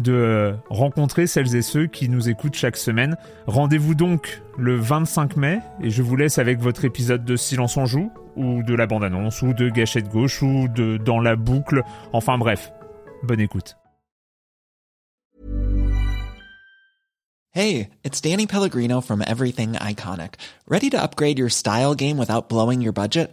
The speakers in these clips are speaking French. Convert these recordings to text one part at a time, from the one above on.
de rencontrer celles et ceux qui nous écoutent chaque semaine. Rendez-vous donc le 25 mai et je vous laisse avec votre épisode de Silence en joue ou de la bande-annonce ou de Gâchette gauche ou de Dans la boucle. Enfin bref, bonne écoute. Hey, it's Danny Pellegrino from Everything Iconic. Ready to upgrade your style game without blowing your budget?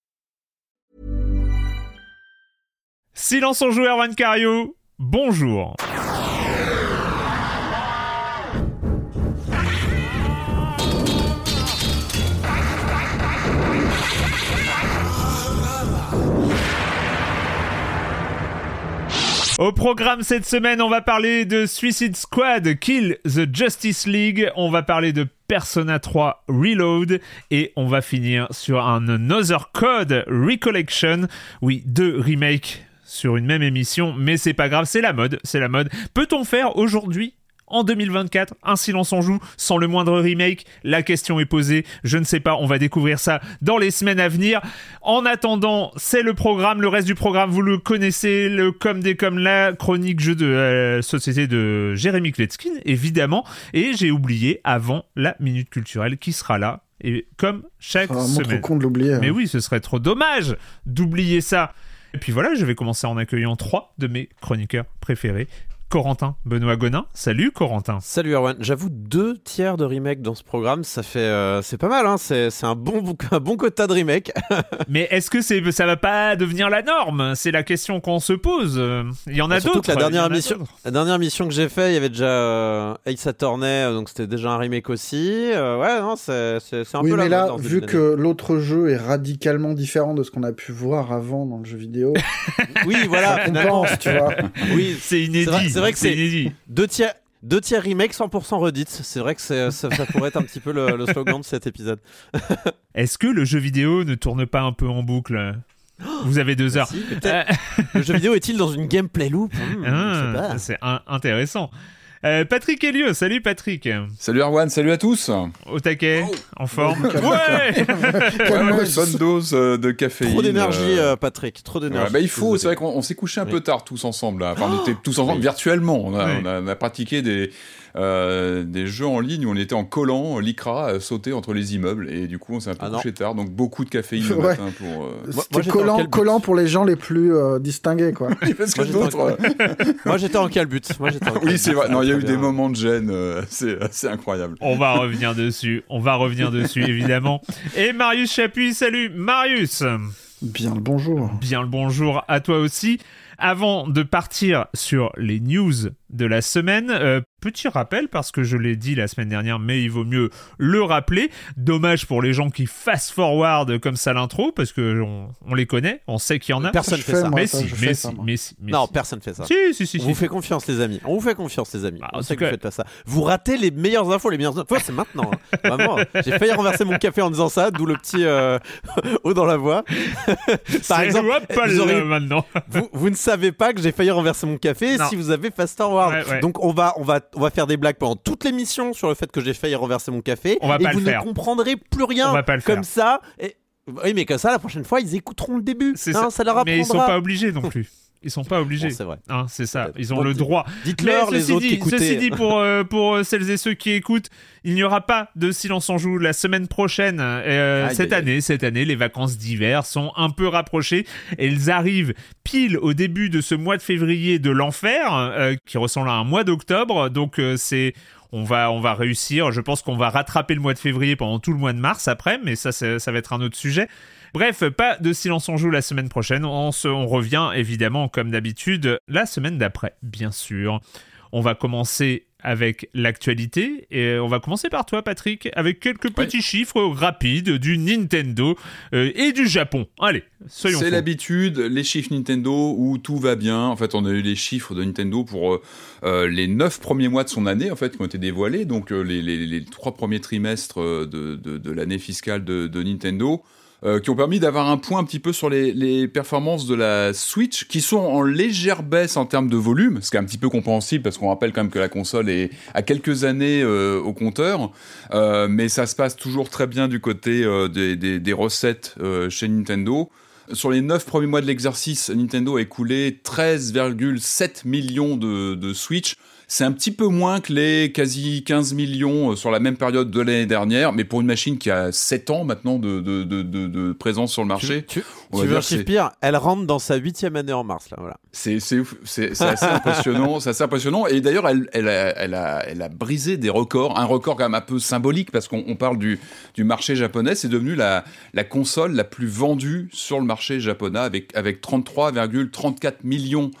Silence en joueur Van Cario, bonjour. Au programme cette semaine, on va parler de Suicide Squad, Kill the Justice League, on va parler de Persona 3 Reload et on va finir sur un Another Code Recollection. Oui, deux remakes sur une même émission, mais c'est pas grave, c'est la mode, c'est la mode. Peut-on faire aujourd'hui en 2024, un silence en joue sans le moindre remake? La question est posée, je ne sais pas, on va découvrir ça dans les semaines à venir. En attendant, c'est le programme, le reste du programme, vous le connaissez, le comme des comme la chronique jeu de la société de Jérémy Kletskin, évidemment, et j'ai oublié avant la minute culturelle qui sera là. Et comme chaque vraiment semaine. trop con de l'oublier. Mais hein. oui, ce serait trop dommage d'oublier ça. Et puis voilà, je vais commencer en accueillant trois de mes chroniqueurs préférés. Corentin Benoît Gonin. Salut Corentin. Salut Erwan, j'avoue deux tiers de remake dans ce programme, ça fait euh, c'est pas mal, hein c'est c'est un bon un bon quota de remake. Mais est-ce que c'est ça va pas devenir la norme? C'est la question qu'on se pose. Il y en a Surtout d'autres. que la dernière mission, d'autres. la dernière mission que j'ai fait, il y avait déjà euh, Ace Attorney, euh, donc c'était déjà un remake aussi. Euh, ouais, non, c'est c'est c'est un Oui, peu la mais là, vu que l'autre jeu est radicalement différent de ce qu'on a pu voir avant dans le jeu vidéo, oui, voilà, on pense, tu vois. oui, C'est inédit. C'est vrai- que c'est- deux tiers deux tiers remake 100% redite. C'est vrai que ça, ça pourrait être un petit peu le, le slogan de cet épisode. Est-ce que le jeu vidéo ne tourne pas un peu en boucle? Vous avez deux heures. Si. Le jeu vidéo est-il dans une gameplay loop? Hmm, Ah, c'est intéressant. Euh, Patrick Elieu, salut Patrick. Salut Arwan, salut à tous. Au taquet, Oh. en forme. Ouais Ouais, ouais, bonne dose euh, de caféine. Trop d'énergie, euh, Patrick. Trop ouais, d'énergie. bah, il faut, c'est vrai qu'on on s'est couché un Oui. peu tard tous ensemble. Là. Enfin, on était tous ensemble Oui. virtuellement. On a, Oui. on a- on a pratiqué des, euh, des jeux en ligne où on était en collant, l'ICRA, à sauter entre les immeubles. Et du coup, on s'est un peu Ah couché tard. Donc beaucoup de caféine le Ouais. matin pour. euh, Moi- moi, collant, quel collant pour les gens les plus euh, distingués, quoi. Parce que Moi, j'étais en- d'autres. euh, Moi j'étais en quel but Moi j'étais en Oui, c'est vrai. Non, il y a eu des moments de gêne. euh, c'est assez incroyable. On va revenir dessus, on va revenir dessus évidemment. Et Marius Chapuis, salut Marius Bien le bonjour. Bien le bonjour à toi aussi. Avant de partir sur les news de la semaine, euh, petit rappel parce que je l'ai dit la semaine dernière, mais il vaut mieux le rappeler. Dommage pour les gens qui fast forward comme ça l'intro parce que on, on les connaît, on sait qu'il y en a. Personne je fait ça. mais, si, mais, si, mais si, Non, si. personne fait ça. Si, si, si, On si. vous fait confiance, les amis. On vous fait confiance, les amis. Bah, on sait que vous faites pas ça. Vous ratez les meilleures infos, les meilleures infos, c'est maintenant. hein. Vraiment. J'ai failli renverser mon café en disant ça, d'où le petit euh, haut dans la voix. Par exemple, hop, vous, là, auriez- maintenant. vous, vous ne savez pas que j'ai failli renverser mon café Non. si vous avez fast forward. Ouais, ouais. Donc on va, on va, on va faire des blagues pendant toute l'émission sur le fait que j'ai failli renverser mon café. On va et pas vous le ne faire. comprendrez plus rien. On va pas le faire. comme ça. Et... Oui, mais comme ça, la prochaine fois, ils écouteront le début. C'est Hein, ça. leur apprendra. Mais ils sont pas obligés non plus. Ils sont pas obligés. Bon, c'est vrai. Hein, c'est ça. Ils ont Bon, le droit. Dites-leur les autres dit, qui écoutaient. Ceci dit, pour, euh, pour celles et ceux qui écoutent, il n'y aura pas de silence en joue la semaine prochaine. Euh, Aïe, cette aïe, aïe. année, cette année, les vacances d'hiver sont un peu rapprochées. Elles arrivent pile au début de ce mois de février de l'enfer, euh, qui ressemble à un mois d'octobre. Donc euh, c'est on va, on va réussir. Je pense qu'on va rattraper le mois de février pendant tout le mois de mars après, mais ça, ça va être un autre sujet. Bref, pas de silence en joue la semaine prochaine. On, se, on revient évidemment, comme d'habitude, la semaine d'après, bien sûr. On va commencer avec l'actualité et on va commencer par toi, Patrick, avec quelques petits chiffres rapides du Nintendo euh, et du Japon. Allez, soyons C'est l'habitude, les chiffres Nintendo où tout va bien. En fait, on a eu les chiffres de Nintendo pour euh, euh, les neuf premiers mois de son année, en fait, qui ont été dévoilés. Donc, euh, les, les- les trois premiers trimestres de, de- de l'année fiscale de, de Nintendo. Euh, qui ont permis d'avoir un point un petit peu sur les, les performances de la Switch, qui sont en légère baisse en termes de volume, ce qui est un petit peu compréhensible parce qu'on rappelle quand même que la console est à quelques années euh, au compteur, Euh, mais ça se passe toujours très bien du côté euh, des, des- des recettes euh, chez Nintendo. Sur les 9 premiers mois de l'exercice, Nintendo a écoulé 13,7 millions de, de Switch. C'est un petit peu moins que les quasi 15 millions euh, sur la même période de l'année dernière, mais pour une machine qui a 7 ans maintenant de, de, de, de- de présence sur le marché, Tu, tu- on tu veux dire un chiffre pire Elle rentre dans sa huitième année en mars, là, voilà. c'est assez impressionnant, c'est assez impressionnant. Et d'ailleurs, elle, elle, a, elle, a, elle a brisé des records, un record quand même un peu symbolique parce qu'on on parle du, du marché japonais. C'est devenu la, la console la plus vendue sur le marché japonais avec, avec 33,34 millions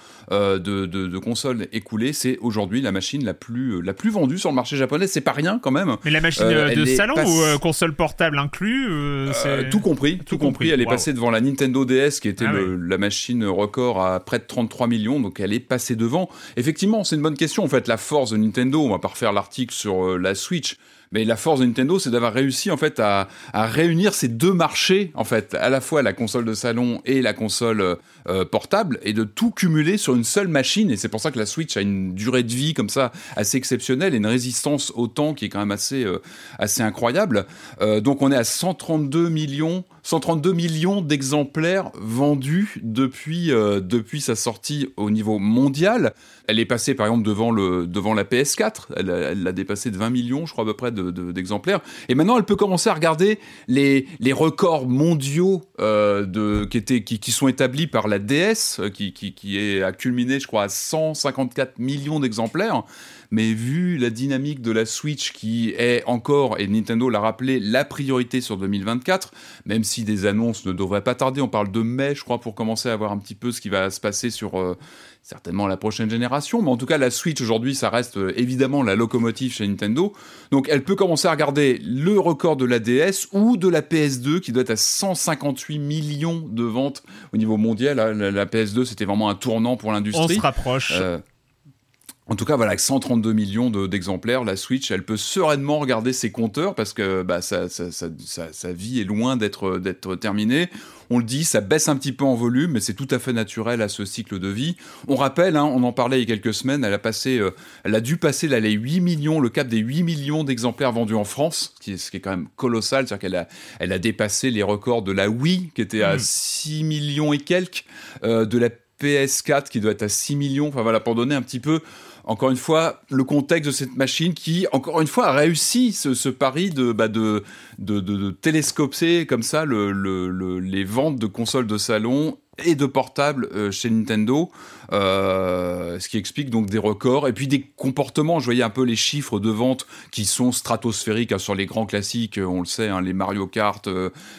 de, de, de consoles écoulées. C'est aujourd'hui la machine la plus, euh, la plus vendue sur le marché japonais. C'est pas rien quand même. Mais la machine Euh, euh, de salon ou euh, console portable inclus euh, Euh, tout compris, tout, compris. compris, Elle est passée devant la Nintendo DS, qui était Ah le- la machine record à près de 33 millions, donc elle est passée devant. Effectivement, c'est une bonne question. En fait, la force de Nintendo, on va pas refaire l'article sur euh, la Switch, mais la force de Nintendo, c'est d'avoir réussi en fait à, à réunir ces deux marchés, en fait, à la fois la console de salon et la console euh, euh, portable, et de tout cumuler sur une seule machine. Et c'est pour ça que la Switch a une durée de vie comme ça assez exceptionnelle et une résistance au temps qui est quand même assez euh, assez incroyable. Euh, donc on est à 132 millions, 132 millions d'exemplaires vendus depuis euh, depuis sa sortie au niveau mondial. Elle est passée par exemple devant le devant la PS4. Elle l'a dépassé de 20 millions, je crois à peu près de- de- d'exemplaires. Et maintenant elle peut commencer à regarder les les records mondiaux euh, de qui étaient qui, qui sont établis par la DS, qui qui qui est a culminé je crois à 154 millions d'exemplaires mais vu la dynamique de la Switch qui est encore, et Nintendo l'a rappelé, la priorité sur 2024, même si des annonces ne devraient pas tarder, on parle de mai, je crois, pour commencer à voir un petit peu ce qui va se passer sur euh, certainement la prochaine génération, mais en tout cas la Switch aujourd'hui, ça reste euh, évidemment la locomotive chez Nintendo, donc elle peut commencer à regarder le record de la DS ou de la PS2 qui doit être à 158 millions de ventes au niveau mondial, la, la- la PS2 c'était vraiment un tournant pour On l'industrie. se rapproche. Euh, en tout cas, voilà, avec 132 millions de- d'exemplaires, la Switch, elle peut sereinement regarder ses compteurs parce que bah, sa, sa- sa- sa- sa vie est loin d'être terminée. On le dit, ça baisse un petit peu en volume, mais c'est tout à fait naturel à ce cycle de vie. On rappelle, hein, on en parlait il y a quelques semaines, elle a passé, euh, elle a dû passer là, les 8 millions, le cap des 8 millions d'exemplaires vendus en France, ce qui est, ce qui est quand même colossal, c'est-à-dire qu'elle a, elle a dépassé les records de la Wii, qui était à Mm. 6 millions et quelques, euh, de la PS4 qui doit être à 6 millions, enfin voilà, pour donner un petit peu encore une fois, le contexte de cette machine qui, encore une fois, a réussi ce, pari de, bah, de, de, de- télescoper comme ça le, le- le- les ventes de consoles de salon et de portables euh, chez Nintendo, euh, ce qui explique donc des records et puis des comportements. Je voyais un peu les chiffres de vente qui sont stratosphériques hein, sur les grands classiques, euh, on le sait, hein, les Mario Kart,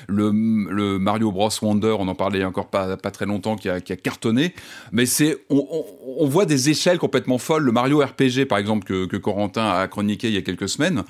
le, Mario Bros Wonder, on en parlait encore pas, très longtemps, qui a, cartonné. Mais c'est, on, voit des échelles complètement folles. Le Mario RPG, par exemple, que, que Corentin a chroniqué il y a quelques semaines,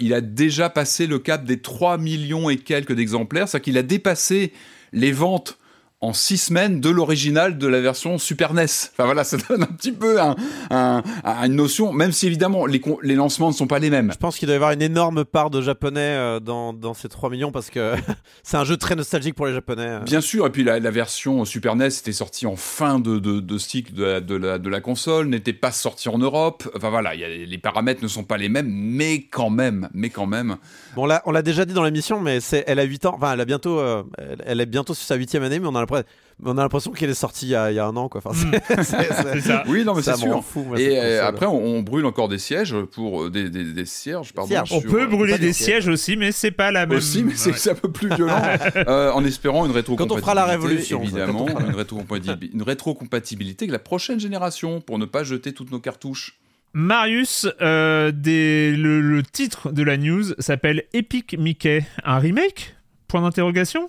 il a déjà passé le cap des 3 millions et quelques d'exemplaires. C'est-à-dire qu'il a dépassé les ventes en six semaines de l'original de la version Super NES. Enfin voilà, ça donne un petit peu un- un- un- une notion, même si évidemment les, lancements ne sont pas les mêmes. Je pense qu'il doit y avoir une énorme part de japonais euh, dans, dans ces 3 millions parce que c'est un jeu très nostalgique pour les japonais. euh. Bien sûr, et puis la, la version Super NES était sortie en fin de, de, de cycle de la, de, la, de la console, n'était pas sortie en Europe. Enfin voilà, il y a- les paramètres ne sont pas les mêmes, mais quand même, mais quand même. Bon, là, on l'a déjà dit dans l'émission, mais elle a 8 ans, enfin, elle a bientôt, euh, elle, elle est bientôt sur sa 8 année, mais on a l'impression après, on a l'impression qu'elle est sortie il y, a, il y a un an, quoi. Enfin, Mm. c'est- c'est- c'est- C'est ça. Oui, non, mais ça c'est sûr. fou, moi, Et euh, après, on, on brûle encore des sièges pour euh, des, des, des cierges, pardon. On peut euh, brûler des des sièges aussi, mais c'est pas la même. aussi, mais c'est Ouais. c'est un peu plus violent. euh, en espérant une rétrocompatibilité. Quand on fera la révolution, évidemment, quand on fera- une, rétrocompatibilité, une rétrocompatibilité avec la prochaine génération pour ne pas jeter toutes nos cartouches. Marius, euh, des- le, le titre de la news s'appelle Epic Mickey. Un remake? Point d'interrogation?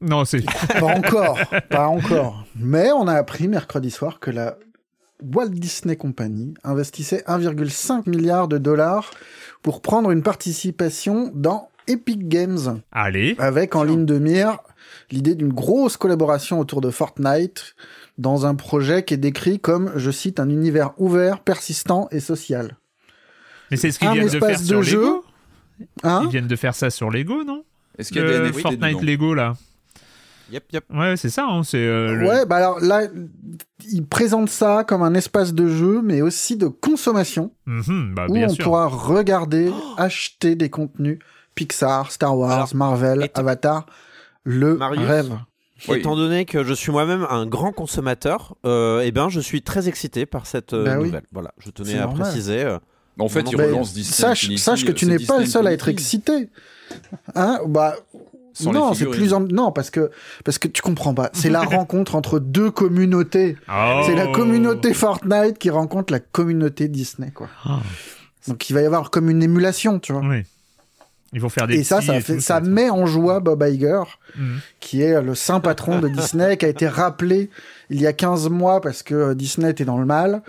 Non, c'est. Pas encore, pas encore. Mais on a appris mercredi soir que la Walt Disney Company investissait 1,5 milliard de dollars pour prendre une participation dans Epic Games, Allez. avec en ligne de mire l'idée d'une grosse collaboration autour de Fortnite dans un projet qui est décrit comme, je cite, un univers ouvert, persistant et social. Mais c'est ce qu'ils viennent de faire espace sur de jeu, Lego Hein Ils viennent de faire ça sur Lego, non? Est-ce qu'il y a des Fortnite Lego, là. Yep, yep. Ouais, c'est ça, hein, c'est. euh, le- Ouais, bah alors là, ils présentent ça comme un espace de jeu, mais aussi de consommation. Mhm, bah, où bien on sûr. pourra regarder, acheter des contenus Pixar, Star Wars, Alors, Marvel, Avatar, le Marius rêve. Oui. Étant donné que je suis moi-même un grand consommateur, euh, eh ben, je suis très excité par cette euh, Bah oui. nouvelle. Voilà, je tenais C'est à normal. préciser. euh, En fait, mais relancent Disney. Sache, Infinity, sache que tu n'es pas le seul à être excité. Hein bah Sans non, c'est plus en... non parce que parce que tu comprends pas. C'est la rencontre entre deux communautés. Oh. C'est la communauté Fortnite qui rencontre la communauté Disney quoi. Ah. Donc il va y avoir comme une émulation, tu vois. Oui. Ils vont faire des Et ça, ça, et fait, tout, ça met en joie Bob Iger, Mhm. qui est le saint patron de Disney, qui a été rappelé il y a 15 mois parce que euh, Disney était dans le mal.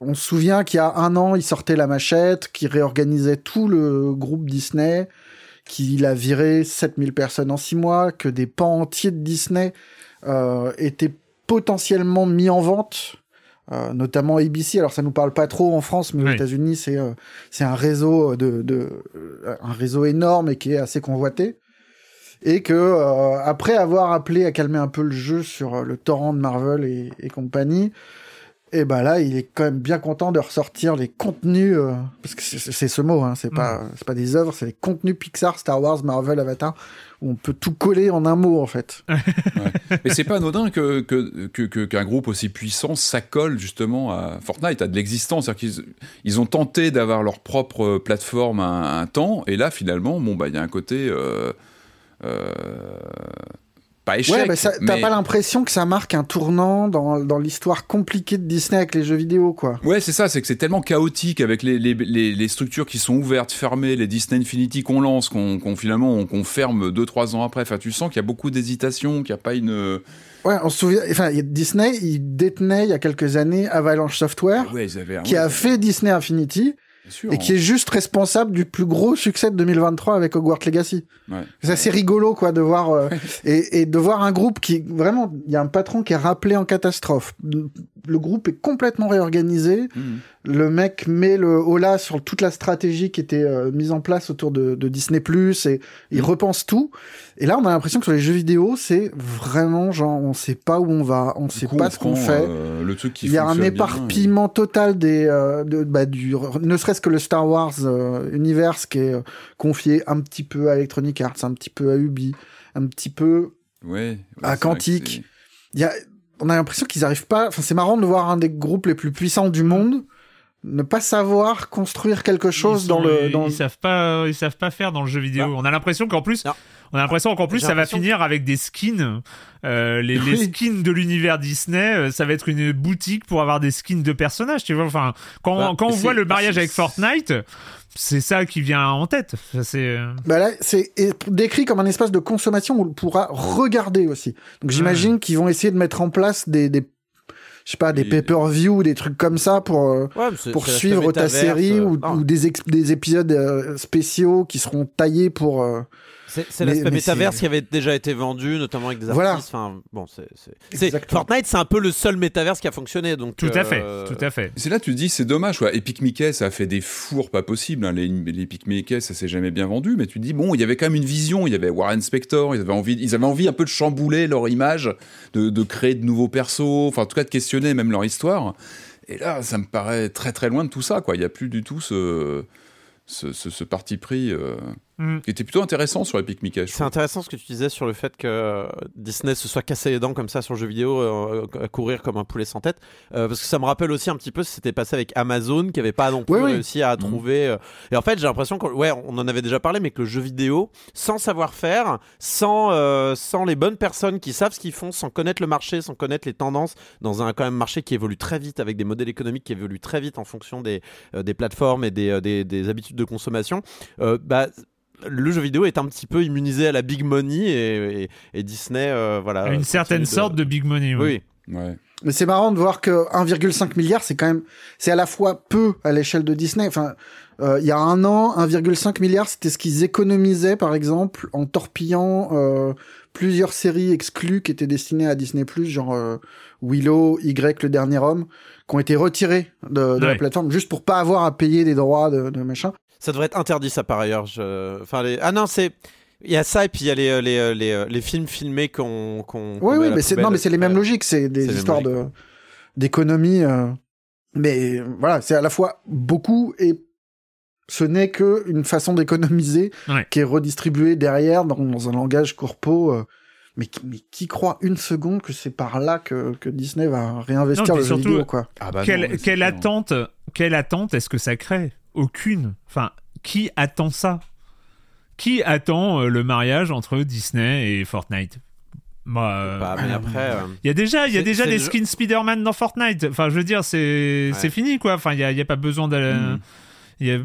On se souvient qu'il y a un an, il sortait la machette, qui réorganisait tout le groupe Disney, qu'il a viré 7000 personnes en 6 mois, que des pans entiers de Disney euh, étaient potentiellement mis en vente. euh, notamment ABC, alors ça nous parle pas trop en France, mais aux Oui. États-Unis c'est euh, c'est un réseau de, de euh, un réseau énorme et qui est assez convoité et que euh, après avoir appelé à calmer un peu le jeu sur euh, le torrent de Marvel et, et compagnie, et ben là il est quand même bien content de ressortir les contenus euh, parce que c'est ce mot, hein, c'est pas c'est pas des œuvres, c'est les contenus Pixar, Star Wars, Marvel, Avatar où on peut tout coller en un mot en fait. Mais c'est pas anodin que que- que- que- qu'un groupe aussi puissant s'accole justement à Fortnite, à de l'existence. C'est-à-dire qu'ils ils ont tenté d'avoir leur propre plateforme un, un temps, et là finalement, bon bah il y a un côté euh, euh, pas échec. ouais, bah ça- t'as pas l'impression que ça marque un tournant dans, dans l'histoire compliquée de Disney avec les jeux vidéo quoi. Ouais, c'est ça, c'est que c'est tellement chaotique avec les, les, les, les structures qui sont ouvertes, fermées, les Disney Infinity qu'on lance, qu'on qu'on finalement on- qu'on ferme 2-3 ans après. Enfin, tu sens qu'il y a beaucoup d'hésitation, qu'il n'y a pas une. Ouais, on se souvient, enfin Disney, il détenait il y a quelques années Avalanche Software. Ouais, ils avaient un- qui a fait Disney Infinity sûr, et qui est juste responsable du plus gros succès de 2023 avec Hogwarts Legacy. Ouais. C'est rigolo quoi de voir euh, et, et de voir un groupe qui vraiment il y a un patron qui est rappelé en catastrophe. Le groupe est complètement réorganisé. Mhm. Le mec met le holà sur toute la stratégie qui était euh, mise en place autour de, de Disney Plus et il Mhm. repense tout. Et là on a l'impression que sur les jeux vidéo c'est vraiment genre on sait pas où on va, on Du sait coup, pas on ce qu'on fait. euh, le truc qui Il y a un bien, éparpillement total des, euh, de, bah, du, ne serait-ce que le Star Wars euh, Universe qui est euh, confié un petit peu à Electronic Arts, un petit peu à Ubi, un petit peu. Ouais, ouais, à Quantique. Il y a, on a l'impression qu'ils arrivent pas. Enfin, c'est marrant de voir un des groupes les plus puissants du monde ne pas savoir construire quelque chose dans le. Ils, Dans... ils savent pas, ils savent pas faire dans le jeu vidéo. Ah. On a l'impression qu'en plus, Non. On a l'impression qu'en plus, ça va finir avec des skins. Euh, les, skins de l'univers Disney, euh, ça va être une boutique pour avoir des skins de personnages. Tu vois, enfin, quand, Bah, quand on voit le mariage avec Fortnite, c'est ça qui vient en tête. Ça, C'est euh, Bah là, c'est décrit comme un espace de consommation où on pourra regarder aussi. Donc j'imagine qu'ils vont essayer de mettre en place des, des je sais pas, des pay-per-view, des trucs comme ça pour. Ouais, pour suivre ta série euh, ou, des, ex- des épisodes euh, spéciaux qui seront taillés pour. euh, C'est l'aspect métaverse qui avait déjà été vendu, notamment avec des Voilà. artistes. Enfin, bon, c'est. Fortnite, c'est un peu le seul métaverse qui a fonctionné. Donc, tout à fait, euh, tout à fait. C'est là que tu te dis, c'est dommage, quoi. Epic Mickey, ça a fait des fours pas possibles. hein. Les, les Epic Mickey, ça s'est jamais bien vendu, mais tu te dis, bon, il y avait quand même une vision. Il y avait Warren Spector, ils avaient envie, ils avaient envie un peu de chambouler leur image, de, de créer de nouveaux persos, enfin, en tout cas, de questionner même leur histoire. Et là, ça me paraît très très loin de tout ça, quoi. Il n'y a plus du tout ce, ce, ce- ce parti pris. euh. Mm. qui était plutôt intéressant sur Epic Mickey. C'est intéressant ce que tu disais sur le fait que euh, Disney se soit cassé les dents comme ça sur le jeu vidéo, euh, à courir comme un poulet sans tête. Euh, parce que ça me rappelle aussi un petit peu ce qui s'était passé avec Amazon, qui avait pas non plus Oui, oui. réussi à trouver. euh, Et en fait, j'ai l'impression que, ouais, on en avait déjà parlé, mais que le jeu vidéo, sans savoir-faire, sans, euh, sans les bonnes personnes qui savent ce qu'ils font, sans connaître le marché, sans connaître les tendances, dans un quand même marché qui évolue très vite, avec des modèles économiques qui évoluent très vite en fonction des, euh, des plateformes et des, euh, des, des habitudes de consommation, euh, bah le jeu vidéo est un petit peu immunisé à la big money et, et- et Disney, euh, voilà. À une certaine de- sorte de big money. oui. Oui, Ouais. Mais c'est marrant de voir que 1,5 milliard, c'est quand même, c'est à la fois peu à l'échelle de Disney. Enfin, euh, il y a un an, 1,5 milliard, c'était ce qu'ils économisaient, par exemple, en torpillant euh, plusieurs séries exclues qui étaient destinées à Disney+, genre euh, Willow, Y, Le Dernier Homme, qui ont été retirés de, de la plateforme, juste pour pas avoir à payer des droits de, de machin. Ça devrait être interdit ça par ailleurs. Je... Enfin, les... Ah non, c'est. Il y a ça et puis il y a les, euh, les, euh, les, euh, les films filmés qu'on. Oui, oui, mais c'est poubelle. non, mais c'est les mêmes logiques, c'est des histoires de d'économie. euh, Mais voilà, c'est à la fois beaucoup et ce n'est que une façon d'économiser Ouais. qui est redistribuée derrière dans, dans un langage corpo. euh, mais, qui- mais qui croit une seconde que c'est par là que, que Disney va réinvestir Non, le jeu surtout, vidéo, quoi. Ah bah quelle attente, quelle attente est-ce que ça crée? Aucune. Enfin, qui attend ça? Qui attend euh, le mariage entre Disney et Fortnite? Moi, euh, Bah, mais après. euh, il y a déjà, il y a déjà c'est des le jeu- skins Spider-Man dans Fortnite. Enfin, je veux dire, c'est c'est fini quoi. Enfin, il y a, pas besoin d'aller. Mm. il y a-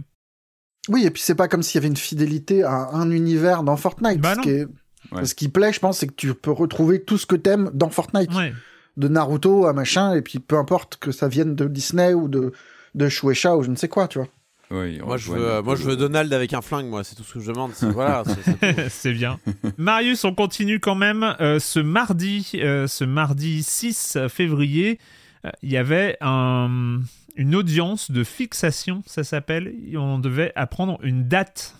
Oui, et puis c'est pas comme s'il y avait une fidélité à un univers dans Fortnite. Bah ce, qui est- Ouais. ce qui plaît, je pense, c'est que tu peux retrouver tout ce que t'aimes dans Fortnite. Ouais. de Naruto à machin, et puis peu importe que ça vienne de Disney ou de, de Shueisha ou je ne sais quoi, tu vois. Oui, Moi je, veux, euh, moi, je Donald avec un flingue, moi, c'est tout ce que je demande. c'est- Voilà, bien. Marius, on continue quand même. Euh, ce mardi, euh, ce mardi 6 février, euh, il y avait un- une audience de fixation, ça s'appelle. On devait apprendre une date.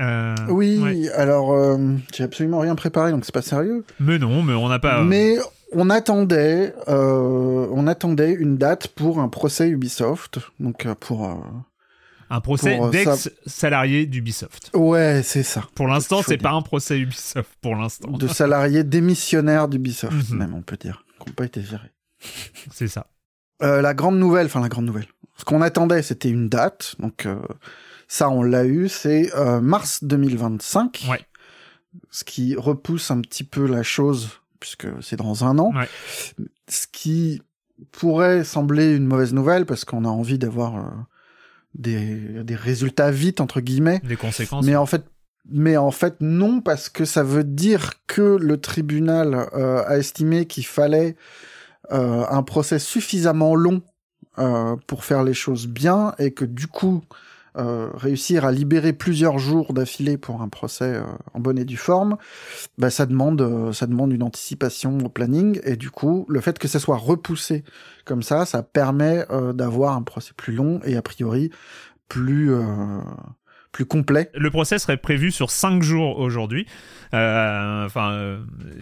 Euh, Oui, ouais. alors euh, j'ai absolument rien préparé, donc c'est pas sérieux. Mais non, mais on n'a pas. Mais on attendait, euh, on attendait une date pour un procès Ubisoft, donc euh, pour. Un procès euh, d'ex-salarié d'Ubisoft. Ouais, c'est ça. Pour l'instant, c'est pas un procès Ubisoft. Pour l'instant, De salariés démissionnaires d'Ubisoft, Mhm. même on peut dire, qui n'ont pas été virés. c'est ça. Euh, la grande nouvelle, enfin la grande nouvelle. Ce qu'on attendait, c'était une date. Donc euh, ça, on l'a eu. C'est euh, mars 2025. Ouais. Ce qui repousse un petit peu la chose puisque c'est dans un an. Ouais. Ce qui pourrait sembler une mauvaise nouvelle parce qu'on a envie d'avoir des, des résultats vite entre guillemets. Des conséquences. Mais en fait, mais en fait non, parce que ça veut dire que le tribunal euh, a estimé qu'il fallait euh, un procès suffisamment long euh, pour faire les choses bien et que du coup euh, réussir à libérer plusieurs jours d'affilée pour un procès euh, en bonne et due forme, bah, ça demande euh, ça demande une anticipation au planning. Et du coup le fait que ça soit repoussé comme ça, ça permet d'avoir un procès plus long et a priori plus plus complet. Le procès serait prévu sur 5 jours aujourd'hui. Euh, Enfin, euh,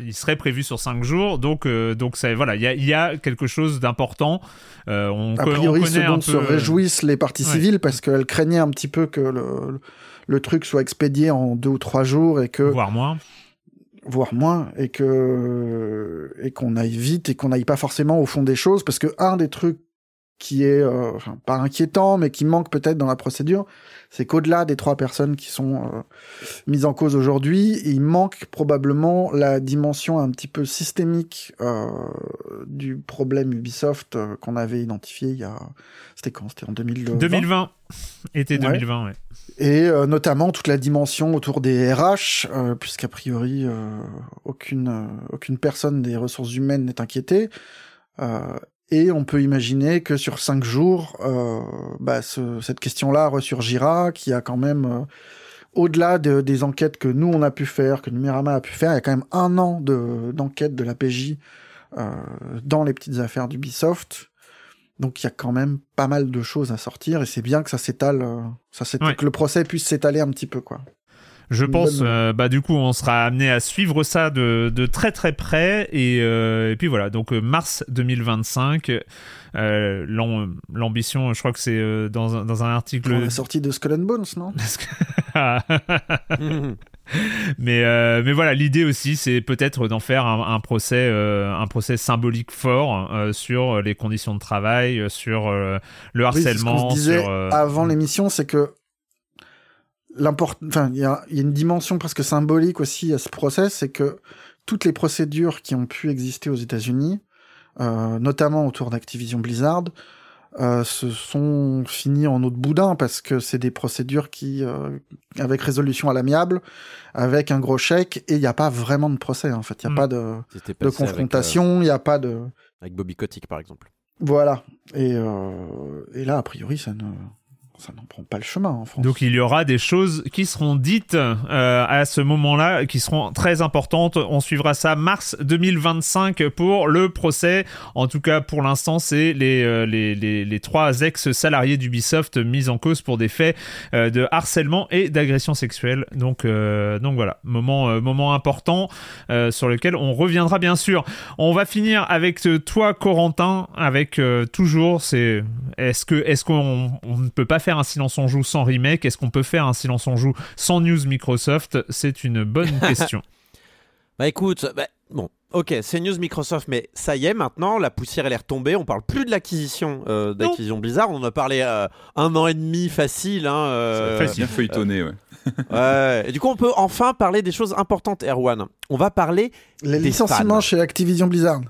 il serait prévu sur 5 jours. Donc, euh, donc ça, voilà, il y a, il y a quelque chose d'important. On, A on priori, ce dont peu. se réjouissent les parties Ouais. civiles parce qu'elles craignaient un petit peu que le, le truc soit expédié en deux ou trois jours et que voire moins. voire moins et que et qu'on aille vite et qu'on n'aille pas forcément au fond des choses parce que un des trucs qui est euh, enfin, pas inquiétant mais qui manque peut-être dans la procédure c'est qu'au-delà des trois personnes qui sont euh, mises en cause aujourd'hui il manque probablement la dimension un petit peu systémique euh, du problème Ubisoft euh, qu'on avait identifié il y a c'était quand? C'était en 2020 2020. Été Ouais. 2020, ouais. et euh, notamment toute la dimension autour des RH, euh, puisqu'a priori euh, aucune euh, aucune personne des ressources humaines n'est inquiétée. Euh, et on peut imaginer que sur cinq jours, euh, bah, ce- cette question-là ressurgira, qui a quand même, euh, au-delà de- des enquêtes que nous on a pu faire, que Numérama a pu faire, il y a quand même un an de d'enquête de la PJ euh, dans les petites affaires d'Ubisoft. Donc il y a quand même pas mal de choses à sortir et c'est bien que ça s'étale, euh, ça s'étale- Ouais. que le procès puisse s'étaler un petit peu quoi. Je pense, euh, bah du coup, on sera amené à suivre ça de, de très très près et, euh, et puis voilà. Donc euh, mars 2025, euh, l'am- l'ambition, je crois que c'est dans, un, dans un article. Pour la sortie de Skull and Bones, non? Mais, euh, mais voilà, l'idée aussi, c'est peut-être d'en faire un, un procès, euh, un procès symbolique fort euh, sur les conditions de travail, sur le Oui, c'est ce harcèlement. qu'on se disait sur, avant l'émission, c'est que enfin, il y y a une dimension presque symbolique aussi à ce procès, c'est que toutes les procédures qui ont pu exister aux États-Unis, euh, notamment autour d'Activision Blizzard, euh, se sont finies en eau de boudin parce que c'est des procédures qui, euh, avec résolution à l'amiable, avec un gros chèque, et il n'y a pas vraiment de procès en fait. Il n'y a Mm. pas de, avec, euh, confrontation, il n'y a pas de, avec Bobby Kotick, par exemple. voilà. Et, euh, et là, a priori, ça ne, ça n'en prend pas le chemin en France. Donc il y aura des choses qui seront dites euh, à ce moment-là, qui seront très importantes. On suivra ça mars 2025 pour le procès. En tout cas, pour l'instant, c'est les, euh, les, les, les trois ex-salariés d'Ubisoft mis en cause pour des faits euh, de harcèlement et d'agression sexuelle. Donc, donc voilà, moment, moment important sur lequel on reviendra bien sûr. On va finir avec toi, Corentin, avec toujours, c'est est-ce que est-ce qu'on on ne peut pas faire un silence on joue sans remake Est-ce qu'on peut faire un silence on joue sans news Microsoft? C'est une bonne question. Bah écoute, bah, bon, ok, c'est news Microsoft, mais ça y est, maintenant, la poussière elle est retombée. On parle plus de l'acquisition euh, d'Activision Blizzard. On en a parlé euh, un an et demi facile. Hein, euh, Bien feuilletonné, ouais. ouais. Et du coup, on peut enfin parler des choses importantes, Erwan. On va parler. Les des licenciements fans. chez Activision Blizzard.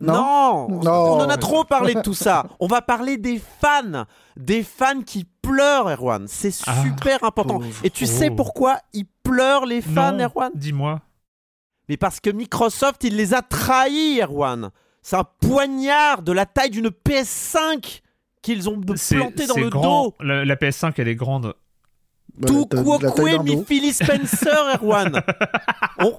Non. Non, Non. On en a trop parlé de tout ça. On va parler des fans. Des fans qui pleurent, Erwan. C'est Ah, super important. pauvre. Et tu sais Oh. pourquoi ils pleurent, les fans, Non, Erwan? Dis-moi. Mais parce que Microsoft, il les a trahis, Erwan. C'est un poignard de la taille d'une PS5 qu'ils ont planté dans le grand. dos. La, la PS5, elle est grande. Tout d'un mi. Philly Spencer, Erwan. on,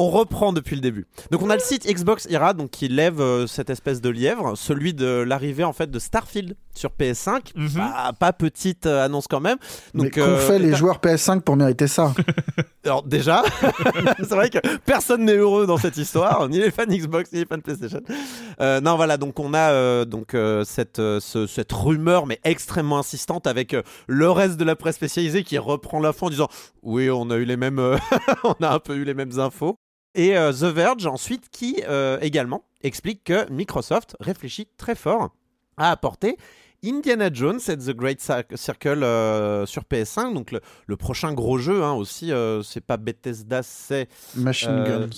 on reprend depuis le début. Donc on a le site Xbox Ira donc qui lève euh, cette espèce de lièvre, celui de l'arrivée en fait de Starfield sur PS5. Mhm. Bah, pas petite euh, annonce quand même. Mais Donc qu'ont euh, fait les joueurs PS5 pour mériter ça? Alors déjà, c'est vrai que personne n'est heureux dans cette histoire, ni les fans Xbox, ni les fans PlayStation. Euh, non, voilà, donc on a euh, donc euh, cette euh, ce- cette rumeur, mais extrêmement insistante, avec euh, le reste de la presse spécialisée qui reprend l'info en disant oui, on a eu les mêmes, euh, on a un peu eu les mêmes infos. Et euh, The Verge ensuite qui euh, également explique que Microsoft réfléchit très fort à apporter Indiana Jones et The Great Cir- Circle euh, sur PS5, donc le, le prochain gros jeu hein, aussi, euh, c'est pas Bethesda, c'est Machine Euh, Guns.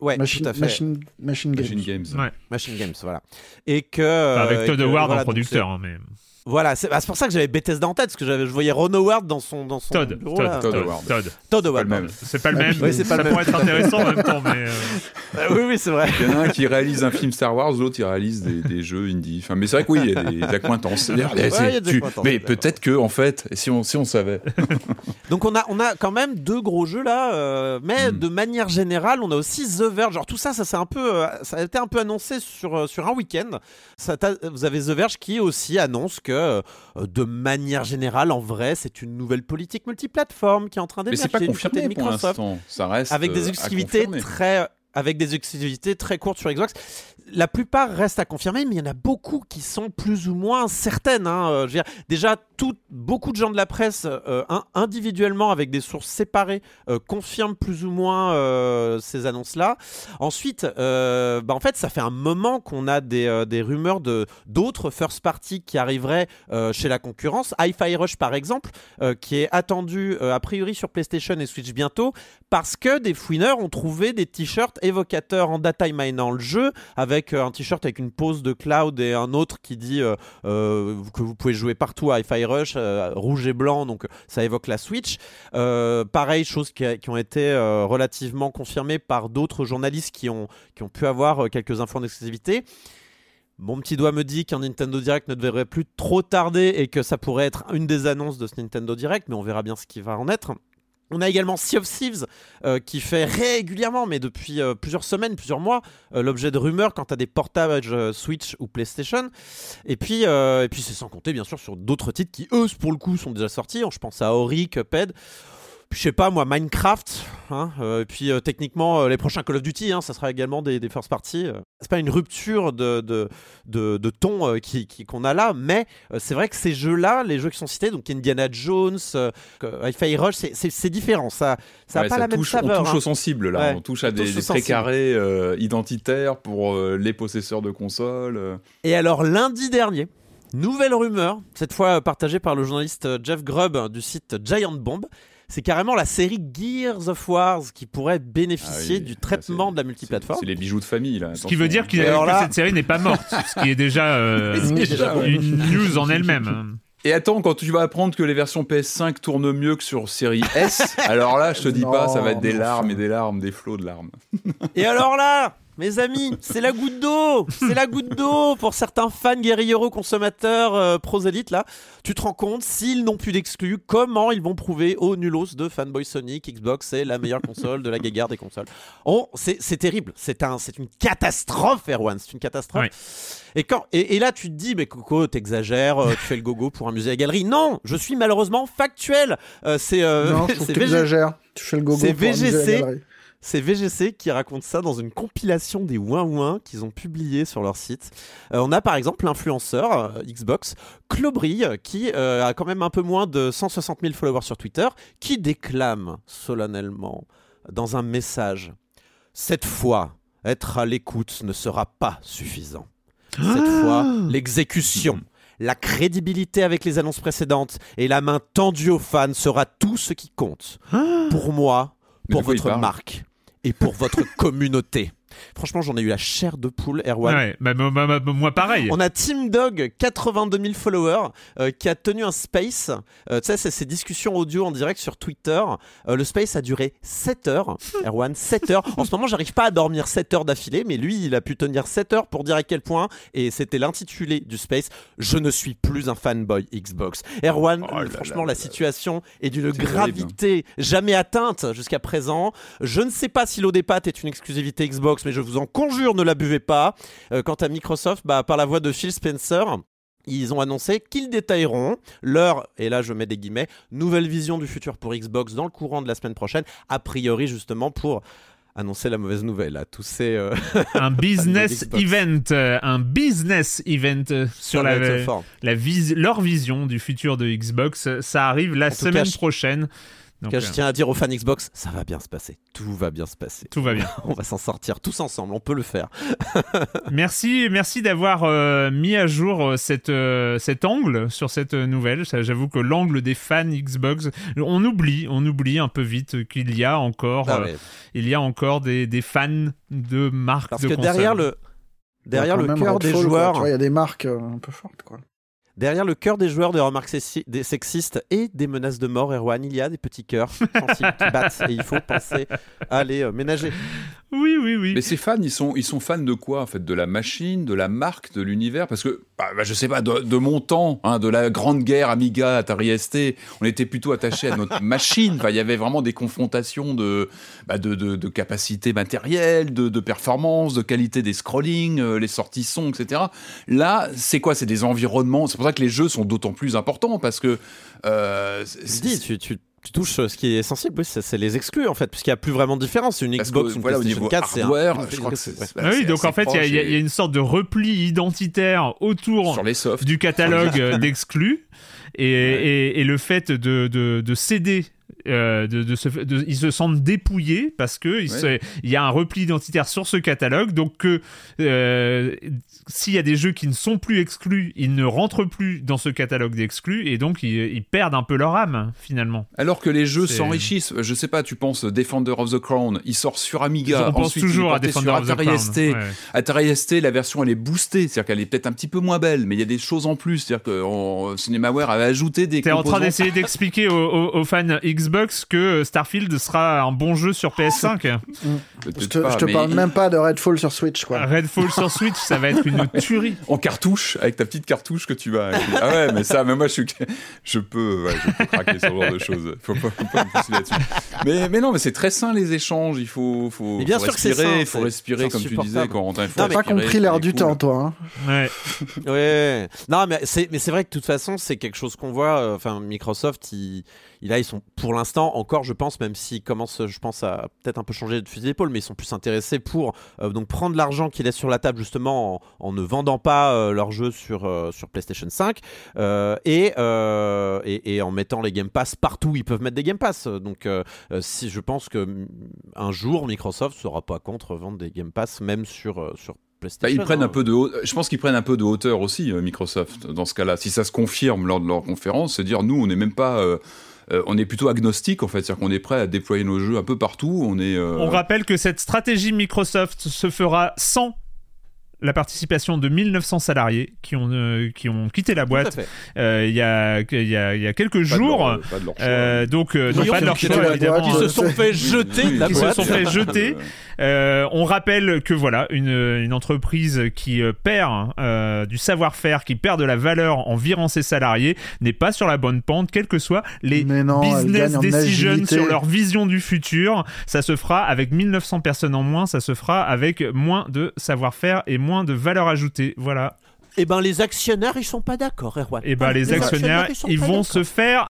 ouais, Machine, tout à fait, Machine, Machine Games. Machine Games. Ouais. Machine Games, voilà. Et que Avec Todd que, Howard voilà, en producteur. hein, mais... Voilà, c'est bah, c'est pour ça que j'avais Bethesda en tête parce que j'avais- je voyais Ron Howard dans son dans son Todd, bureau, Todd, là. Todd, Todd Howard. Todd. Todd Pas Howard. le même. C'est pas le même. Oui, c'est pas ça le pourrait être intéressant en même temps, mais. euh, Euh, oui, oui, c'est vrai. Il y en a un qui réalise un film Star Wars, l'autre il réalise des, des jeux indie. Enfin, mais c'est vrai que oui, il y a des accointances. Ouais, tu- mais peut-être que, en fait, si on, si on savait. Donc on a, on a quand même deux gros jeux là, euh, mais Mm. de manière générale, on a aussi The Verge. Genre tout ça, ça c'est un peu, euh, ça a été un peu annoncé sur sur un week-end. Ça Vous avez The Verge qui aussi annonce que euh, de manière générale, en vrai, c'est une nouvelle politique multiplateforme qui est en train Mais d'émerger c'est pas confirmé de pour Microsoft, l'instant. Ça reste. avec euh, des à exclusivités très avec des exclusivités très courtes sur Xbox. La plupart restent à confirmer, mais il y en a beaucoup qui sont plus ou moins certaines. hein. Euh, je veux dire, déjà, beaucoup de gens de la presse, euh, in- individuellement, avec des sources séparées, euh, confirment plus ou moins ces annonces-là. Ensuite, bah, en fait, ça fait un moment qu'on a des, rumeurs de d'autres first party qui arriveraient chez la concurrence. Hi-Fi Rush, par exemple, qui est attendu a priori sur PlayStation et Switch bientôt, parce que des fouineurs ont trouvé des t-shirts évocateurs en data minant le jeu, avec euh, un t-shirt avec une pose de Cloud et un autre qui dit euh, euh, que vous pouvez jouer partout à Hi-Fi Rush, rouge et blanc, donc ça évoque la Switch. Pareil, choses qui, ont été relativement confirmées par d'autres journalistes qui ont, qui ont pu avoir quelques infos d'exclusivité. Mon petit doigt me dit qu'un Nintendo Direct ne devrait plus trop tarder et que ça pourrait être une des annonces de ce Nintendo Direct, mais on verra bien ce qui va en être. On a également Sea of Thieves euh, qui fait régulièrement, mais depuis euh, plusieurs semaines, plusieurs mois, euh, l'objet de rumeurs quant à des portages Switch ou PlayStation. Et puis, et puis c'est sans compter bien sûr sur d'autres titres qui eux, pour le coup, sont déjà sortis. Je pense à Ori, Cuphead. Je sais pas moi, Minecraft, hein, euh, et puis euh, techniquement euh, les prochains Call of Duty, hein, ça sera également des, des first party. euh. C'est pas une rupture de, de, de, de ton qui- qui- qu'on a là, mais c'est vrai que ces jeux-là, les jeux qui sont cités, donc Indiana Jones, Hi-Fi Rush, c'est- c'est c'est différent, ça ça a Ouais, pas ça la même touche, saveur. On touche hein. au sensible là, Ouais, on touche à on des, touche des précarés identitaires pour les possesseurs de consoles. Et alors lundi dernier, nouvelle rumeur, cette fois partagée par le journaliste Jeff Grubb du site Giant Bomb. C'est carrément la série Gears of Wars qui pourrait bénéficier Ah oui, du traitement de la multiplateforme. c'est les bijoux de famille là. Ce qui veut dire que là- cette série n'est pas morte, ce qui est déjà euh, une news en elle-même. Et attends, quand tu vas apprendre que les versions PS5 tournent mieux que sur série S, alors là, je te dis pas, ça va être des larmes et des larmes, des flots de larmes. Et alors là, mes amis, c'est la goutte d'eau C'est la goutte d'eau pour certains fans guerrieros consommateurs euh, prosélytes là. Tu te rends compte, s'ils n'ont plus d'exclus, comment ils vont prouver aux nulos de fanboy Sonic, Xbox c'est la meilleure console de la guéguerre des consoles On- C'est c'est terrible, c'est un, c'est une catastrophe Erwan, c'est une catastrophe. Et, quand, et, et là, tu te dis, mais Coco, t'exagères, euh, tu fais le gogo pour amuser la galerie. Non, je suis malheureusement factuel. Euh, c'est euh, non, je trouve c'est VG t'exagères. Tu fais le gogo C'est pour amuser la VGC. galerie. C'est VGC qui raconte ça dans une compilation des ouin ouin qu'ils ont publié sur leur site. Euh, on a par exemple l'influenceur euh, Xbox, Clobry, qui euh, a quand même un peu moins de 160 000 followers sur Twitter, qui déclame solennellement dans un message Cette fois, être à l'écoute ne sera pas suffisant. Cette fois, l'exécution. La crédibilité avec les annonces précédentes et la main tendue aux fans sera tout ce qui compte. Pour moi, pour votre marque et pour votre communauté. Franchement, j'en ai eu la chair de poule, Erwan. Ouais, bah, moi- pareil. On a Team Dog, 82 000 followers, euh, qui a tenu un space. Euh, tu sais, c'est ces discussions audio en direct sur Twitter. Euh, le space a duré 7 heures. Erwan, 7 heures. En ce moment, j'arrive pas à dormir 7 heures d'affilée, mais lui, il a pu tenir 7 heures pour dire à quel point, et c'était l'intitulé du space, je ne suis plus un fanboy Xbox. Erwan, Oh là franchement, là la là. situation est d'une gravité jamais atteinte jusqu'à présent. Je ne sais pas si l'eau des pâtes est une exclusivité Xbox, mais je vous en conjure, ne la buvez pas. Euh, quant à Microsoft, bah, par la voix de Phil Spencer, ils ont annoncé qu'ils détailleront leur, et là je mets des guillemets, nouvelle vision du futur pour Xbox dans le courant de la semaine prochaine, a priori justement pour annoncer la mauvaise nouvelle à tous ces... euh, un business event, euh, un business event euh, sur la, la vis- leur vision du futur de Xbox. euh, Ça arrive la semaine cas, prochaine. Donc, tout cas, je tiens à dire aux fans Xbox, ça va bien se passer. Tout va bien se passer. tout va bien. On va s'en sortir tous ensemble, on peut le faire. Merci, merci d'avoir euh, mis à jour euh, cette, euh, cet angle sur cette nouvelle. J'avoue que l'angle des fans Xbox, on oublie, on oublie un peu vite qu'il y a encore, Ah euh, ouais. il y a encore des, des fans de marques Parce de que consoles. derrière le, derrière le cœur des joueurs, il y a des marques un peu fortes, quoi. Derrière le cœur des joueurs des remarques sexistes et des menaces de mort, Erwan, il y a des petits cœurs sensibles qui battent et il faut penser à les euh, ménager. Oui, oui, oui. Mais ces fans, ils sont, ils sont fans de quoi en fait? De la machine, de la marque, de l'univers? Parce que, bah, bah, je sais pas, de, de mon temps, hein, de la grande guerre Amiga, Atari ST, on était plutôt attaché à notre machine. Enfin, il y avait vraiment des confrontations de, bah, de, de, de capacité matérielle, de, de performance, de qualité des scrollings, euh, les sorties son, etc. Là, c'est quoi? C'est des environnements. C'est pour ça que les jeux sont d'autant plus importants parce que. euh, dis, tu, tu- tu touches euh, ce qui est sensible, oui, c'est les exclus en fait, puisqu'il n'y a plus vraiment de différence. Une Xbox, que, une voilà, au PlayStation niveau 4, c'est un- hardware, une- je crois que c'est. ouais. voilà, Ah oui, donc en fait, il y a- y, une sorte de repli identitaire autour sur les softs. du catalogue d'exclus et, et, et le fait de, de, de céder. Euh, de, de se, de- ils se sentent dépouillés parce que il, se- il y a un repli identitaire sur ce catalogue. Donc que euh, s'il y a des jeux qui ne sont plus exclus ils ne rentrent plus dans ce catalogue d'exclus et donc ils, ils perdent un peu leur âme finalement. Alors que les jeux s'enrichissent, je sais pas, tu penses Defender of the Crown, il sort sur Amiga, on pense il toujours à Defender sur of the Atari Crown ST. ouais. Atari ST, la version elle est boostée, c'est-à-dire qu'elle est peut-être un petit peu moins belle, mais il y a des choses en plus, c'est-à-dire que on- CinemaWare avait ajouté des T'es en train d'essayer d'expliquer aux, aux- aux fans Xbox que Starfield sera un bon jeu sur PS5. Peut-être Je te, pas, je te mais parle il- même pas de Redfall sur Switch, quoi. Redfall sur Switch, ça va être une tuerie. En cartouche, avec ta petite cartouche que tu vas. Ah ouais, mais ça, mais moi je suis, je peux, ouais, je peux craquer sur ce genre de choses. Faut pas, faut pas me pousser là-dessus. Mais, mais non, mais c'est très sain les échanges. Il faut, faut, Mais bien faut sûr respirer, il faut respirer comme tu disais, Corentin. il mais- Pas compris l'air du cool. temps, toi. hein. Ouais. Ouais. Non, mais c'est vrai que de toute façon, c'est quelque chose qu'on voit. euh, Enfin, Microsoft, ils, là, ils sont pour l'instant, encore, je pense, même s'ils commencent, je pense, à peut-être un peu changer de fusil d'épaule, mais ils sont plus intéressés pour euh, donc prendre l'argent qu'ils laissent sur la table, justement, en, en ne vendant pas euh, leurs jeux sur, euh, sur PlayStation 5 euh, et, et, et en mettant les Game Pass partout où ils peuvent mettre des Game Pass. Donc, si je pense que mm, un jour, Microsoft sera pas contre vendre des Game Pass, même sur, sur Bah, PlayStation. ils prennent hein. un peu de je pense qu'ils prennent un peu de hauteur aussi Microsoft dans ce cas-là. Si ça se confirme lors de leur conférence, c'est dire nous on n'est même pas euh, euh, on est plutôt agnostique en fait, c'est-à-dire qu'on est prêt à déployer nos jeux un peu partout, on euh, On rappelle que cette stratégie Microsoft se fera sans la participation de 1900 salariés qui ont, euh, qui ont quitté la boîte euh, il y, a, il y, a, y a quelques pas de jours. leur- pas de leur choix. Donc, non, Qui pas ont de leur quitté choix, la évidemment. boîte, Qui se sont fait jeter de la Qui se sont fait jeter. Euh, on rappelle que voilà, une, une entreprise qui perd euh, du savoir-faire, qui perd de la valeur en virant ses salariés, n'est pas sur la bonne pente, quels que soient les non, business decisions sur leur vision du futur. Ça se fera avec 1900 personnes en moins, ça se fera avec moins de savoir-faire et moins de valeur ajoutée. Voilà. Eh ben, les actionnaires, ils sont pas d'accord, Erwan. Et ben les actionnaires, ils pas vont se faire.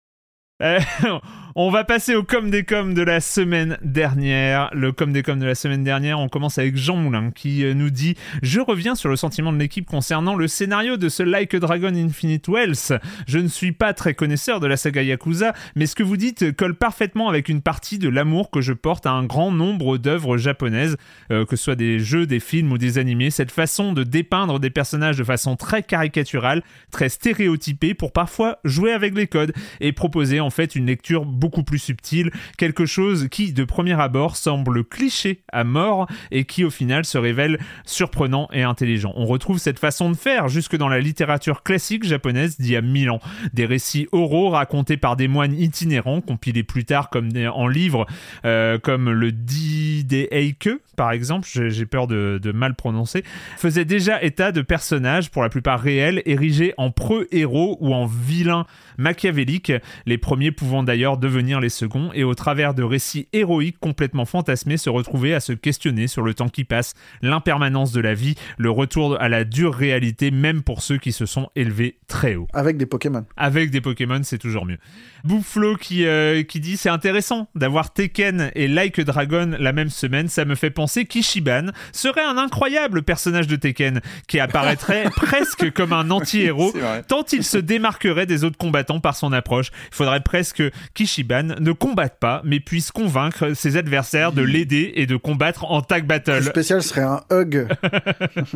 On va passer au com des com de la semaine dernière. Le com des com de la semaine dernière, on commence avec Jean Moulin qui euh, nous dit Je reviens sur le sentiment de l'équipe concernant le scénario de ce Like a Dragon Infinite Wells. Je ne suis pas très connaisseur de la saga Yakuza, mais ce que vous dites colle parfaitement avec une partie de l'amour que je porte à un grand nombre d'œuvres japonaises, euh, que ce soit des jeux, des films ou des animés. Cette façon de dépeindre des personnages de façon très caricaturale, très stéréotypée, pour parfois jouer avec les codes et proposer en fait une lecture beaucoup plus subtile, quelque chose qui de premier abord semble cliché à mort et qui au final se révèle surprenant et intelligent. On retrouve cette façon de faire jusque dans la littérature classique japonaise d'il y a mille ans. Des récits oraux racontés par des moines itinérants, compilés plus tard comme en livres, euh, comme le Dideike, par exemple, j'ai peur de, de mal prononcer, faisaient déjà état de personnages, pour la plupart réels, érigés en preux héros ou en vilains machiavéliques, les premiers pouvant d'ailleurs devenir les seconds, et au travers de récits héroïques complètement fantasmés, se retrouver à se questionner sur le temps qui passe, l'impermanence de la vie, le retour à la dure réalité, même pour ceux qui se sont élevés très haut. Avec des Pokémon. Avec des Pokémon, c'est toujours mieux. Boufflo qui, euh, qui dit c'est intéressant d'avoir Tekken et Like a Dragon la même semaine. Ça me fait penser qu'Ishiban serait un incroyable personnage de Tekken qui apparaîtrait presque comme un anti-héros. Tant il se démarquerait des autres combattants par son approche, il faudrait presque qu'Ishiban ne combatte pas, mais puisse convaincre ses adversaires de l'aider et de combattre en tag Le battle. spécial serait un hug.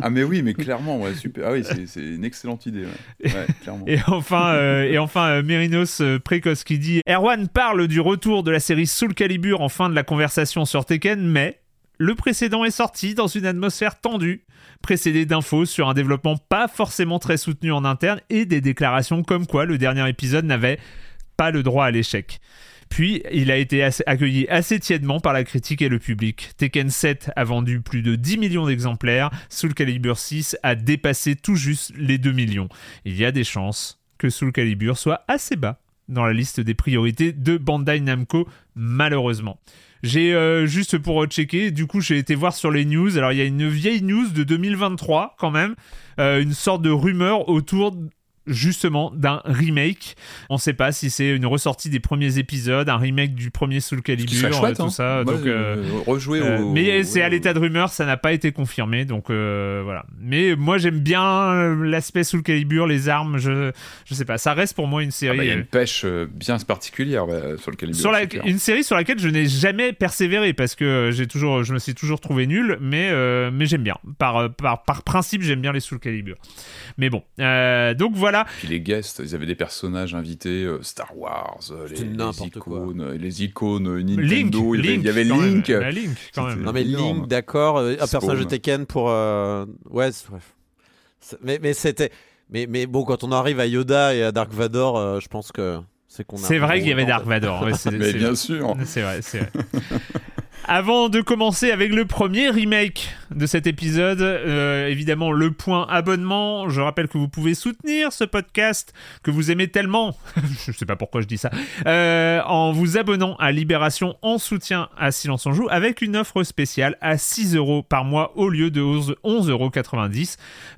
Ah mais oui, mais clairement, ouais, super. Ah oui, c'est- une excellente idée. Ouais, Ouais, clairement. Et enfin, euh, et enfin euh, Mérinos euh, Qui dit Erwan parle du retour de la série Soul Calibur en fin de la conversation sur Tekken, mais le précédent est sorti dans une atmosphère tendue, précédé d'infos sur un développement pas forcément très soutenu en interne et des déclarations comme quoi le dernier épisode n'avait pas le droit à l'échec. Puis, il a été accueilli assez tièdement par la critique et le public. Tekken 7 a vendu plus de 10 millions d'exemplaires, Soul Calibur 6 a dépassé tout juste les 2 millions. Il y a des chances que Soul Calibur soit assez bas dans la liste des priorités de Bandai Namco, malheureusement. J'ai euh, juste pour checker, du coup j'ai été voir sur les news, alors il y a une vieille news de 2023 quand même, euh, une sorte de rumeur autour justement d'un remake. On sait pas si c'est une ressortie des premiers épisodes, un remake du premier Soul Calibur, chouette, euh, tout hein. ça. Moi, donc, euh, rejouer euh, au. mais c'est à l'état de rumeur, ça n'a pas été confirmé, donc euh, voilà. Mais moi j'aime bien l'aspect Soul Calibur, les armes, je je sais pas, ça reste pour moi une Ah série. bah, Il y a une pêche bien particulière bah, sur le sur la, clair. une série sur laquelle je n'ai jamais persévéré parce que j'ai toujours, je me suis toujours trouvé nul, mais mais j'aime bien. Par, par par principe, j'aime bien les Soul Calibur. Mais bon, donc voilà. Puis les guests, ils avaient des personnages invités, euh, Star Wars, euh, les, les n'importe quoi. icônes, euh, les icônes euh, Nintendo, Link, il y avait, Link, il y avait quand même. Link. Bah, Link, quand même. Non mais énorme. Link, d'accord, un Spawn. personnage de Tekken pour euh, ouais, mais mais c'était mais mais bon quand on arrive à Yoda et à Dark Vador, euh, je pense que c'est qu'on a C'est vrai qu'il y avait Dark. Vador. Mais c'est- bien sûr. C'est vrai, c'est vrai. Avant de commencer avec le premier remake de cet épisode. Euh, évidemment, le point abonnement. Je rappelle que vous pouvez soutenir ce podcast que vous aimez tellement. je sais pas pourquoi je dis ça. euh, en vous abonnant à Libération en soutien à Silence on Joue avec une offre spéciale à 6 euros par mois au lieu de 11,90 euros.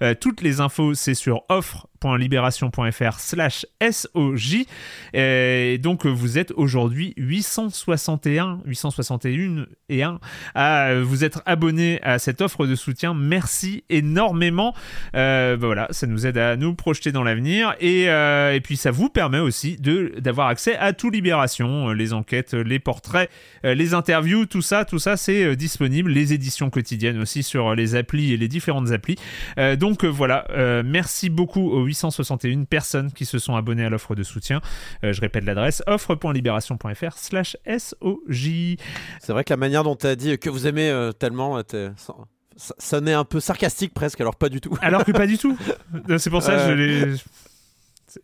Euh, toutes les infos, c'est sur offre.libération.fr slash SOJ. Et donc, vous êtes aujourd'hui 861, 861 et 1 à vous être abonné à cette offre de soutien. Merci énormément. Euh, bah voilà, ça nous aide à nous projeter dans l'avenir et, euh, et puis ça vous permet aussi d'avoir accès à tout Libération, euh, les enquêtes, les portraits, euh, les interviews, tout ça, tout ça c'est euh, disponible, les éditions quotidiennes aussi sur les applis et les différentes applis. Euh, donc voilà, merci beaucoup aux 861 personnes qui se sont abonnées à l'offre de soutien. Je répète l'adresse offre.libération.fr slash SOJ. C'est vrai que la manière dont tu as dit que vous aimez tellement, ça, ça sonnait un peu sarcastique presque, alors pas du tout. Alors que pas du tout. C'est pour ça que je Euh. l'ai.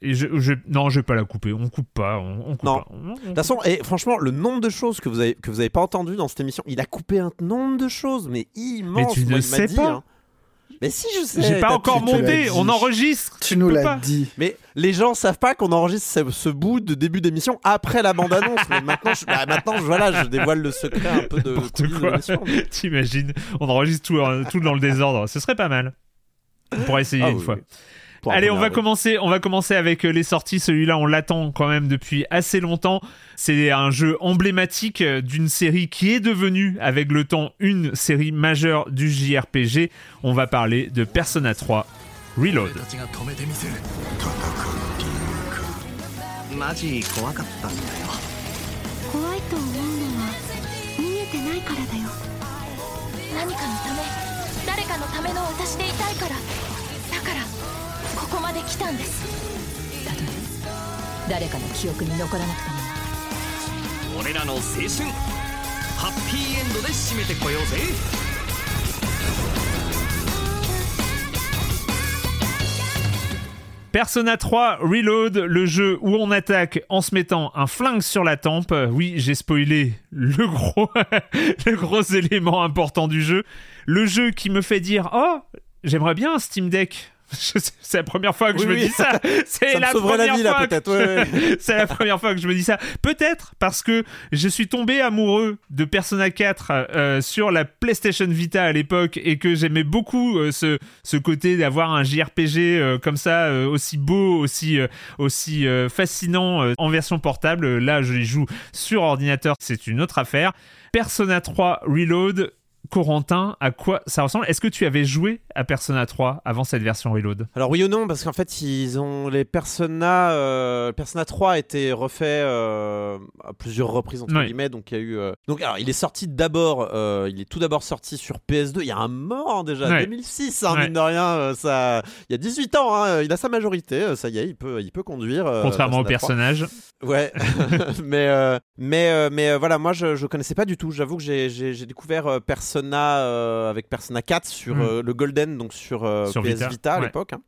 Et je, je- non, je vais pas la couper. On coupe pas. On, on coupe Non. pas. De toute façon, et franchement, le nombre de choses que vous avez que vous avez pas entendu dans cette émission, il a coupé un nombre de choses, mais immense. Mais tu Moi, ne sais dit, pas. hein. Mais si je sais. J'ai pas encore monté. On enregistre. Tu nous l'as pas. dit. Mais les gens savent pas qu'on enregistre ce, ce bout de début d'émission après la bande-annonce. mais maintenant, je, bah, maintenant, je- voilà, je dévoile le secret un peu de de. T'imagines On enregistre tout, euh, tout dans le désordre. Ce serait pas mal. On pourrait essayer Ah une oui, fois. oui. Allez, on va commencer. On va commencer avec euh, les sorties. Celui-là, on l'attend quand même depuis assez longtemps. C'est un jeu emblématique euh, d'une série qui est devenue, avec le temps, une série majeure du JRPG. On va parler de Persona 3 Reload. ここまで来たんです誰かの記憶に残らなくても俺らの青春ハッピーエンドで締めてこようぜ Persona 3 Reload, le jeu où on attaque en se mettant un flingue sur la tempe. Oui, j'ai spoilé le gros, le gros élément important du jeu. Le jeu qui me fait dire Oh, j'aimerais bien un Steam Deck. C'est la première fois que Oui, je me oui. dis ça. C'est la la première vie, là, fois peut-être, que- ouais, ouais. C'est la première fois que je me dis ça. Peut-être parce que je suis tombé amoureux de Persona 4 euh, sur la PlayStation Vita à l'époque et que j'aimais beaucoup euh, ce, ce côté d'avoir un JRPG euh, comme ça, aussi beau, aussi, aussi fascinant en version portable. Là, je y joue sur ordinateur, c'est une autre affaire. Persona 3 Reload. Corentin, à quoi ça ressemble? Est-ce que tu avais joué à Persona 3 avant cette version Reload? Alors oui ou non parce qu'en fait ils ont les Persona euh, Persona 3 a été refait euh, à plusieurs reprises entre guillemets donc il y a eu euh, donc alors il est sorti d'abord euh, il est tout d'abord sorti sur PS2 il y a un mort déjà Ouais. 2006 hein, Ouais. mine de rien ça il y a 18 ans hein, il a sa majorité ça y est il peut il peut conduire Contrairement au Persona 3. personnage. Ouais, mais mais mais voilà, moi je, je connaissais pas du tout. J'avoue que j'ai découvert euh, Persona euh, avec Persona 4 sur Mm. euh, le Golden, donc sur, euh, Sur PS Vita, Vita, à ouais. l'époque. hein.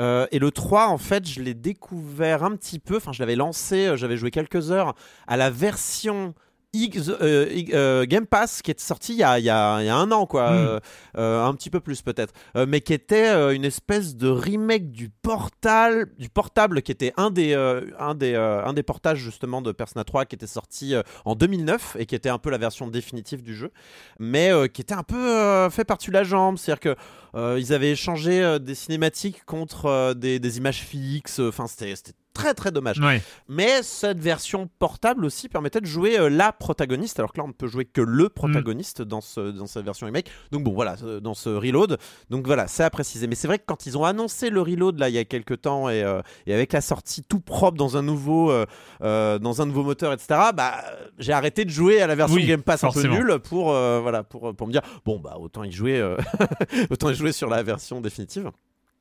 Euh, et le 3, en fait, je l'ai découvert un petit peu. Enfin, je l'avais lancé, j'avais joué quelques heures à la version X, euh, euh, Game Pass qui est sortie il y a, il y a- il y a un an, quoi. Mm. Euh, un petit peu plus peut-être. Euh, mais qui était une espèce de remake du portal, du portable qui était un des, un des, un des portages justement de Persona 3 qui était sorti en 2009 et qui était un peu la version définitive du jeu, mais qui était un peu fait par-dessus la jambe. C'est-à-dire que ils avaient échangé des cinématiques contre des, des images fixes. Enfin, c'était très très dommage. Ouais. Mais cette version portable aussi permettait de jouer euh, la protagoniste, alors que là on ne peut jouer que le protagoniste dans, ce, dans cette version remake. Donc bon voilà, euh, dans ce reload. Donc voilà, c'est à préciser. Mais c'est vrai que quand ils ont annoncé le reload là il y a quelques temps et, euh, et avec la sortie tout propre dans un nouveau, euh, dans un nouveau moteur, etc. Bah j'ai arrêté de jouer à la version Oui, Game Pass forcément. un peu nulle pour voilà pour, pour me dire bon bah autant y jouer, autant y jouer sur la version définitive.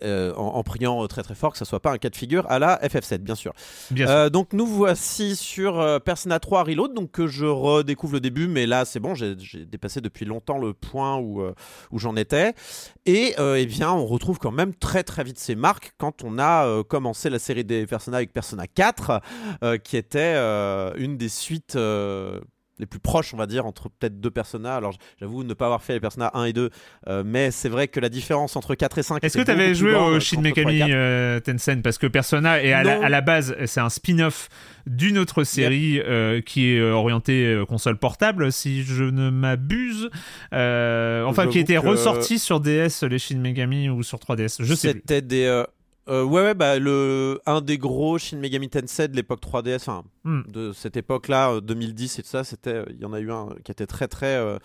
Euh, en, en priant euh, très très fort que ce soit pas un cas de figure à la FF7 bien sûr. Bien sûr. Euh, donc nous voici sur euh, Persona 3 Reload, donc que je redécouvre le début, mais là c'est bon, j'ai dépassé depuis longtemps le point où, euh, où j'en étais. Et euh, eh bien on retrouve quand même très très vite ces marques quand on a euh, commencé la série des Persona avec Persona 4, euh, qui était euh, une des suites... les plus proches, on va dire, entre peut-être deux Persona. Alors j'avoue ne pas avoir fait les Persona 1 et 2, euh, mais c'est vrai que la différence entre 4 et 5 Est-ce que tu avais joué au Shin 3 et Megami 4. euh, Tensei Parce que Persona, est à, la, Non. à la base, c'est un spin-off d'une autre série euh, qui est euh, orientée console portable, si je ne m'abuse. Enfin, qui était que- ressorti sur DS, les Shin Megami, ou sur 3DS. Je sais plus. C'était des. Euh, euh, ouais, ouais, bah, le, un des gros Shin Megami Tensei de l'époque 3DS, enfin, Hmm. de cette époque-là, euh, 2010 et tout ça, c'était, euh, il y en a eu un qui était très très euh,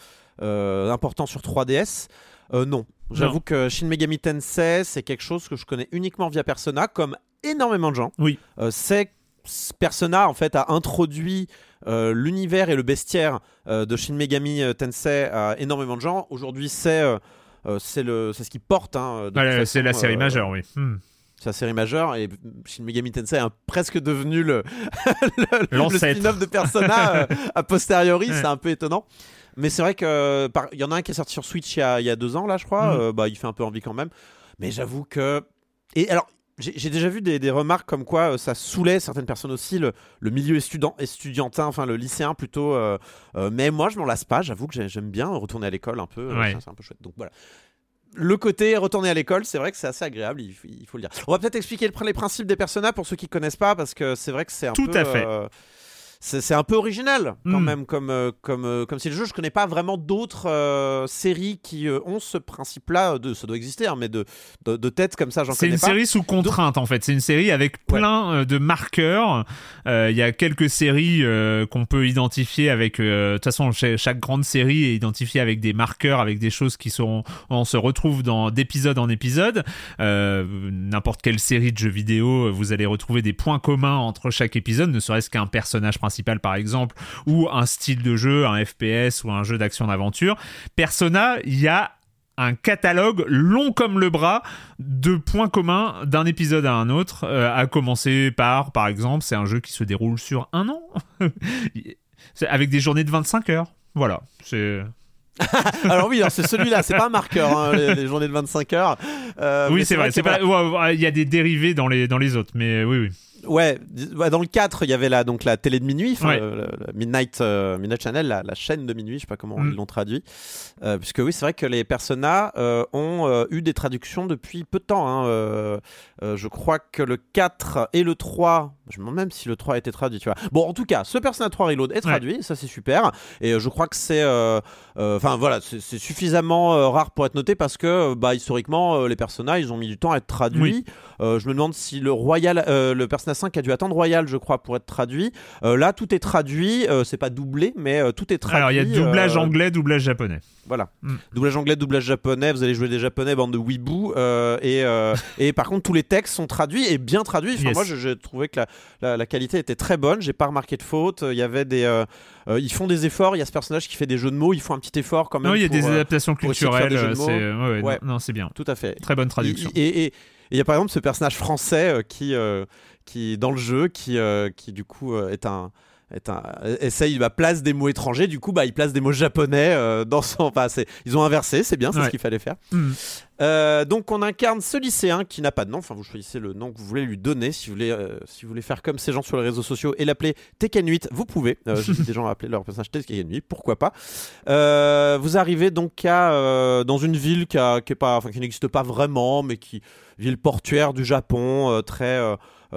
euh, important sur 3DS. Euh, non, j'avoue que Shin Megami Tensei, c'est quelque chose que je connais uniquement via Persona, comme énormément de gens. Oui. Euh, c'est Persona en fait a introduit euh, l'univers et le bestiaire euh, de Shin Megami euh, Tensei à énormément de gens. Aujourd'hui, c'est euh, euh, c'est le c'est ce qui porte. hein, c'est la série euh, majeure, oui. Hmm. La série majeure et Shin Megami Tensei est presque devenu le, le, spin-off de Persona euh, a posteriori, c'est un peu étonnant. Mais c'est vrai que il y en a un qui est sorti sur Switch il y a, il y a deux ans là, je crois. Mhm. Euh, bah, il fait un peu envie quand même. Mais j'avoue que et alors. J'ai déjà vu des, des remarques comme quoi euh, ça saoulait certaines personnes aussi, le, le milieu étudiant, estudiantin, enfin le lycéen plutôt. euh, euh, mais moi, je m'en lasse pas. J'avoue que j'ai- j'aime bien retourner à l'école un peu. Ouais. c'est un peu chouette. Donc voilà le côté retourner à l'école, c'est vrai que c'est assez agréable, il, faut- il faut le dire. On va peut-être expliquer le- les principes des personnages pour ceux qui connaissent pas, parce que c'est vrai que c'est un Tout peu. à fait. C'est c'est un peu original quand Mm. même comme euh, comme euh, comme si le jeu je connais pas vraiment d'autres euh, séries qui euh, ont ce principe là de ça doit exister hein, mais de, de de tête comme ça j'en C'est connais une pas série sous contrainte en fait. C'est une série avec plein de marqueurs. Euh, Il y a quelques séries qu'on peut identifier avec. De toute façon, cha- chaque grande série est identifiée avec des marqueurs, avec des choses qui sont. On se retrouve dans d'épisode en épisode. N'importe quelle série de jeux vidéo, vous allez retrouver des points communs entre chaque épisode, ne serait-ce qu'un personnage principal par exemple, ou un style de jeu, un FPS ou un jeu d'action d'aventure. Persona, il y a un catalogue long comme le bras de points communs d'un épisode à un autre, euh, à commencer par, par exemple, c'est un jeu qui se déroule sur un an, avec des journées de 25 heures. Voilà, c'est... alors oui alors c'est celui-là c'est pas un marqueur hein, les, les journées de 25 heures Euh, oui, c'est vrai, voilà. ouais, ouais, il y a des dérivés dans les, dans les autres, mais oui, oui. Ouais, dans le 4, il y avait la, donc la télé de minuit, Ouais. le- le- Midnight, euh, Midnight Channel, la, la chaîne de minuit, je sais pas comment Mm. ils l'ont traduit. Euh, puisque oui, c'est vrai que les personas euh, ont eu des traductions depuis peu de temps. hein. Je crois que le 4 et le 3, je me demande même si le 3 a été traduit, tu vois. Bon, en tout cas, ce Persona 3 Reload est traduit, ça c'est super. Et je crois que c'est. Enfin voilà, c'est suffisamment rare pour être noté parce que, bah, historiquement, les personnages, ils ont mis du temps à être traduits. Oui. Je me demande si le Royal, le Persona 5 a dû attendre Royal, je crois, pour être traduit. Euh, là, tout est traduit, euh, c'est pas doublé, mais euh, tout est traduit. Alors, il y a doublage anglais, doublage japonais. Voilà. Mm. Doublage anglais, doublage japonais, vous allez jouer des japonais, bande de weeboo. et, et par contre, tous les textes sont traduits et bien traduits. Enfin, Yes. Moi, j'ai trouvé que la, la- la qualité était très bonne. J'ai pas remarqué de faute. Il y avait des. ils font des efforts. Il y a ce personnage qui fait des jeux de mots. Ils font un petit effort quand même. Non, il y a pour, des adaptations culturelles, de c'est ouais, ouais, Ouais. non, non, c'est bien. Tout à fait. Très bonne traduction. Et- Et et- et il y a par exemple ce personnage français euh, qui, euh, qui dans le jeu, qui, euh, qui du coup euh, est un est un, essaye bah, place des mots étrangers. Du coup bah il place des mots japonais euh, dans son enfin, c'est- ils ont inversé c'est bien c'est Ouais. ce qu'il fallait faire. Mm. Euh, donc on incarne ce lycéen qui n'a pas de nom. Enfin vous choisissez le nom que vous voulez lui donner. Si vous voulez euh, si vous voulez faire comme ces gens sur les réseaux sociaux et l'appeler Tekken 8 vous pouvez. J'ai des gens appeler leur personnage Tekken 8 pourquoi pas. Vous arrivez donc à, dans une ville qui, a- qui est pas enfin qui n'existe pas vraiment mais qui ville portuaire du Japon très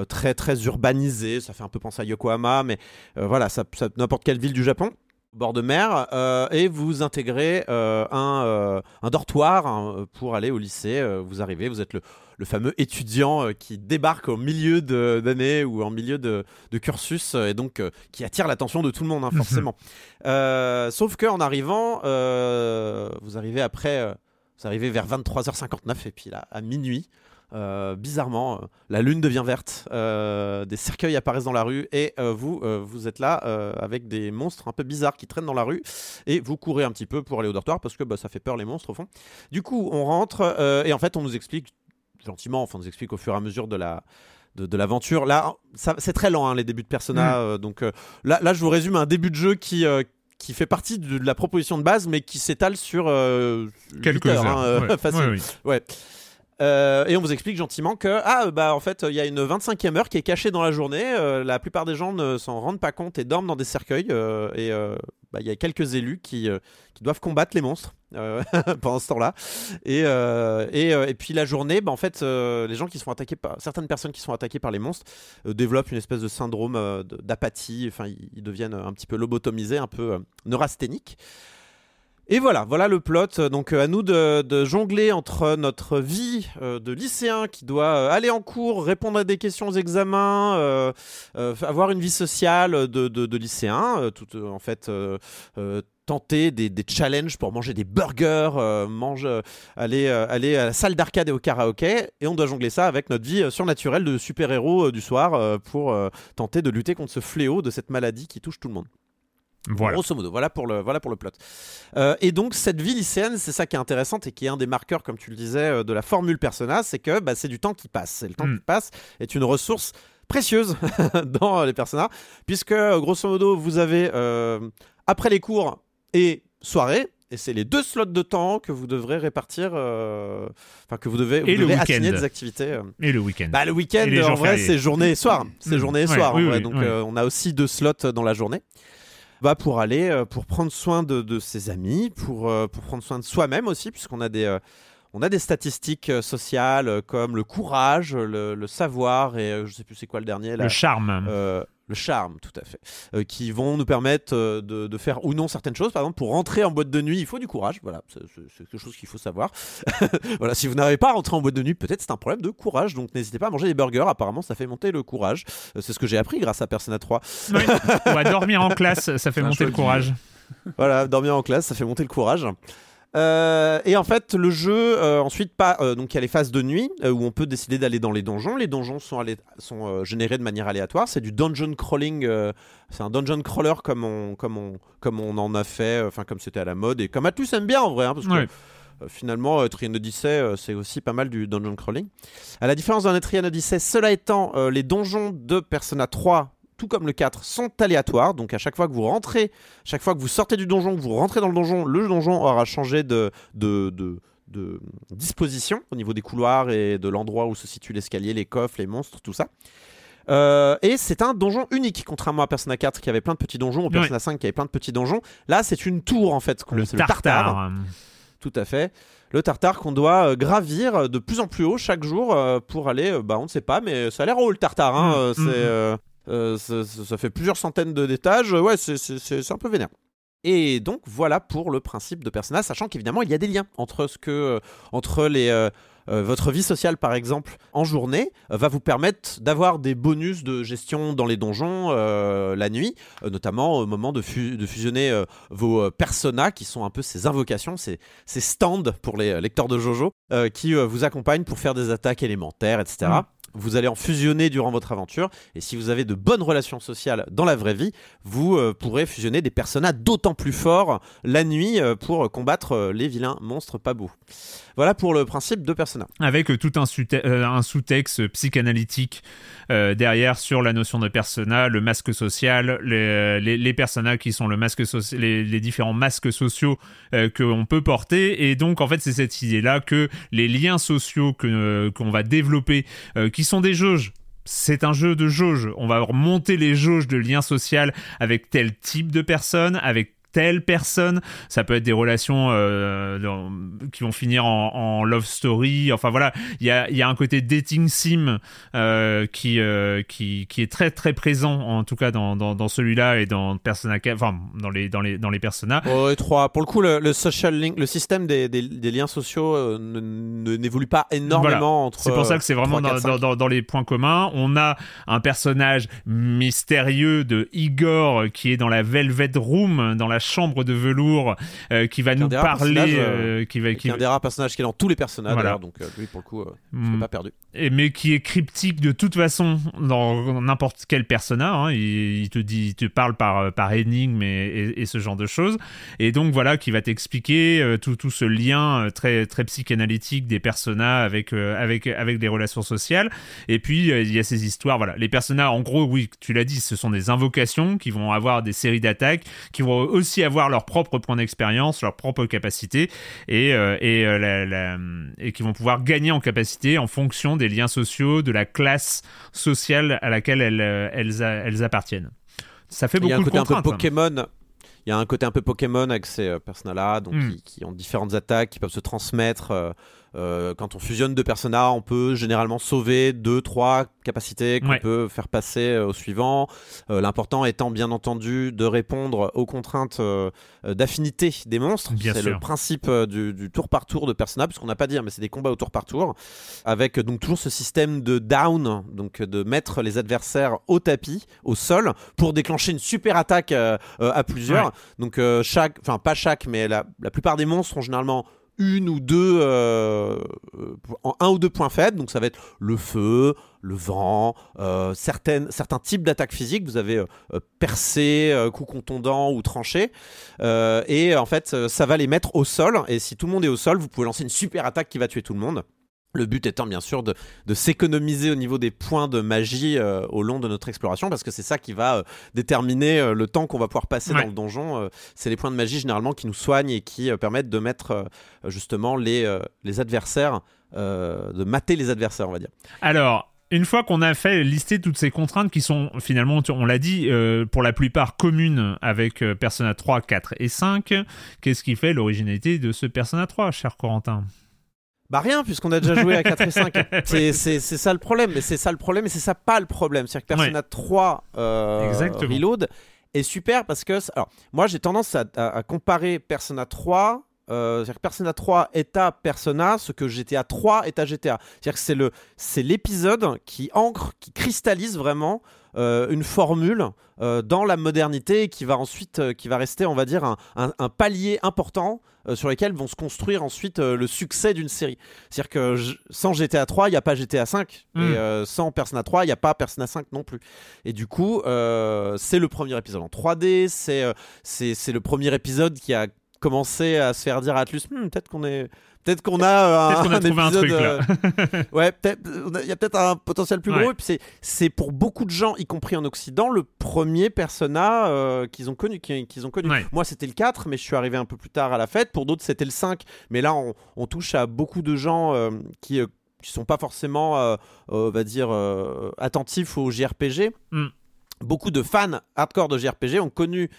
très très urbanisée ça fait un peu penser à Yokohama mais euh, voilà ça, ça- n'importe quelle ville du Japon bord de mer euh, et vous intégrez euh, un, euh, un dortoir hein, pour aller au lycée Euh, vous arrivez vous êtes le, le fameux étudiant euh, qui débarque au milieu de- d'année ou en milieu de, de cursus euh, et donc euh, qui attire l'attention de tout le monde hein, forcément. Euh, sauf que en arrivant euh, vous arrivez après euh, vous arrivez vers 23h59 et puis là à minuit euh, bizarrement, euh, la lune devient verte, euh, des cercueils apparaissent dans la rue et euh, vous, vous êtes là avec des monstres un peu bizarres qui traînent dans la rue et vous courez un petit peu pour aller au dortoir parce que bah, ça fait peur les monstres au fond. Du coup, on rentre et en fait, on nous explique gentiment, enfin, on nous explique au fur et à mesure de la de, de l'aventure. Là, c'est très lent hein, les débuts de Persona, Mm. euh, donc euh, là, là, je vous résume un début de jeu qui euh, qui fait partie de, de la proposition de base, mais qui s'étale sur Quelques heures, heures. hein, ouais. facile. Ouais, oui. Ouais. Euh, et on vous explique gentiment que ah bah en fait il y a une 25e heure qui est cachée dans la journée. Euh, la plupart des gens ne s'en rendent pas compte et dorment dans des cercueils. euh, et bah, il y a quelques élus qui, qui doivent combattre les monstres pendant ce temps-là. Et, et, puis la journée, bah, en fait, les gens qui sont attaqués par certaines personnes qui sont attaquées par les monstres développent une espèce de syndrome d'apathie. Enfin, ils, deviennent un petit peu lobotomisés, un peu neurasthéniques. Et voilà, voilà le plot. Donc euh, à nous de, jongler entre notre vie euh, de lycéen qui doit euh, aller en cours, répondre à des questions aux examens, avoir une vie sociale de, lycéen, tout, en fait tenter des, challenges pour manger des burgers, aller, à la salle d'arcade et au karaoké, et on doit jongler ça avec notre vie surnaturelle de super-héros du soir pour tenter de lutter contre ce fléau de cette maladie qui touche tout le monde. Voilà. Grosso modo, voilà pour le, voilà pour le plot. Euh, et donc, cette vie lycéenne, c'est ça qui est intéressant et qui est un des marqueurs, comme tu le disais, euh, de la formule Persona, c'est que bah, c'est du temps qui passe. Et le temps Mm. qui passe est une ressource précieuse dans euh, les Persona, puisque, grosso modo, vous avez, euh, après les cours et soirée, et c'est les deux slots de temps que vous devrez répartir, euh, enfin, que vous devez, vous Et devez assigner des activités. euh, Et le week-end. bah, le week-end, en vrai, c'est journée et soir. C'est Mm. journée et Ouais, soir. oui, en vrai. oui, Donc, oui. euh, on a aussi deux slots dans la journée. Bah, pour aller, euh, pour prendre soin de, de ses amis, pour, euh, pour prendre soin de soi-même aussi, puisqu'on a des. euh, on a des statistiques sociales comme le courage, le, le savoir et je sais plus c'est quoi le dernier là. Le charme. Euh, le charme, tout à fait, Euh, qui vont nous permettre euh, de, de faire ou non certaines choses. Par exemple, pour rentrer en boîte de nuit, il faut du courage. Voilà, c'est quelque chose qu'il faut savoir. voilà, si vous n'arrivez pas à rentrer en boîte de nuit, peut-être c'est un problème de courage. Donc n'hésitez pas à manger des burgers. Apparemment, ça fait monter le courage. Euh, c'est ce que j'ai appris grâce à Persona 3. Oui. Ou à dormir en classe, ça fait monter le courage. voilà, dormir en classe, ça fait monter le courage. Euh, et en fait, le jeu, euh, ensuite, pas, euh, donc il y a les phases de nuit où on peut décider d'aller dans les donjons. Les donjons sont, allé- sont générés de manière aléatoire. C'est du dungeon crawling. c'est un dungeon crawler comme on, comme on, comme on en a fait, enfin comme c'était à la mode et comme Atlus aime bien en vrai, hein, parce que Ouais. finalement, Trian Odyssey, c'est aussi pas mal du dungeon crawling. À la différence d'un Trian Odyssey, cela étant, les donjons de Persona 3, tout comme le 4, sont aléatoires. Donc à chaque fois que vous rentrez, chaque fois que vous sortez du donjon, que vous rentrez dans le donjon, le donjon aura changé de, de, de, de disposition au niveau des couloirs et de l'endroit où se situe l'escalier, les coffres, les monstres, tout ça. Euh, et c'est un donjon unique, contrairement à Persona 4 qui avait plein de petits donjons, ou Persona 5 qui avait plein de petits donjons. Là, c'est une tour en fait. Le tartare. tout à fait. Le tartare qu'on doit euh, gravir de plus en plus haut chaque jour euh, pour aller, euh, bah on ne sait pas, mais ça a l'air haut le tartare. hein, Mm, euh, mm, c'est, mm. euh, euh, ça, fait plusieurs centaines d'étages. Ouais, c'est, un peu vénère. Et donc voilà pour le principe de Persona, sachant qu'évidemment il y a des liens entre ce que, euh, entre les, euh, votre vie sociale par exemple en journée va vous permettre d'avoir des bonus de gestion dans les donjons la nuit, notamment au moment de, fu- de fusionner vos personas qui sont un peu ces invocations, ces, stands pour les lecteurs de Jojo qui vous accompagnent pour faire des attaques élémentaires, etc. Vous allez en fusionner durant votre aventure et si vous avez de bonnes relations sociales dans la vraie vie, vous euh, pourrez fusionner des personnages d'autant plus forts la nuit euh, pour combattre euh, les vilains monstres pas beaux. Voilà pour le principe de Persona. avec tout un, sous-te- un sous-texte psychanalytique derrière sur la notion de persona, le masque social, les, les, les personas qui sont le masque les, différents masques sociaux euh, qu'on peut porter. Et donc, en fait, c'est cette idée-là que les liens sociaux que, qu'on va développer, qui sont des jauges, c'est un jeu de jauge. On va remonter les jauges de liens sociaux avec tel type de personne, avec telle personne. Ça peut être des relations euh, dans- qui vont finir en, en love story. Enfin voilà, il y a, il y a un côté dating sim euh, qui, euh, qui, qui est très très présent, en tout cas dans, dans, dans celui-là et dans Persona 4, enfin dans les, dans les, dans les personas. Oh, et. Pour le coup, le, le social link, le système des, des- des liens sociaux n'évolue pas énormément Voilà. entre. C'est pour ça que c'est vraiment 3, 4, dans, 5. dans- les points communs. On a un personnage mystérieux de Igor qui est dans la Velvet Room, dans la chambre de velours, euh, qui va nous parler, personnages, euh, qui va, qui, est un des rares personnages qui est dans tous les personnages Voilà. donc euh, lui pour le coup, euh, l'ai pas perdu. et- mais qui est cryptique de toute façon dans n'importe quel personnage. hein. Il, il te dit, il te parle par par énigme et, et- et ce genre de choses. Et donc voilà, qui va t'expliquer euh, tout tout ce lien euh, très très psychanalytique des personnages avec euh, avec avec des relations sociales. Et puis euh, il y a ces histoires. Voilà, les personnages, en gros, oui, tu l'as dit, ce sont des invocations qui vont avoir des séries d'attaques, qui vont aussi avoir leur propre point d'expérience, leur propre capacité, et euh, et, euh, la- la- et qui vont pouvoir gagner en capacité en fonction des liens sociaux, de la classe sociale à laquelle elles, euh, elles, elles appartiennent. Ça fait Il y a un beaucoup de côté un peu contraintes. hein. Pokémon. il y a un côté un peu Pokémon avec ces euh, personnages-là, donc Mm. qui, qui ont différentes attaques, qui peuvent se transmettre. euh, euh, quand on fusionne deux personnages, on peut généralement sauver deux, trois capacités qu'on Ouais. peut faire passer euh, au suivant. Euh, L'important étant bien entendu de répondre aux contraintes d'affinité des monstres. C'est le principe du, du tour par tour de personnage, puisqu'on n'a pas dit, hein, mais c'est des combats au tour par tour, avec donc toujours ce système de down, donc de mettre les adversaires au tapis, au sol, pour déclencher une super attaque à plusieurs. Ouais. Donc chaque, enfin pas chaque, mais la, la plupart des monstres ont généralement une ou deux, euh, un ou deux points faibles. Donc ça va être le feu, le vent, euh, certains types d'attaques physiques. Vous avez euh, percé, euh, coup contondant ou tranché. Et en fait, ça va les mettre au sol. Et si tout le monde est au sol, vous pouvez lancer une super attaque qui va tuer tout le monde. Le but étant bien sûr de, de s'économiser au niveau des points de magie euh, au long de notre exploration, parce que c'est ça qui va euh, déterminer euh, le temps qu'on va pouvoir passer Ouais. dans le donjon. c'est les points de magie généralement qui nous soignent et qui permettent de mettre justement les, les adversaires, de mater les adversaires, on va dire. Alors, une fois qu'on a fait lister toutes ces contraintes qui sont finalement, on l'a dit, euh, pour la plupart communes avec Persona 3, 4 et 5, qu'est-ce qui fait l'originalité de ce Persona 3, cher Corentin? Bah rien, puisqu'on a déjà joué à 4 et 5. C'est, c'est, c'est ça le problème, mais c'est ça le problème, et c'est ça pas le problème. C'est-à-dire que Persona 3 euh. Reload est super parce que... Alors, moi j'ai tendance à, à- à comparer Persona 3... euh, c'est-à-dire que Persona 3 est à Persona ce que GTA 3 est à GTA. C'est-à-dire que c'est, le, c'est l'épisode qui ancre, qui cristallise vraiment une formule euh, dans la modernité qui va ensuite, euh, qui va rester, on va dire, un, un- un palier important euh, sur lequel vont se construire ensuite euh, le succès d'une série. C'est-à-dire que je- sans GTA 3, il n'y a pas GTA 5. Mm. Et euh, sans Persona 3, il n'y a pas Persona 5 non plus. Et du coup, euh, c'est le premier épisode en 3D. C'est, euh, c'est, c'est le premier épisode qui a commencé à se faire dire à Atlus Hmm, peut-être qu'on est. Peut-être qu'on a euh, a trouvé un épisode, truc, là. euh, ouais, Il y a peut-être un potentiel plus Ouais. gros. Et puis c'est, c'est pour beaucoup de gens, y compris en Occident, le premier Persona euh, qu'ils ont connu. qu'ils ont connu. Ouais. Moi, c'était le 4, mais je suis arrivé un peu plus tard à la fête. Pour d'autres, c'était le 5. Mais là, on, on touche à beaucoup de gens euh, qui. qui sont pas forcément, euh, on va dire, attentifs au JRPG. Mm. Beaucoup de fans hardcore de JRPG ont connu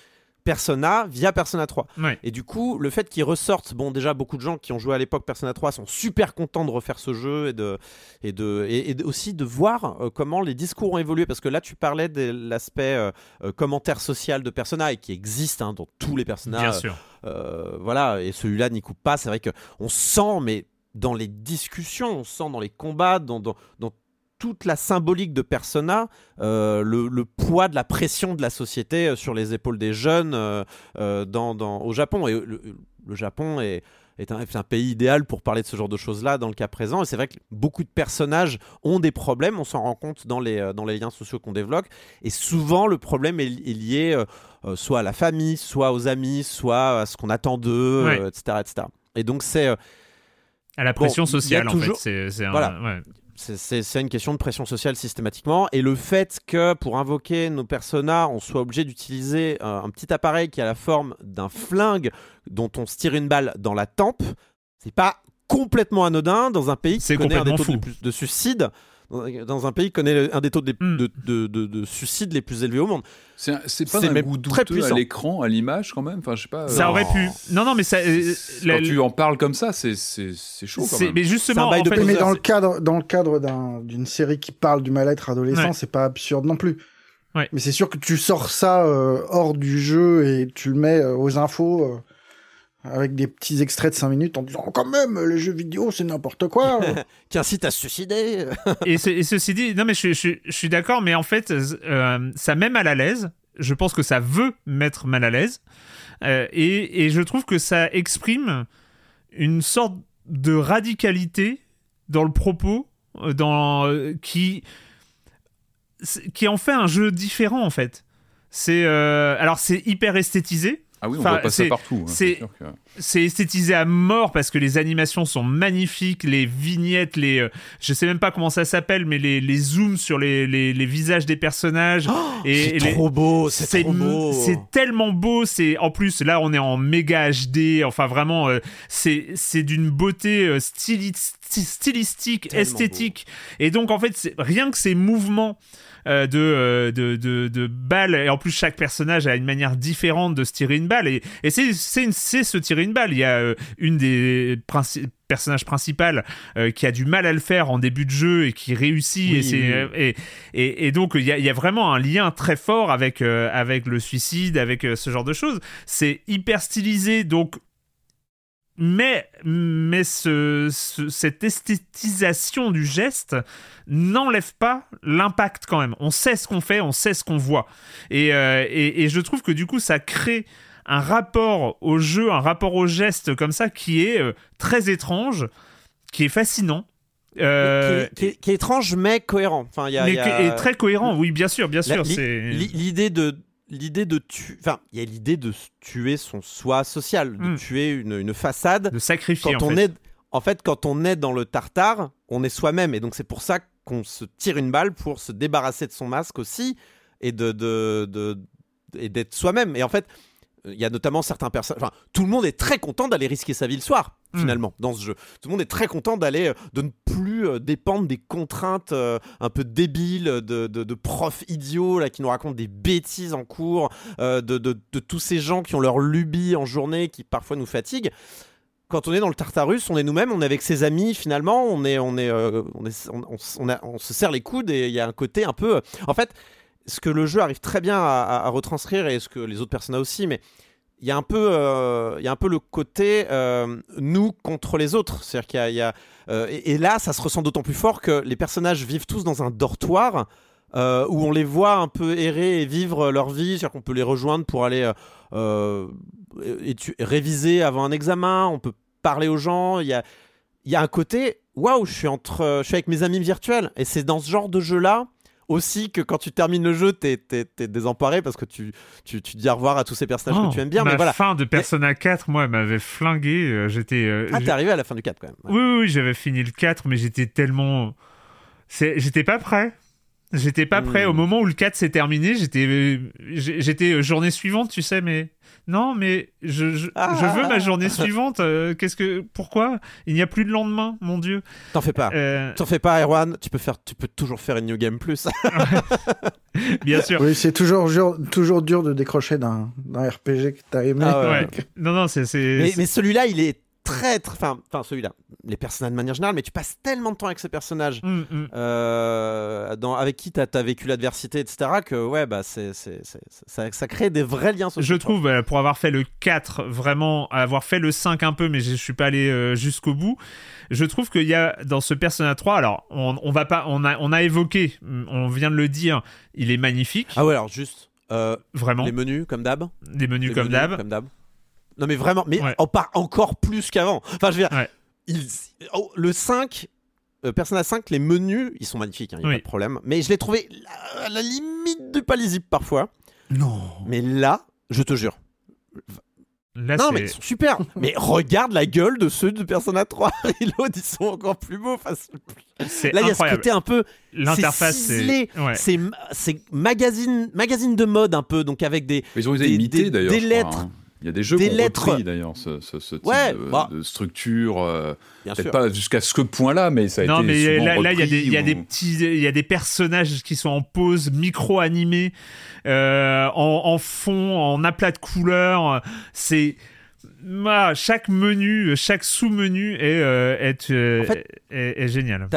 Persona via Persona 3. Ouais. Et du coup, le fait qu'ils ressortent, bon, déjà, beaucoup de gens qui ont joué à l'époque Persona 3 sont super contents de refaire ce jeu et, de, et, de, et, aussi de voir euh, comment les discours ont évolué. Parce que là, tu parlais de l'aspect euh, euh, commentaire social de Persona et qui existe hein, dans tous les personnages. Bien sûr. Voilà, et celui-là n'y coupe pas. C'est vrai que on sent, mais dans les discussions, on sent dans les combats, dans, dans, dans toute la symbolique de Persona, euh, le, le poids de la pression de la société euh, sur les épaules des jeunes euh, dans, dans- au Japon. Et le, le Japon est, est, un, est un pays idéal pour parler de ce genre de choses-là dans le cas présent. Et c'est vrai que beaucoup de personnages ont des problèmes, on s'en rend compte dans les, dans les liens sociaux qu'on développe. Et souvent, le problème est, est lié euh, soit à la famille, soit aux amis, soit à ce qu'on attend d'eux, etc., etc. Et donc, c'est. À la pression sociale, en toujours- fait. C'est, c'est un- Voilà. ouais. C'est- une question de pression sociale systématiquement. Et le fait que pour invoquer nos personnages, on soit obligé d'utiliser euh, un petit appareil qui a la forme d'un flingue dont on se tire une balle dans la tempe, c'est pas complètement anodin dans un pays qui connaît un des taux de, de suicide. Dans un pays qui connaît le- un des taux de, Mm. de, de- de- de suicide les plus élevés au monde. C'est un- c'est pas C'est d'un même goût très douteux à puissant. l'écran, à l'image quand même. Enfin, je sais pas. Ça euh, aurait pu. Non, non, mais ça. euh, c'est- la- Quand tu en parles comme ça, c'est c'est c'est chaud quand c'est- même. mais justement, bail en de fait, mais dans le c'est- cadre, dans le cadre d'un- d'une série qui parle du mal-être adolescent, Ouais. c'est pas absurde non plus. Ouais. Mais c'est sûr que tu sors ça euh, hors du jeu et tu le mets euh, aux infos euh, avec des petits extraits de 5 minutes en disant quand même les jeux vidéo c'est n'importe quoi. Qui incite à se suicider. et, ce- et ceci dit, non mais je, je- je suis d'accord, mais en fait, euh, ça met mal à l'aise. Je pense que ça veut mettre mal à l'aise. Euh, et, et je trouve que ça exprime une sorte de radicalité dans le propos, euh, dans, euh, qui, qui en fait un jeu différent en fait. C'est euh, alors c'est hyper esthétisé. Ah oui, on Enfin, voit pas ça c'est- partout. hein, c'est- que- esthétisé à mort parce que les animations sont magnifiques, les vignettes, les, euh, je sais même pas comment ça s'appelle, mais les, les zooms sur les, les, les visages des personnages. et, c'est et les- trop beau, c'est trop beau. c'est tellement beau. C'est en plus là on est en méga HD. Enfin vraiment, euh, c'est c'est d'une beauté euh, styli- sti- stylistique, Tellement esthétique. Et donc en fait c'est- rien que ces mouvements euh, de, euh, de, de, de balles. Et en plus, chaque personnage a une manière différente de se tirer une balle. Et, et c'est, c'est, une- c'est se tirer une balle. Il y a euh, une des princi- personnages principales euh, qui a du mal à le faire en début de jeu et qui réussit. Oui, et, c'est, oui. et, et, et donc, il y a, il y a vraiment un lien très fort avec, avec le suicide, avec ce genre de choses. C'est hyper stylisé, donc mais, mais ce, ce- cette esthétisation du geste n'enlève pas l'impact quand même. On sait ce qu'on fait, on sait ce qu'on voit. Et, euh, et, et je trouve que du coup, ça crée un rapport au jeu, un rapport au geste comme ça qui est euh, très étrange, qui est fascinant. Euh, qui, est, qui est- qui est étrange mais cohérent. Enfin, y a, mais y a- qui est très cohérent, oui, bien sûr, bien sûr. L'idée de l'idée de tuer, enfin, il y a l'idée de tuer son soi social, de Mm. tuer une, une façade. de sacrifier Quand en on fait. est, en fait, quand on est dans le tartare, on est soi-même, et donc c'est pour ça qu'on se tire une balle pour se débarrasser de son masque aussi et de, de, de- et d'être soi-même. Et en fait, il y a notamment certains personnages. Enfin, tout le monde est très content d'aller risquer sa vie le soir, Mm. finalement, dans ce jeu. Tout le monde est très content d'aller, euh, de ne plus euh, dépendre des contraintes euh, un peu débiles de, de, de profs idiots là, qui nous racontent des bêtises en cours, euh, de, de, tous ces gens qui ont leur lubie en journée qui parfois nous fatiguent. Quand on est dans le Tartarus, on est nous-mêmes, on est avec ses amis finalement, on est, on est, euh, on est, on, on- on a- on se serre les coudes et il y a un côté un peu. En fait, ce que le jeu arrive très bien à, retranscrire et ce que les autres personnages aussi, mais il y a un peu, euh, y a un peu le côté euh, nous contre les autres. C'est-à-dire qu'il y a, euh, et, là, ça se ressent d'autant plus fort que les personnages vivent tous dans un dortoir. où on les voit un peu errer et vivre leur vie, c'est-à-dire qu'on peut les rejoindre pour aller réviser avant un examen, on peut parler aux gens, il y a, y a un côté, waouh, je je suis avec mes amis virtuels, et c'est dans ce genre de jeu-là aussi que quand tu termines le jeu, t'es, désemparé parce que tu, tu, tu dis au revoir à tous ces personnages Oh, que tu aimes bien, voilà. fin de Persona 4, moi, elle m'avait flingué. euh, J'étais. euh, Ah, t'es arrivé à la fin du 4 quand même. Ouais. Oui, oui, oui, j'avais fini le 4, mais j'étais tellement. c'est- J'étais pas prêt. J'étais pas prêt. Hmm. Au moment où le 4 s'est terminé, j'étais euh, journée suivante, tu sais, mais. Non, mais je, je, Ah. je veux ma journée suivante. euh, Qu'est-ce que. Pourquoi? Il n'y a plus de lendemain, mon Dieu. T'en fais pas. Euh, T'en fais pas, Erwan. Tu peux faire, tu peux toujours faire une New Game Plus. bien sûr. Oui, c'est toujours, dur- toujours dur de décrocher d'un RPG que t'as aimé. Ah ouais. Ouais. Non, non, c'est. c'est- mais mais celui-là, il est très, très, enfin, enfin celui-là. Les personnages de manière générale, mais tu passes tellement de temps avec ces personnages. Hum, hum. euh, dans, avec qui t'as as vécu l'adversité, etc., que ouais, bah, c'est, ça, ça crée des vrais liens sociaux. Je trouve, euh, pour avoir fait le 4, vraiment, avoir fait le 5 un peu, mais je suis pas allé euh, jusqu'au bout, je trouve qu'il y a dans ce Persona 3, alors, on, on va pas, on a, on a évoqué, on vient de le dire, il est magnifique, Ah ouais, alors juste vraiment, les menus comme d'hab. des menus Les comme d'hab. Non mais vraiment, mais Ouais. en part encore plus qu'avant. Enfin, je veux dire, Ouais. il- oh, le 5, euh, Persona 5, les menus, ils sont magnifiques, il n'y a Oui. pas de problème. Mais je l'ai trouvé à la limite du pas lisible parfois. Non. Mais là, je te jure. Là, non, mais ils sont super. mais regarde la gueule de ceux de Persona 3. Reload, ils sont encore plus beaux. Enfin, là, il y a ce côté un peu. L'interface, c'est. Ouais. Magazine, magazine de mode un peu, donc avec des. Ils ont été Des- imités d'ailleurs. des crois, lettres. hein. Il y a des jeux Des qui ont lettres. d'ailleurs ce, ce- ce type Ouais, de, bah. de structure. euh, Bien Peut-être sûr. pas jusqu'à ce point-là, mais ça a Non, été mais souvent là, là, il y a repris des, il y a ou- des petits, il y a des personnages qui sont en pose, micro-animés, euh, en, en fond, en aplat de couleurs. C'est, ah, chaque menu, chaque sous-menu est, euh, est, euh, En fait, est, est génial.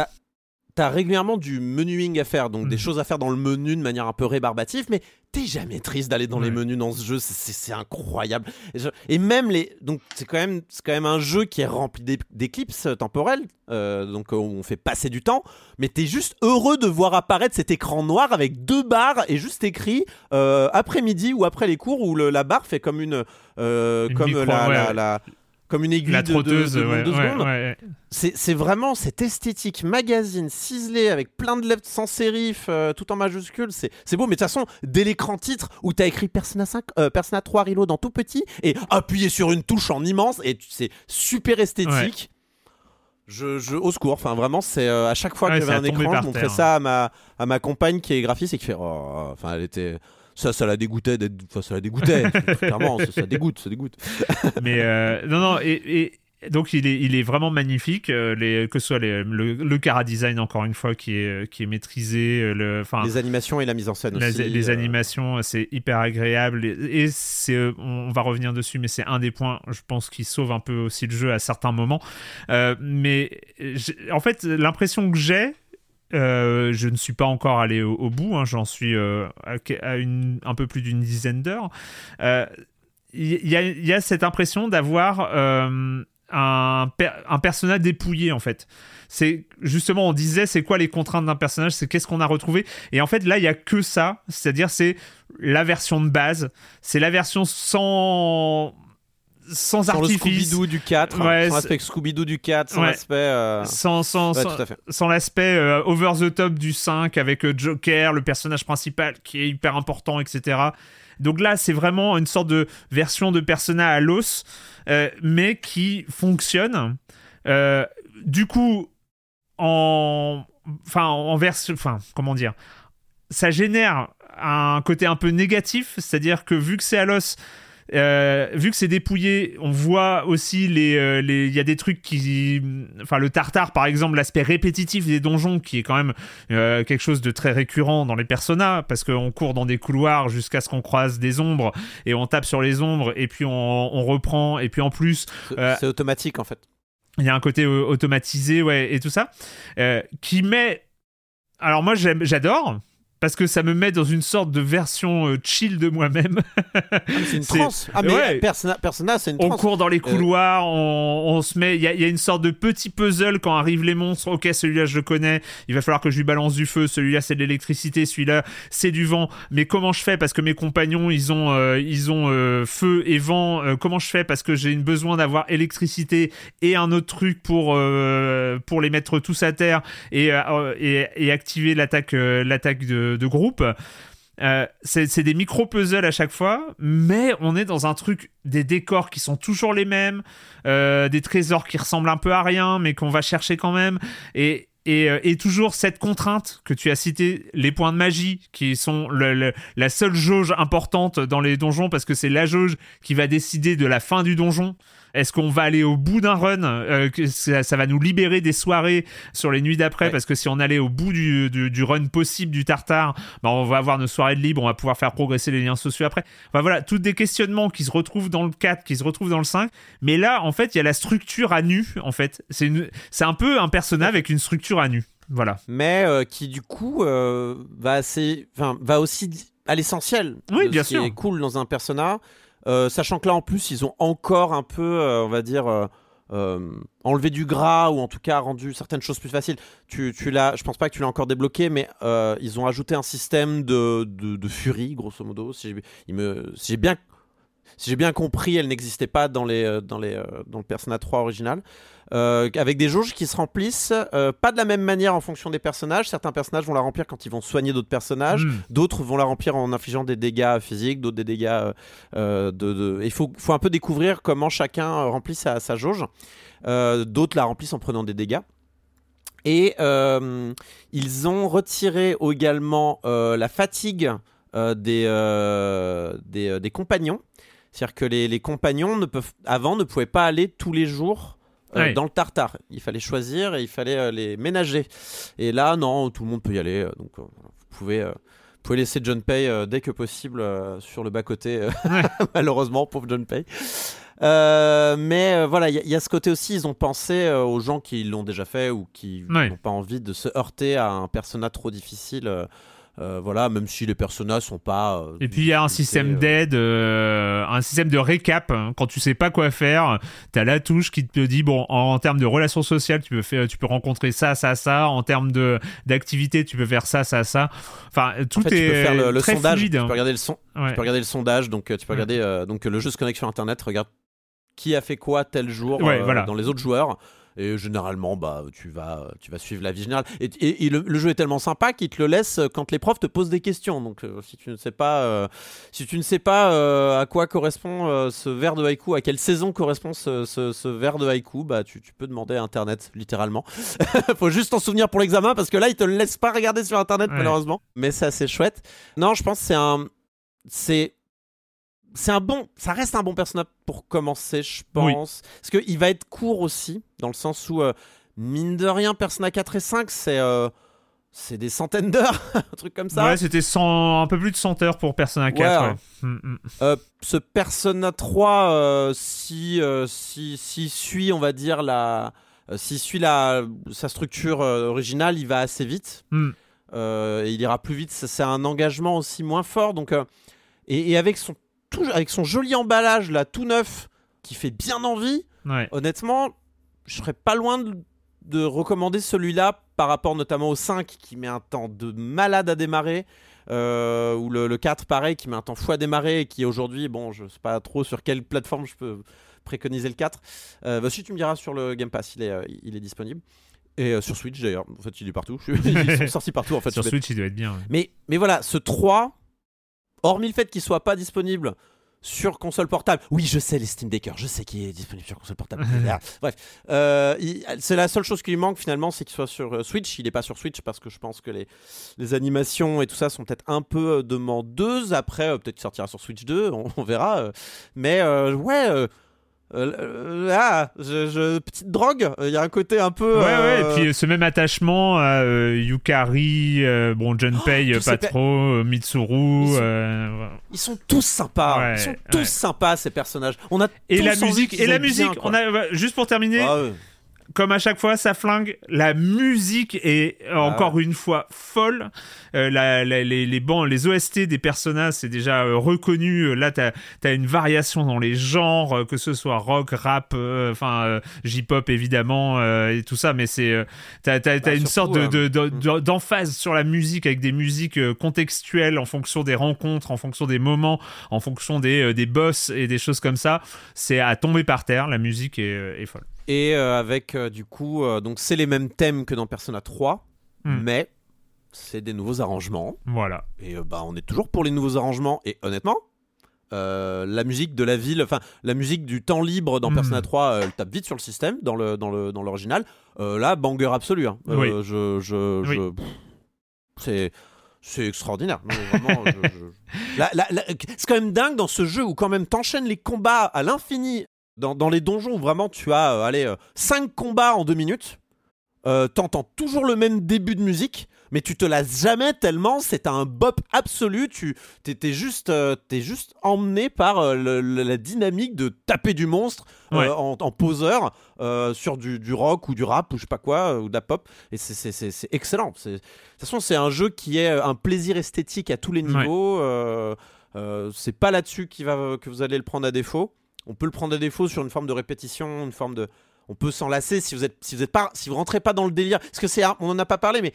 T'as régulièrement du menuing à faire, donc des Mhm. choses à faire dans le menu de manière un peu rébarbative, mais t'es jamais triste d'aller dans les menus dans ce jeu, c'est- incroyable. Et, je- et même les, donc c'est quand même, c'est quand même un jeu qui est rempli d'é- d'éclipses temporelles, euh, donc on fait passer du temps, mais t'es juste heureux de voir apparaître cet écran noir avec deux barres et juste écrit euh, après-midi ou après les cours où le- la barre fait comme une, euh, Une comme micro- la, ouais, la- ouais. la- comme une aiguille La de- de- de, de, ouais, deux ouais, secondes. ouais. C'est vraiment cette esthétique magazine ciselée avec plein de lettres sans sérif, euh, tout en majuscule. C'est beau, mais de toute façon, dès l'écran titre où t'as écrit Persona 5, euh, Persona 3 Reload en tout petit et appuyé sur une touche en immense et c'est super esthétique. Je, je, au secours, enfin vraiment, c'est euh, à chaque fois que j'avais un écran, je montrais terre. ça à ma, à ma compagne qui est graphiste et qui fait, oh, enfin, elle était, ça, ça la dégoûtait d'être, enfin, ça la dégoûtait, clairement, ça, ça dégoûte, ça dégoûte. mais euh, non, non, et, et donc il est, il est vraiment magnifique, euh, les, que ce soit les- le, le cara design encore une fois qui est, qui est maîtrisé, euh, le, enfin Les animations et la mise en scène les, aussi. les euh, animations, c'est hyper agréable et, et c'est, euh, on va revenir dessus, mais c'est un des points, je pense, qui sauve un peu aussi le jeu à certains moments. Euh, mais en fait, l'impression que j'ai, euh, je ne suis pas encore allé au, bout, hein, j'en suis euh, à, une, un peu plus d'une dizaine d'heures. Euh, Il il y a cette impression d'avoir euh, un, un personnage dépouillé en fait. C'est justement, on disait, c'est quoi les contraintes d'un personnage, c'est qu'est-ce qu'on a retrouvé. Et en fait, là, il y a que ça, c'est-à-dire c'est la version de base, c'est la version sans sans, Sans le artifice, Scooby-Doo du 4, Ouais, sans l'aspect Scooby-Doo du 4, sans Ouais. l'aspect. euh, sans, sans, ouais, sans- sans l'aspect euh, over the top du 5 avec euh, Joker, le personnage principal qui est hyper important, etc. Donc là, c'est vraiment une sorte de version de Persona à l'os, euh, mais qui fonctionne. Euh, du coup, en, enfin, en version, enfin, comment dire, ça génère un côté un peu négatif, c'est-à-dire que vu que c'est à l'os, euh, vu que c'est dépouillé, on voit aussi les, euh, les, il y a des trucs qui, enfin le tartare par exemple, l'aspect répétitif des donjons qui est quand même euh, quelque chose de très récurrent dans les personnages parce qu'on court dans des couloirs jusqu'à ce qu'on croise des ombres et on tape sur les ombres et puis on, on reprend et puis en plus C'est automatique en fait. il y a un côté automatisé ouais et tout ça qui met alors moi j'adore parce que ça me met dans une sorte de version euh, chill de moi-même C'est une transe. Ah, mais ouais. Persona, Persona c'est une on transe. court dans les Euh, couloirs, on, on se met. Il y, a- il y a une sorte de petit puzzle quand arrivent les monstres. Ok, celui-là je le connais. Il va falloir que je lui balance du feu. Celui-là c'est de l'électricité. Celui-là c'est du vent. Mais comment je fais? Parce que mes compagnons ils ont euh, ils ont euh, feu et vent. Comment je fais? Parce que j'ai besoin d'avoir électricité et un autre truc pour pour les mettre tous à terre et et, et activer l'attaque l'attaque de, de groupe. Euh, c'est des micro-puzzles à chaque fois, mais on est dans un truc, des décors qui sont toujours les mêmes, euh, des trésors qui ressemblent un peu à rien, mais qu'on va chercher quand même, et, et, euh, toujours cette contrainte que tu as cité, les points de magie, qui sont la seule jauge importante dans les donjons, parce que c'est la jauge qui va décider de la fin du donjon. Est-ce qu'on va aller au bout d'un run euh, que ça, ça va nous libérer des soirées sur les nuits d'après Ouais. parce que si on allait au bout du, du, du run possible du tartare, bah, on va avoir nos soirées de libre, on va pouvoir faire progresser les liens sociaux après. Enfin voilà, tous des questionnements qui se retrouvent dans le 4, qui se retrouvent dans le 5. Mais là, en fait, il y a la structure à nu, en fait. C'est une- un peu un personnage avec une structure à nu. Voilà. mais euh, qui du coup euh, va assez, enfin va aussi à l'essentiel. Oui, de bien ce qui sûr. est cool dans un persona, euh, sachant que là en plus ils ont encore un peu, euh, on va dire. euh, euh, enlevé du gras ou en tout cas rendu certaines choses plus faciles. Tu, tu l'as, je pense pas que tu l'as encore débloqué, mais euh, ils ont ajouté un système de, de, furie, grosso modo. Si j'ai, bien, si bien compris, elle n'existait pas dans les, euh, dans les, euh, dans le Persona 3 original. Euh, avec des jauges qui se remplissent euh, pas de la même manière en fonction des personnages. Certains personnages vont la remplir quand ils vont soigner d'autres personnages. Mm. D'autres vont la remplir en infligeant des dégâts physiques, d'autres des dégâts. euh, euh, de, Il faut, faut un peu découvrir comment chacun remplit sa, sa jauge. D'autres la remplissent en prenant des dégâts. Et ils ont retiré également la fatigue des, des, des compagnons. C'est-à-dire que les, les compagnons ne peuvent, avant ne pouvaient pas aller tous les jours Ouais. dans le tartare. Il fallait choisir et il fallait euh, les ménager. Et là, non, tout le monde peut y aller. euh, donc, euh, vous pouvez. euh, vous pouvez laisser John Pay euh, dès que possible euh, sur le bas-côté, euh, malheureusement, pauvre John Pay. Euh, mais euh, voilà, il y, a- il y a ce côté aussi, ils ont pensé euh, aux gens qui l'ont déjà fait ou qui Ouais. n'ont pas envie de se heurter à un persona trop difficile. Euh, voilà, même si les personnages sont pas. euh, Et puis il y a un système euh, d'aide, euh, un système de récap. hein. Quand tu sais pas quoi faire, t'as la touche qui te dit bon, en, en termes de relations sociales, tu peux faire, tu peux rencontrer ça, ça, ça. En termes de d'activité, tu peux faire ça, ça, ça. Enfin, tout En fait, est tu peux faire le, le très sondage. fluide. Tu peux regarder le son. Ouais. Tu peux regarder le sondage. Donc, tu peux regarder donc le jeu se connecte sur Internet. Regarde qui a fait quoi tel jour Ouais, voilà. dans les autres joueurs. Et généralement, bah, tu vas, tu vas suivre la vie générale. Et, et- et le, le jeu est tellement sympa qu'il te le laisse quand les profs te posent des questions. Donc, euh, si tu ne sais pas, euh, si tu ne sais pas euh, à quoi correspond ce vers de haïku, à quelle saison correspond ce, ce, ce vers de haïku, bah, tu, tu peux demander à Internet, littéralement. Faut juste t'en souvenir pour l'examen parce que là, ils te le laissent pas regarder sur Internet, Ouais. malheureusement. Mais c'est assez chouette. Non, je pense que c'est un, c'est c'est un bon, ça reste un bon personnage pour commencer, je pense. Parce qu'il va être court aussi, dans le sens où, euh, mine de rien, Persona 4 et 5, c'est euh, c'est des centaines d'heures, un truc comme ça. Ouais, c'était 100 un peu plus de 100 heures pour Persona 4. Ouais. ouais. Mm, mm. Euh, ce Persona 3, euh, si, si, si suit, on va dire, la, s'il suit la, sa structure originale, il va assez vite. Mm. Et il ira plus vite. C'est un engagement aussi moins fort. Donc, et, et avec, son, tout, avec son joli emballage, là, tout neuf, qui fait bien envie, Ouais. honnêtement, je serais pas loin de, de recommander celui-là par rapport notamment au 5 qui met un temps de malade à démarrer. euh, ou le, le 4 pareil qui met un temps fou à démarrer et qui aujourd'hui bon je sais pas trop sur quelle plateforme je peux préconiser le 4 euh, bah, si tu me diras sur le Game Pass il est, euh, il est disponible et euh, sur Switch d'ailleurs en fait il est partout ils sont sortis partout en fait Sur Switch, il doit être bien. ouais. mais, mais voilà, ce 3, hormis le fait qu'il soit pas disponible sur console portable, oui, je sais les Steam Deckers, je sais qu'il est disponible sur console portable. Ah, Bref, euh, c'est la seule chose qui lui manque finalement, c'est qu'il soit sur euh, Switch. Il est pas sur Switch parce que je pense que les, les animations et tout ça sont peut-être un peu euh, demandeuses. Après, peut-être qu'il sortira sur Switch 2, on, on verra. mais ouais. Euh, euh, ah, je, je- petite drogue, il y a un côté un peu. Ouais, ouais, et puis euh, ce même attachement à euh, Yukari, bon, Junpei, tous euh, pas trop, Mitsuru. Ils sont- voilà. Ils sont tous sympas. Ouais, Ils sont tous ouais. sympas ces personnages. On a Et tous la musique, et la bien, musique, on a, juste pour terminer, Ah. Comme à chaque fois, ça flingue. La musique est Ah encore une fois folle. Euh, la- la- les, les, bancs, les OST des personnages, c'est déjà euh, reconnu. Euh, Là, t'as as une variation dans les genres, euh, que ce soit rock, rap, enfin J-pop évidemment et tout ça. Mais c'est t'as t'as- t'as Bah, une sorte de- de- de- d'emphase sur la musique avec des musiques contextuelles en fonction des rencontres, en fonction des moments, en fonction des, des boss et des choses comme ça. C'est à tomber par terre. La musique est, est folle. Et euh, avec euh, du coup, euh, donc c'est les mêmes thèmes que dans Persona 3, Hmm. mais c'est des nouveaux arrangements. Voilà. Et bah on est toujours pour les nouveaux arrangements. Et honnêtement. euh, la musique de la ville, enfin la musique du temps libre dans Hmm. Persona 3, euh, elle tape vite sur le système dans le dans le dans l'original. Euh, là, banger absolu. hein. Oui. Je je, Oui. je- c'est c'est extraordinaire. Je- C'est quand même dingue dans ce jeu où quand même t'enchaînes les combats à l'infini. Dans, dans les donjons où vraiment tu as euh, allez, 5 combats en 2 minutes. Euh, T'entends toujours le même début de musique, mais tu te lasses jamais tellement c'est un bop absolu. Tu t'es t'es juste, euh, t'es juste emmené par euh, le- la dynamique de taper du monstre euh, Ouais. en, en poseur euh, sur du, du rock ou du rap ou je sais pas quoi euh, ou de la pop. Et c'est- c'est c'est- c'est excellent. C'est- De toute façon, c'est un jeu qui est un plaisir esthétique à tous les niveaux. Euh, euh, c'est pas là-dessus qui va, que vous allez le prendre à défaut. On peut le prendre à défaut sur une forme de répétition, une forme de. On peut s'en lasser si vous êtes, si vous êtes pas, si vous rentrez pas dans le délire. Parce que c'est, on en a pas parlé, mais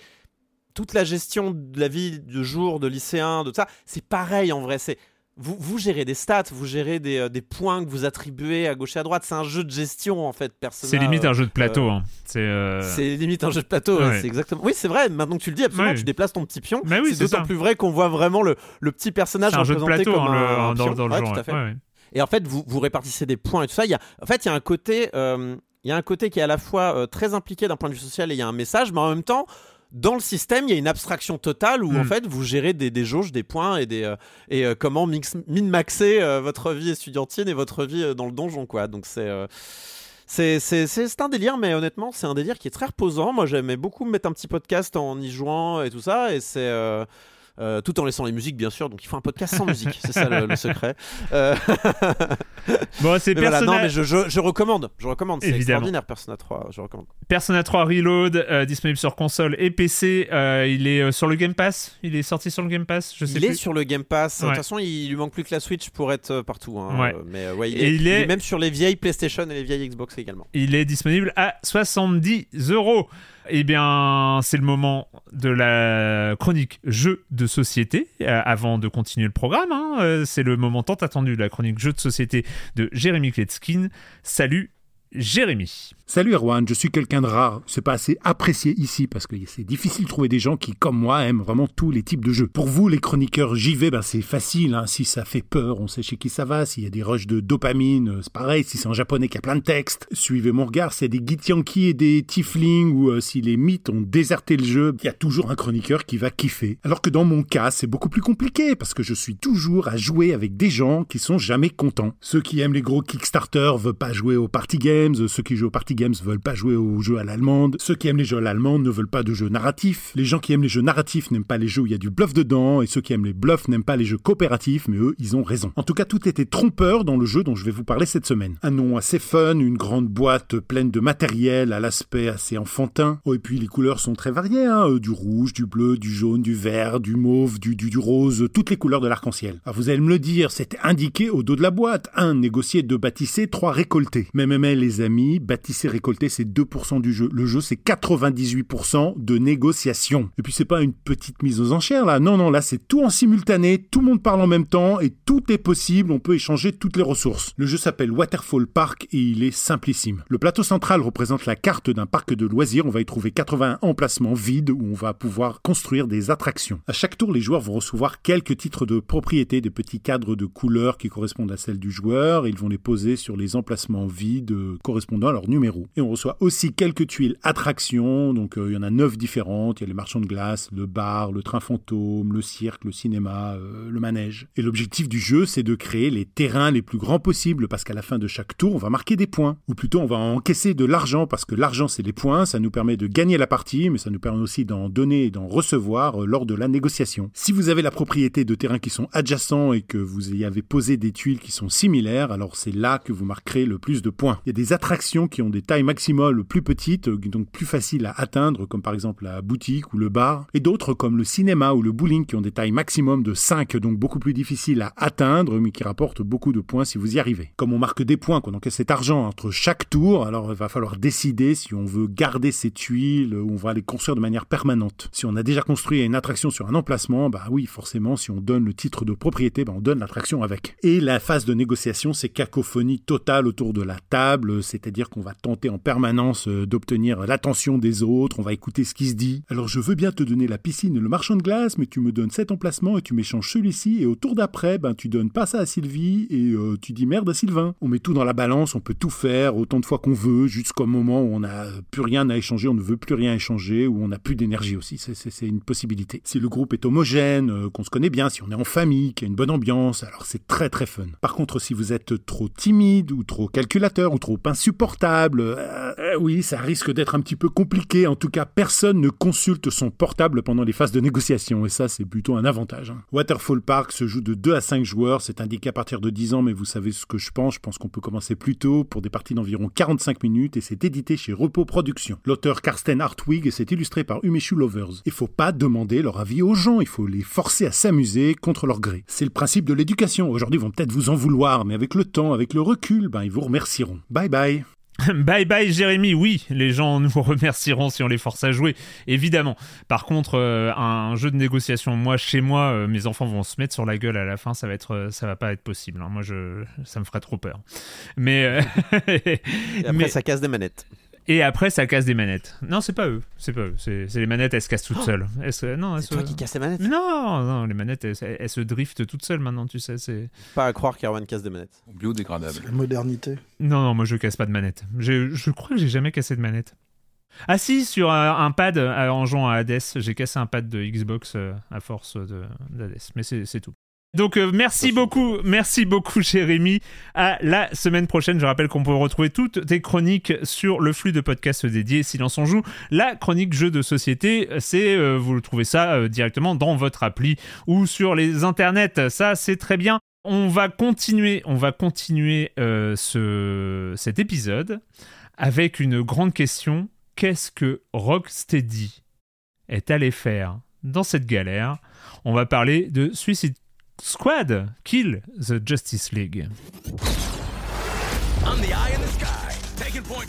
toute la gestion de la vie de jour, de lycéen, de tout ça, c'est pareil en vrai. C'est vous, vous gérez des stats, vous gérez des, euh, des points que vous attribuez à gauche et à droite. C'est un jeu de gestion en fait. Persona, C'est limite euh, un jeu de plateau. hein. C'est. euh, c'est limite un jeu de plateau, ouais, c'est exactement. Oui, c'est vrai. Maintenant que tu le dis, absolument, Ouais. tu déplaces ton petit pion. Mais oui, c'est d'autant plus vrai qu'on voit vraiment le, le petit personnage jeu de représenté plateau comme hein, le- un, un dans, pion. dans le Ouais, genre. tout à fait. Et en fait, vous, vous répartissez des points et tout ça. Il y a, en fait, il y a un côté, euh, il y a un côté qui est à la fois euh, très impliqué d'un point de vue social et il y a un message, mais en même temps, dans le système, il y a une abstraction totale où en fait, vous gérez des, des jauges, des points et des euh, et euh, comment mix, min-maxer euh, votre vie estudiantine et votre vie dans le donjon, quoi. Donc c'est c'est, c'est, c'est, c'est un délire, mais honnêtement, c'est un délire qui est très reposant. Moi, j'aimais beaucoup me mettre un petit podcast en y jouant et tout ça, et c'est. Euh, tout en laissant les musiques, bien sûr. Donc, il faut un podcast sans musique. C'est ça le, le secret. Euh, Bon, c'est mais voilà, Persona, non, mais je, je, je recommande. Je recommande. C'est extraordinaire, Persona 3. Je recommande. Persona 3 Reload, euh, disponible sur console et PC. il est sur le Game Pass. Il est sorti sur le Game Pass. Je sais Il est sur le Game Pass. De Ouais. toute façon, il lui manque plus que la Switch pour être partout. hein. Ouais. Mais ouais, il, Et est, il il est- est même sur les vieilles PlayStation et les vieilles Xbox également. Il est disponible à 70 euros. Eh bien, c'est le moment de la chronique jeux de société. euh, avant de continuer le programme, hein, euh, c'est le moment tant attendu de la chronique jeux de société de Jérémy Kletskin. Salut, Jérémy. Salut Erwan, je suis quelqu'un de rare. C'est pas assez apprécié ici parce que c'est difficile de trouver des gens qui, comme moi, aiment vraiment tous les types de jeux. Pour vous, les chroniqueurs JV, ben c'est facile. Hein. Si ça fait peur, on sait chez qui ça va. S'il y a des rushs de dopamine, euh, c'est pareil. Si c'est en japonais qu'il y a plein de textes, suivez mon regard. S'il y a des Githyanki et des Tiefling ou euh, si les mythes ont déserté le jeu, il y a toujours un chroniqueur qui va kiffer. Alors que dans mon cas, c'est beaucoup plus compliqué parce que je suis toujours à jouer avec des gens qui sont jamais contents. Ceux qui aiment les gros Kickstarter veulent pas jouer aux party games. Ceux qui jouent aux party games veulent pas jouer aux jeux à l'allemande. Ceux qui aiment les jeux à l'allemande ne veulent pas de jeux narratifs. Les gens qui aiment les jeux narratifs n'aiment pas les jeux où il y a du bluff dedans. Et ceux qui aiment les bluffs n'aiment pas les jeux coopératifs, mais eux, ils ont raison. En tout cas, tout était trompeur dans le jeu dont je vais vous parler cette semaine. Un nom assez fun, une grande boîte pleine de matériel à l'aspect assez enfantin. Oh, et puis les couleurs sont très variées, hein. Euh, du rouge, du bleu, du jaune, du vert, du mauve, du, rose, toutes les couleurs de l'arc-en-ciel. Alors vous allez me le dire, c'était indiqué au dos de la boîte. Un, négocier, deux, bâtisser, trois, récolter. Mais, mais, mais les amis, récolter, c'est 2% du jeu. Le jeu, c'est 98% de négociation. Et puis, c'est pas une petite mise aux enchères, là. Non, non, là, c'est tout en simultané, tout le monde parle en même temps, et tout est possible, on peut échanger toutes les ressources. Le jeu s'appelle Waterfall Park, et il est simplissime. Le plateau central représente la carte d'un parc de loisirs, on va y trouver 81 emplacements vides, où on va pouvoir construire des attractions. À chaque tour, les joueurs vont recevoir quelques titres de propriété, des petits cadres de couleurs qui correspondent à celles du joueur, ils vont les poser sur les emplacements vides euh, correspondant à leur numéro. Et on reçoit aussi quelques tuiles attractions, donc euh, il y en a neuf différentes, il y a les marchands de glace, le bar, le train fantôme, le cirque, le cinéma, euh, le manège. Et l'objectif du jeu, c'est de créer les terrains les plus grands possibles, parce qu'à la fin de chaque tour, on va marquer des points. Ou plutôt, on va encaisser de l'argent, parce que l'argent, c'est les points, ça nous permet de gagner la partie, mais ça nous permet aussi d'en donner et d'en recevoir lors de la négociation. Si vous avez la propriété de terrains qui sont adjacents et que vous y avez posé des tuiles qui sont similaires, alors c'est là que vous marquerez le plus de points. Il y a des attractions qui ont des tailles maximales plus petites, donc plus faciles à atteindre, comme par exemple la boutique ou le bar, et d'autres comme le cinéma ou le bowling qui ont des tailles maximum de 5, donc beaucoup plus difficiles à atteindre, mais qui rapportent beaucoup de points si vous y arrivez. Comme on marque des points, qu'on encaisse cet argent entre chaque tour, alors il va falloir décider si on veut garder ces tuiles ou on va les construire de manière permanente. Si on a déjà construit une attraction sur un emplacement, bah oui, forcément, si on donne le titre de propriété, bah on donne l'attraction avec. Et la phase de négociation, c'est cacophonie totale autour de la table, c'est-à-dire qu'on va tenter en permanence euh, d'obtenir l'attention des autres, on va écouter ce qui se dit. Alors je veux bien te donner la piscine et le marchand de glace, mais tu me donnes cet emplacement et tu m'échanges celui-ci, et au tour d'après, ben tu donnes pas ça à Sylvie et euh, tu dis merde à Sylvain. On met tout dans la balance, on peut tout faire autant de fois qu'on veut, jusqu'au moment où on n'a plus rien à échanger, on ne veut plus rien échanger, ou on n'a plus d'énergie aussi, c'est une possibilité. Si le groupe est homogène, euh, qu'on se connaît bien, si on est en famille, qu'il y a une bonne ambiance, alors c'est très très fun. Par contre, si vous êtes trop timide ou trop calculateur ou trop insupportable, euh, oui, ça risque d'être un petit peu compliqué. En tout cas, personne ne consulte son portable pendant les phases de négociation et ça, c'est plutôt un avantage. hein. Waterfall Park se joue de 2 à 5 joueurs, c'est indiqué à partir de 10 ans, mais vous savez ce que je pense, je pense qu'on peut commencer plus tôt pour des parties d'environ 45 minutes et c'est édité chez Repos Productions. L'auteur Karsten Hartwig et c'est illustré par Umeshu Lovers. Il faut pas demander leur avis aux gens, il faut les forcer à s'amuser contre leur gré. C'est le principe de l'éducation. Aujourd'hui, ils vont peut-être vous en vouloir, mais avec le temps, avec le recul, ben, ils vous remercieront. Bye bye. Bye bye Jérémy, oui, les gens nous remercieront si on les force à jouer, évidemment. Par contre, euh, un jeu de négociation, moi chez moi, euh, mes enfants vont se mettre sur la gueule à la fin, ça va être, euh, ça va pas être possible. hein. Moi, je, ça me ferait trop peur. Mais, euh, Et après, mais- ça casse des manettes. Et après, ça casse des manettes. Non, c'est pas eux, c'est pas eux, c'est les manettes, elles se cassent toutes seules. Elles se- non, elles Oh C'est toi se- qui casse les manettes? Non, non, les manettes, elles, elles se driftent toutes seules maintenant, tu sais. C'est Pas à croire qu'Erwan casse des manettes. Biodégradable. La modernité. non, non, moi je casse pas de manette. Je crois que j'ai jamais cassé de manette. Ah si, sur un, un pad euh, en jouant à Hades, j'ai cassé un pad de Xbox euh, à force de d'Hades, mais c'est tout. Donc euh, merci beaucoup, merci beaucoup Jérémy. À la semaine prochaine, je rappelle qu'on peut retrouver toutes tes chroniques sur le flux de podcasts dédié Silence on joue. La chronique jeu de société, c'est euh, vous le trouvez ça euh, directement dans votre appli ou sur les internets. Ça c'est très bien. On va continuer, on va continuer euh, ce, cet épisode avec une grande question. Qu'est-ce que Rocksteady est allé faire dans cette galère? On va parler de Suicide Squad, Kill the Justice League. I'm the eye in the sky. Taking point.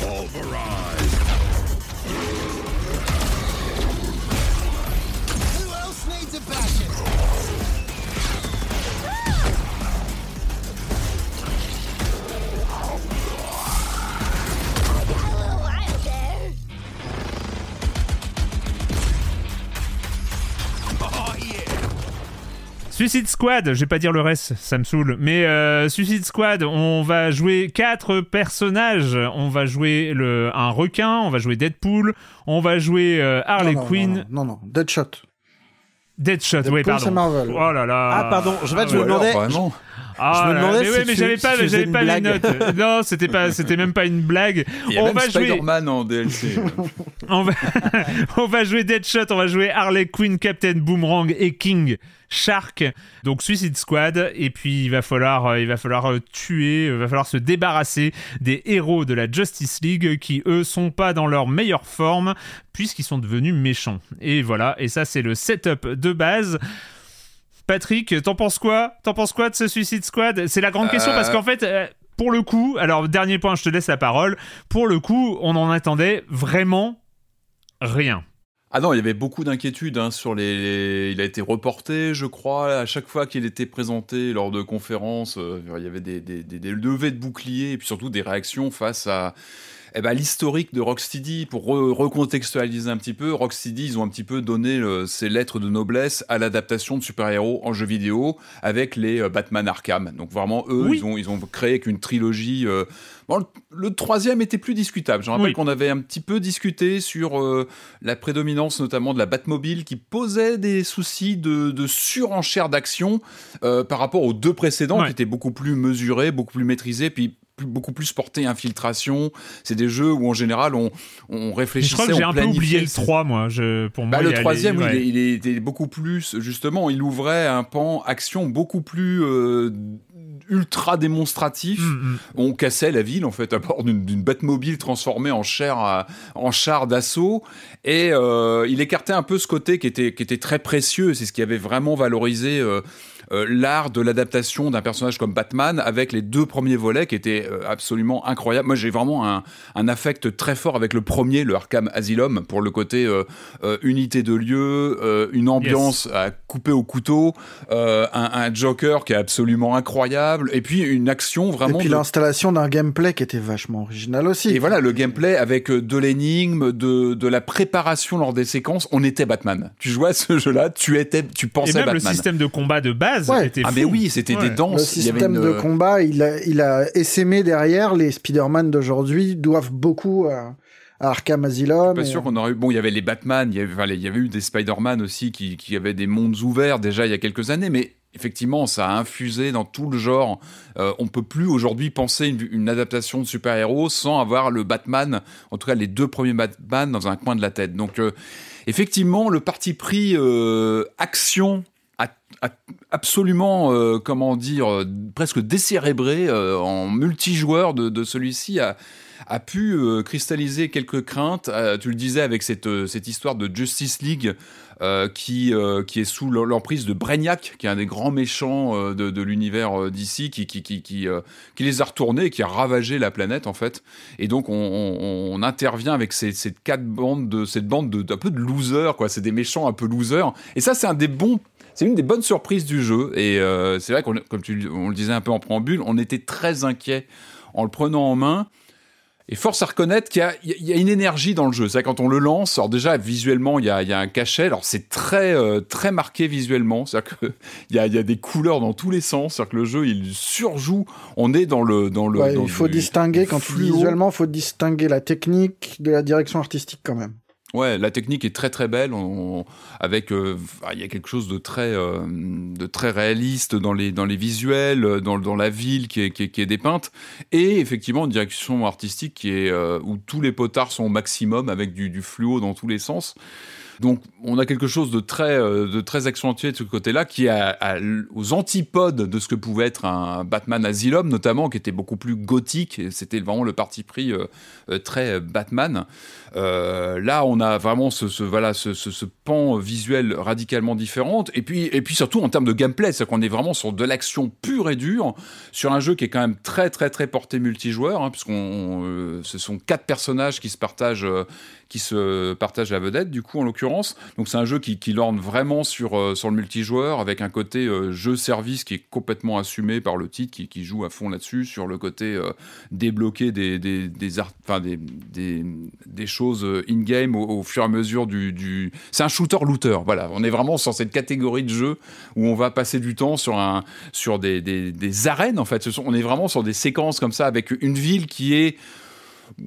Pulverize. Suicide Squad, je vais pas dire le reste, ça me saoule, mais euh, Suicide Squad, on va jouer quatre personnages. On va jouer le, un requin, on va jouer Deadpool, on va jouer euh, Harley non, non, Quinn. Non, non, non, Deadshot. Deadshot, oui, pardon. Marvel. Oh là là. Ah, pardon, je vais Ah te me. Ah je me là, demandais mais si ouais, mais tu- j'avais si pas, j'avais pas les notes. Non, c'était pas, c'était même pas une blague. Il y a on même va jouer, Spider-Man en DLC. on va, on va jouer Deadshot, on va jouer Harley Quinn, Captain Boomerang et King Shark. Donc Suicide Squad. Et puis il va falloir, euh, il va falloir euh, tuer, il va falloir se débarrasser des héros de la Justice League qui eux sont pas dans leur meilleure forme puisqu'ils sont devenus méchants. Et voilà. Et ça c'est le setup de base. Patrick, t'en penses quoi? T'en penses quoi de ce Suicide Squad? C'est la grande question Euh. parce qu'en fait, euh, pour le coup, alors dernier point, je te laisse la parole. Pour le coup, on en attendait vraiment rien. Ah non, il y avait beaucoup d'inquiétudes hein, sur les. Il a été reporté, je crois, à chaque fois qu'il était présenté lors de conférences. euh, il y avait des, des, des- des levées de boucliers et puis surtout des réactions face à. Eh ben, l'historique de Rocksteady, pour re- recontextualiser un petit peu, Rocksteady, ils ont un petit peu donné euh, ces lettres de noblesse à l'adaptation de super-héros en jeu vidéo avec les euh, Batman Arkham. Donc vraiment, eux, Oui. ils, ont, ils ont créé qu'une trilogie. euh, Bon, le, le troisième était plus discutable. Je rappelle Oui. qu'on avait un petit peu discuté sur euh, la prédominance notamment de la Batmobile qui posait des soucis de, de surenchère d'action par rapport aux deux précédents Ouais. qui étaient beaucoup plus mesurés, beaucoup plus maîtrisés, puis plus- beaucoup plus portés infiltration. C'est des jeux où en général on, on Mais réfléchissait, je crois que j'ai un peu oublié le le 3, moi. Je, pour moi, bah, y le troisième, les- oui, ouais. il, est- il était beaucoup plus, justement, il ouvrait un pan action beaucoup plus euh, ultra démonstratif. Mm, mm. On cassait la ville, en fait, à bord d'une d'une Batmobile transformée en, chair à- en char d'assaut. Et euh, il écartait un peu ce côté qui était, qui était très précieux. C'est ce qui avait vraiment valorisé euh, euh, l'art de l'adaptation d'un personnage comme Batman avec les deux premiers volets qui étaient euh, absolument incroyables. Moi, j'ai vraiment un, un affect très fort avec le premier, le Arkham Asylum, pour le côté euh, euh, unité de lieu, euh, une ambiance à couper au couteau, euh, un, un Joker qui est absolument incroyable, et puis une action Et vraiment. puis de- l'installation d'un gameplay qui était vachement original aussi. et voilà, le gameplay avec de l'énigme, de, de la préparation lors des séquences, on était Batman. Tu jouais à ce jeu-là, tu étais, tu Et pensais même le Batman. système de combat de base Ouais. était Ah fou. mais oui, c'était Ouais. des danses. Le il y avait système une- de combat, il a, il a essaimé derrière. Les Spider-Man d'aujourd'hui doivent beaucoup à, à Arkham Asylum. Pas et- sûr qu'on aurait eu. Bon, il y avait les Batman, il y avait, enfin, il y avait eu des Spider-Man aussi qui, qui avaient des mondes ouverts déjà il y a quelques années, mais effectivement, ça a infusé dans tout le genre. Euh, on peut plus aujourd'hui penser une, une adaptation de super-héros sans avoir le Batman, en tout cas les deux premiers Batman, dans un coin de la tête. Donc, euh, effectivement, le parti pris euh, action absolument, euh, comment dire, euh, presque décérébré euh, en multijoueur de, celui-ci a, pu cristalliser quelques craintes. Tu le disais avec cette, histoire de Justice League qui, euh, qui est sous l'em- l'emprise de Brainiac, qui est un des grands méchants euh, de, l'univers euh, d'ici, qui, qui, qui, qui, euh, les a retournés et qui a ravagé la planète en fait. Et donc on, intervient avec ces, quatre bandes de cette bande de, d'un peu de losers, quoi. C'est des méchants un peu losers. Et ça, c'est un des bons. C'est une des bonnes surprises du jeu. Et euh, c'est vrai qu'on, comme tu, on le disait un peu en préambule, on était très inquiet en le prenant en main. Et force à reconnaître qu'il y y a une énergie dans le jeu. C'est quand on le lance, alors déjà visuellement il y a, il y a un cachet. Alors c'est très euh, très marqué visuellement. C'est-à-dire que il y a, il y a des couleurs dans tous les sens. C'est-à-dire que le jeu il surjoue. On est dans le dans le. Ouais, dans il faut du- distinguer, quand fluo. visuellement, il faut distinguer la technique de la direction artistique quand même. Ouais, la technique est très très belle. On- avec, euh, ah, il y a quelque chose de très, euh, de très réaliste dans les dans les visuels, euh, dans, dans la ville qui est, qui est, qui est dépeinte, et effectivement une direction artistique qui est euh, où tous les potards sont au maximum avec du, du fluo dans tous les sens. Donc, on a quelque chose de très, euh, de très accentué de ce côté-là, qui est aux antipodes de ce que pouvait être un Batman Asylum, notamment, qui était beaucoup plus gothique. C'était vraiment le parti pris euh, euh, très Batman. Là, on a vraiment ce, voilà, ce pan visuel radicalement différent. Et puis, et puis surtout en termes de gameplay, c'est qu'on est vraiment sur de l'action pure et dure, sur un jeu qui est quand même très, très, très porté multijoueur, hein, puisqu'on, euh, ce sont quatre personnages qui se partagent. Qui se partagent la vedette, du coup, en l'occurrence. Donc, c'est un jeu qui, lorne vraiment sur, euh, sur le multijoueur, avec un côté euh, jeu-service qui est complètement assumé par le titre, qui, joue à fond là-dessus, sur le côté euh, débloquer des, des, des, choses in-game au, fur et à mesure du. C'est un shooter-looter, voilà. On est vraiment sur cette catégorie de jeu où on va passer du temps sur, un, sur des, des, arènes, en fait. On est vraiment sur des séquences comme ça, avec une ville qui est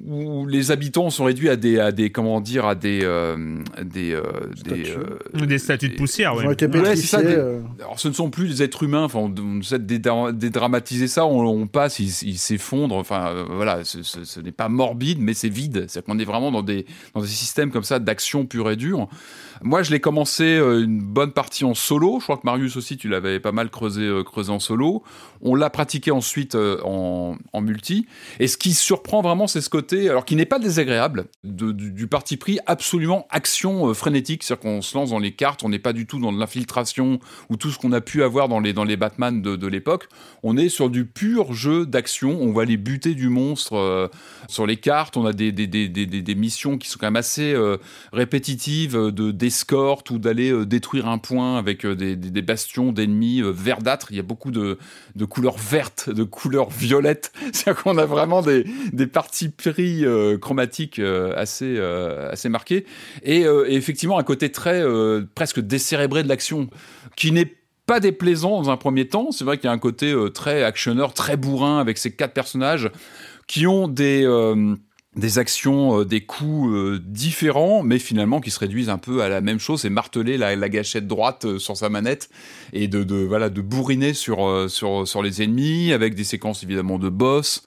où les habitants sont réduits à des, à des comment dire, à des, euh, des, euh, des, euh, Des statues de poussière, ouais. Ouais, ça, des- alors, ce ne sont plus des êtres humains. Enfin, on, on essaie de dédra- dédramatiser ça. On, on passe, ils s'effondrent. Enfin, voilà, ce, ce- ce n'est pas morbide, mais c'est vide. C'est qu'on est vraiment dans des dans des systèmes comme ça d'action pure et dure. Moi, je l'ai commencé euh, une bonne partie en solo. Je crois que Marius aussi, tu l'avais pas mal creusé, euh, creusé en solo. On l'a pratiqué ensuite euh, en, en multi. Et ce qui surprend vraiment, c'est ce côté, alors qui n'est pas désagréable, du, parti pris absolument action frénétique. C'est-à-dire qu'on se lance dans les cartes, on n'est pas du tout dans l'infiltration ou tout ce qu'on a pu avoir dans les, dans les Batman de, l'époque. On est sur du pur jeu d'action. On va aller buter du monstre sur les cartes. On a des, des, des, des, des- des missions qui sont quand même assez répétitives de d'escorte ou d'aller euh, détruire un point avec euh, des, bastions d'ennemis euh, verdâtres. Il y a beaucoup de, de couleurs vertes, de couleurs violettes. C'est-à-dire qu'on a vraiment des, des parties chromatiques assez, assez marquées. Et, et effectivement, un côté très presque décérébré de l'action qui n'est pas déplaisant dans un premier temps. C'est vrai qu'il y a un côté très actionneur, très bourrin avec ces quatre personnages qui ont des, des actions, euh, des coups euh, différents, mais finalement qui se réduisent un peu à la même chose, c'est marteler la, la gâchette droite euh, sur sa manette et de, de, voilà, de bourriner sur, sur, sur les ennemis, avec des séquences évidemment de boss.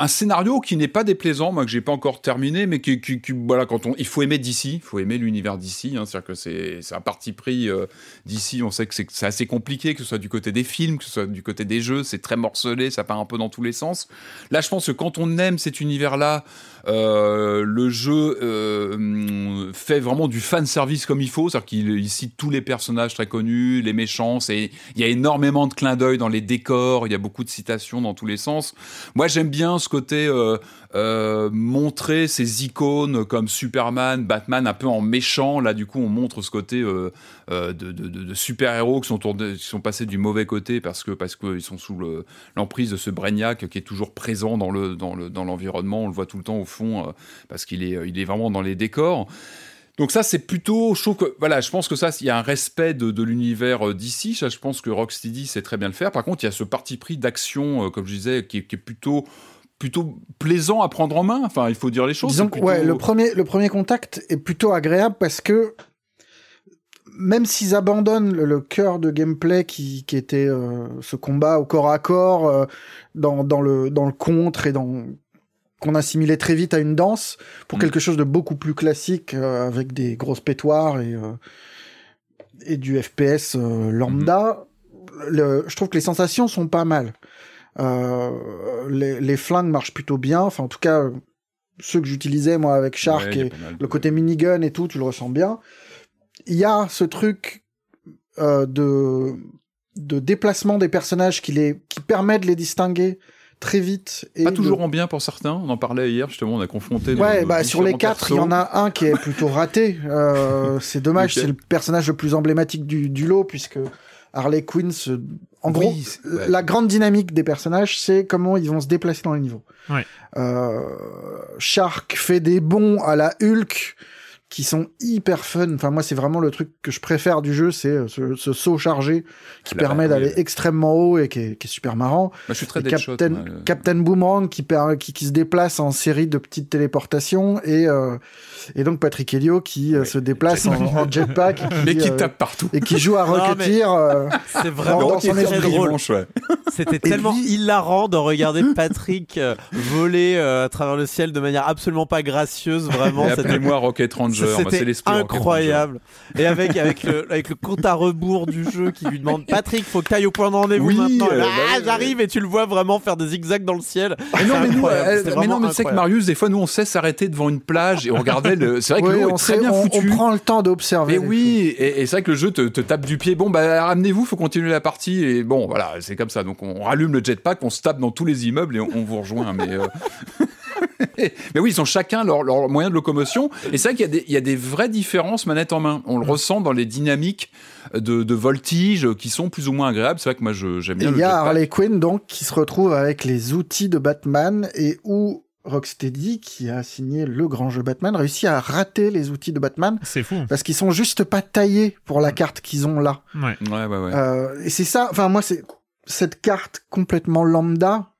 Un scénario qui n'est pas déplaisant, moi que j'ai pas encore terminé, mais qui, qui- qui- voilà, quand on, il faut aimer DC, il faut aimer l'univers DC, hein, c'est-à-dire que c'est, un parti pris euh, d'ici. On sait que c'est assez compliqué, que ce soit du côté des films, que ce soit du côté des jeux, c'est très morcelé, ça part un peu dans tous les sens. Là, je pense que quand on aime cet univers-là, euh, le jeu euh, fait vraiment du fan service comme il faut, c'est-à-dire qu'il il cite tous les personnages très connus, les méchants, c'est, il y a énormément de clins d'œil dans les décors, il y a beaucoup de citations dans tous les sens. Moi, j'aime bien ce côté euh, montrer ces icônes comme Superman, Batman, un peu en méchant. Là, du coup, on montre ce côté euh, euh, de, super-héros qui sont, passés du mauvais côté parce que parce qu'ils sont sous le- l'emprise de ce Brainiac qui est toujours présent dans le dans le dans l'environnement. On le voit tout le temps au fond parce qu'il est il est vraiment dans les décors. Donc ça, c'est plutôt, je trouve que, voilà, je pense que ça, il y a un respect de, l'univers d'ici. Ça, je pense que Rocksteady sait très bien le faire. Par contre, il y a ce parti pris d'action, comme je disais, qui est plutôt, plutôt plaisant à prendre en main. Enfin, il faut dire les choses. Disons c'est que plutôt- ouais, le premier, le premier contact est plutôt agréable parce que même s'ils abandonnent le, le cœur de gameplay qui, qui était euh, ce combat au corps à corps euh, dans, dans, le, dans le contre et dans qu'on assimilait très vite à une danse pour Mm. quelque chose de beaucoup plus classique euh, avec des grosses pétoires et, et du FPS lambda. Le- je trouve que les sensations sont pas mal. Euh, les, les flingues marchent plutôt bien. Enfin, en tout cas, ceux que j'utilisais moi avec Shark Ouais, et le côté minigun et tout, tu le ressens bien. Il y a ce truc euh, de de déplacement des personnages qui les qui permet de les distinguer très vite et Pas de- toujours en bien pour certains. On en parlait hier, justement, on a confronté. Ouais, nos bah sur les quatre, il y en a un qui est plutôt raté. Euh, c'est dommage, c'est le personnage le plus emblématique du, du lot puisque Harley Quinn, se... en Oui, gros, ouais. la grande dynamique des personnages, c'est comment ils vont se déplacer dans les niveaux. Ouais. Euh, Shark fait des bonds à la Hulk qui sont hyper fun. Enfin, moi, c'est vraiment le truc que je préfère du jeu, c'est euh, ce, ce saut chargé qui La- permet oui, d'aller oui. extrêmement haut et qui est, qui est super marrant. Je suis très. Captain, moi, euh. Captain Boomerang qui, per- qui, qui se déplace en série de petites téléportations et, euh, et donc Patrick Helio qui euh, Ouais, se déplace en, en jetpack et qui, Mais qui euh, tape partout. et qui joue à Rocketeer. euh, C'est vraiment dans son très drôle. Ouais. C'était tellement puis- hilarant de regarder Patrick euh, voler euh, à travers le ciel de manière absolument pas gracieuse, vraiment. Appelez-moi Rocket Ranger. c'est C'était Ranger. incroyable. Et avec, avec, le, avec le compte à rebours du jeu qui lui demande Patrick, faut que t'ailles au point de rendez-vous Oui, maintenant. Euh, bah ah, oui, j'arrive et tu le vois vraiment faire des zigzags dans le ciel. Mais non, mais nous, euh, mais non, mais tu sais que. Marius, des fois, nous, on sait s'arrêter devant une plage et on regardait C'est vrai que oui, l'eau on, est très bien on- foutue. on prend le temps d'observer. Mais les oui, et, et c'est vrai que le jeu te, te tape du pied. Bon, bah, ramenez-vous, faut continuer la partie. Et bon, voilà, c'est comme ça. Donc, on rallume le jetpack, on se tape dans tous les immeubles et on, on vous rejoint. Mais, euh, Mais oui, ils ont chacun leur, leur moyen de locomotion. Et c'est vrai qu'il y, a des- il y a des vraies différences manette en main. On le ressent dans les dynamiques de, de voltige qui sont plus ou moins agréables. C'est vrai que moi, j'aime Et bien il y a. Harley Quinn donc qui se retrouve avec les outils de Batman et où Rocksteady, qui a signé le grand jeu Batman, réussit à rater les outils de Batman C'est fou. parce qu'ils sont juste pas taillés pour la carte qu'ils ont là. Ouais. Ouais, ouais, ouais. Euh, et c'est ça, enfin moi c'est cette carte complètement lambda,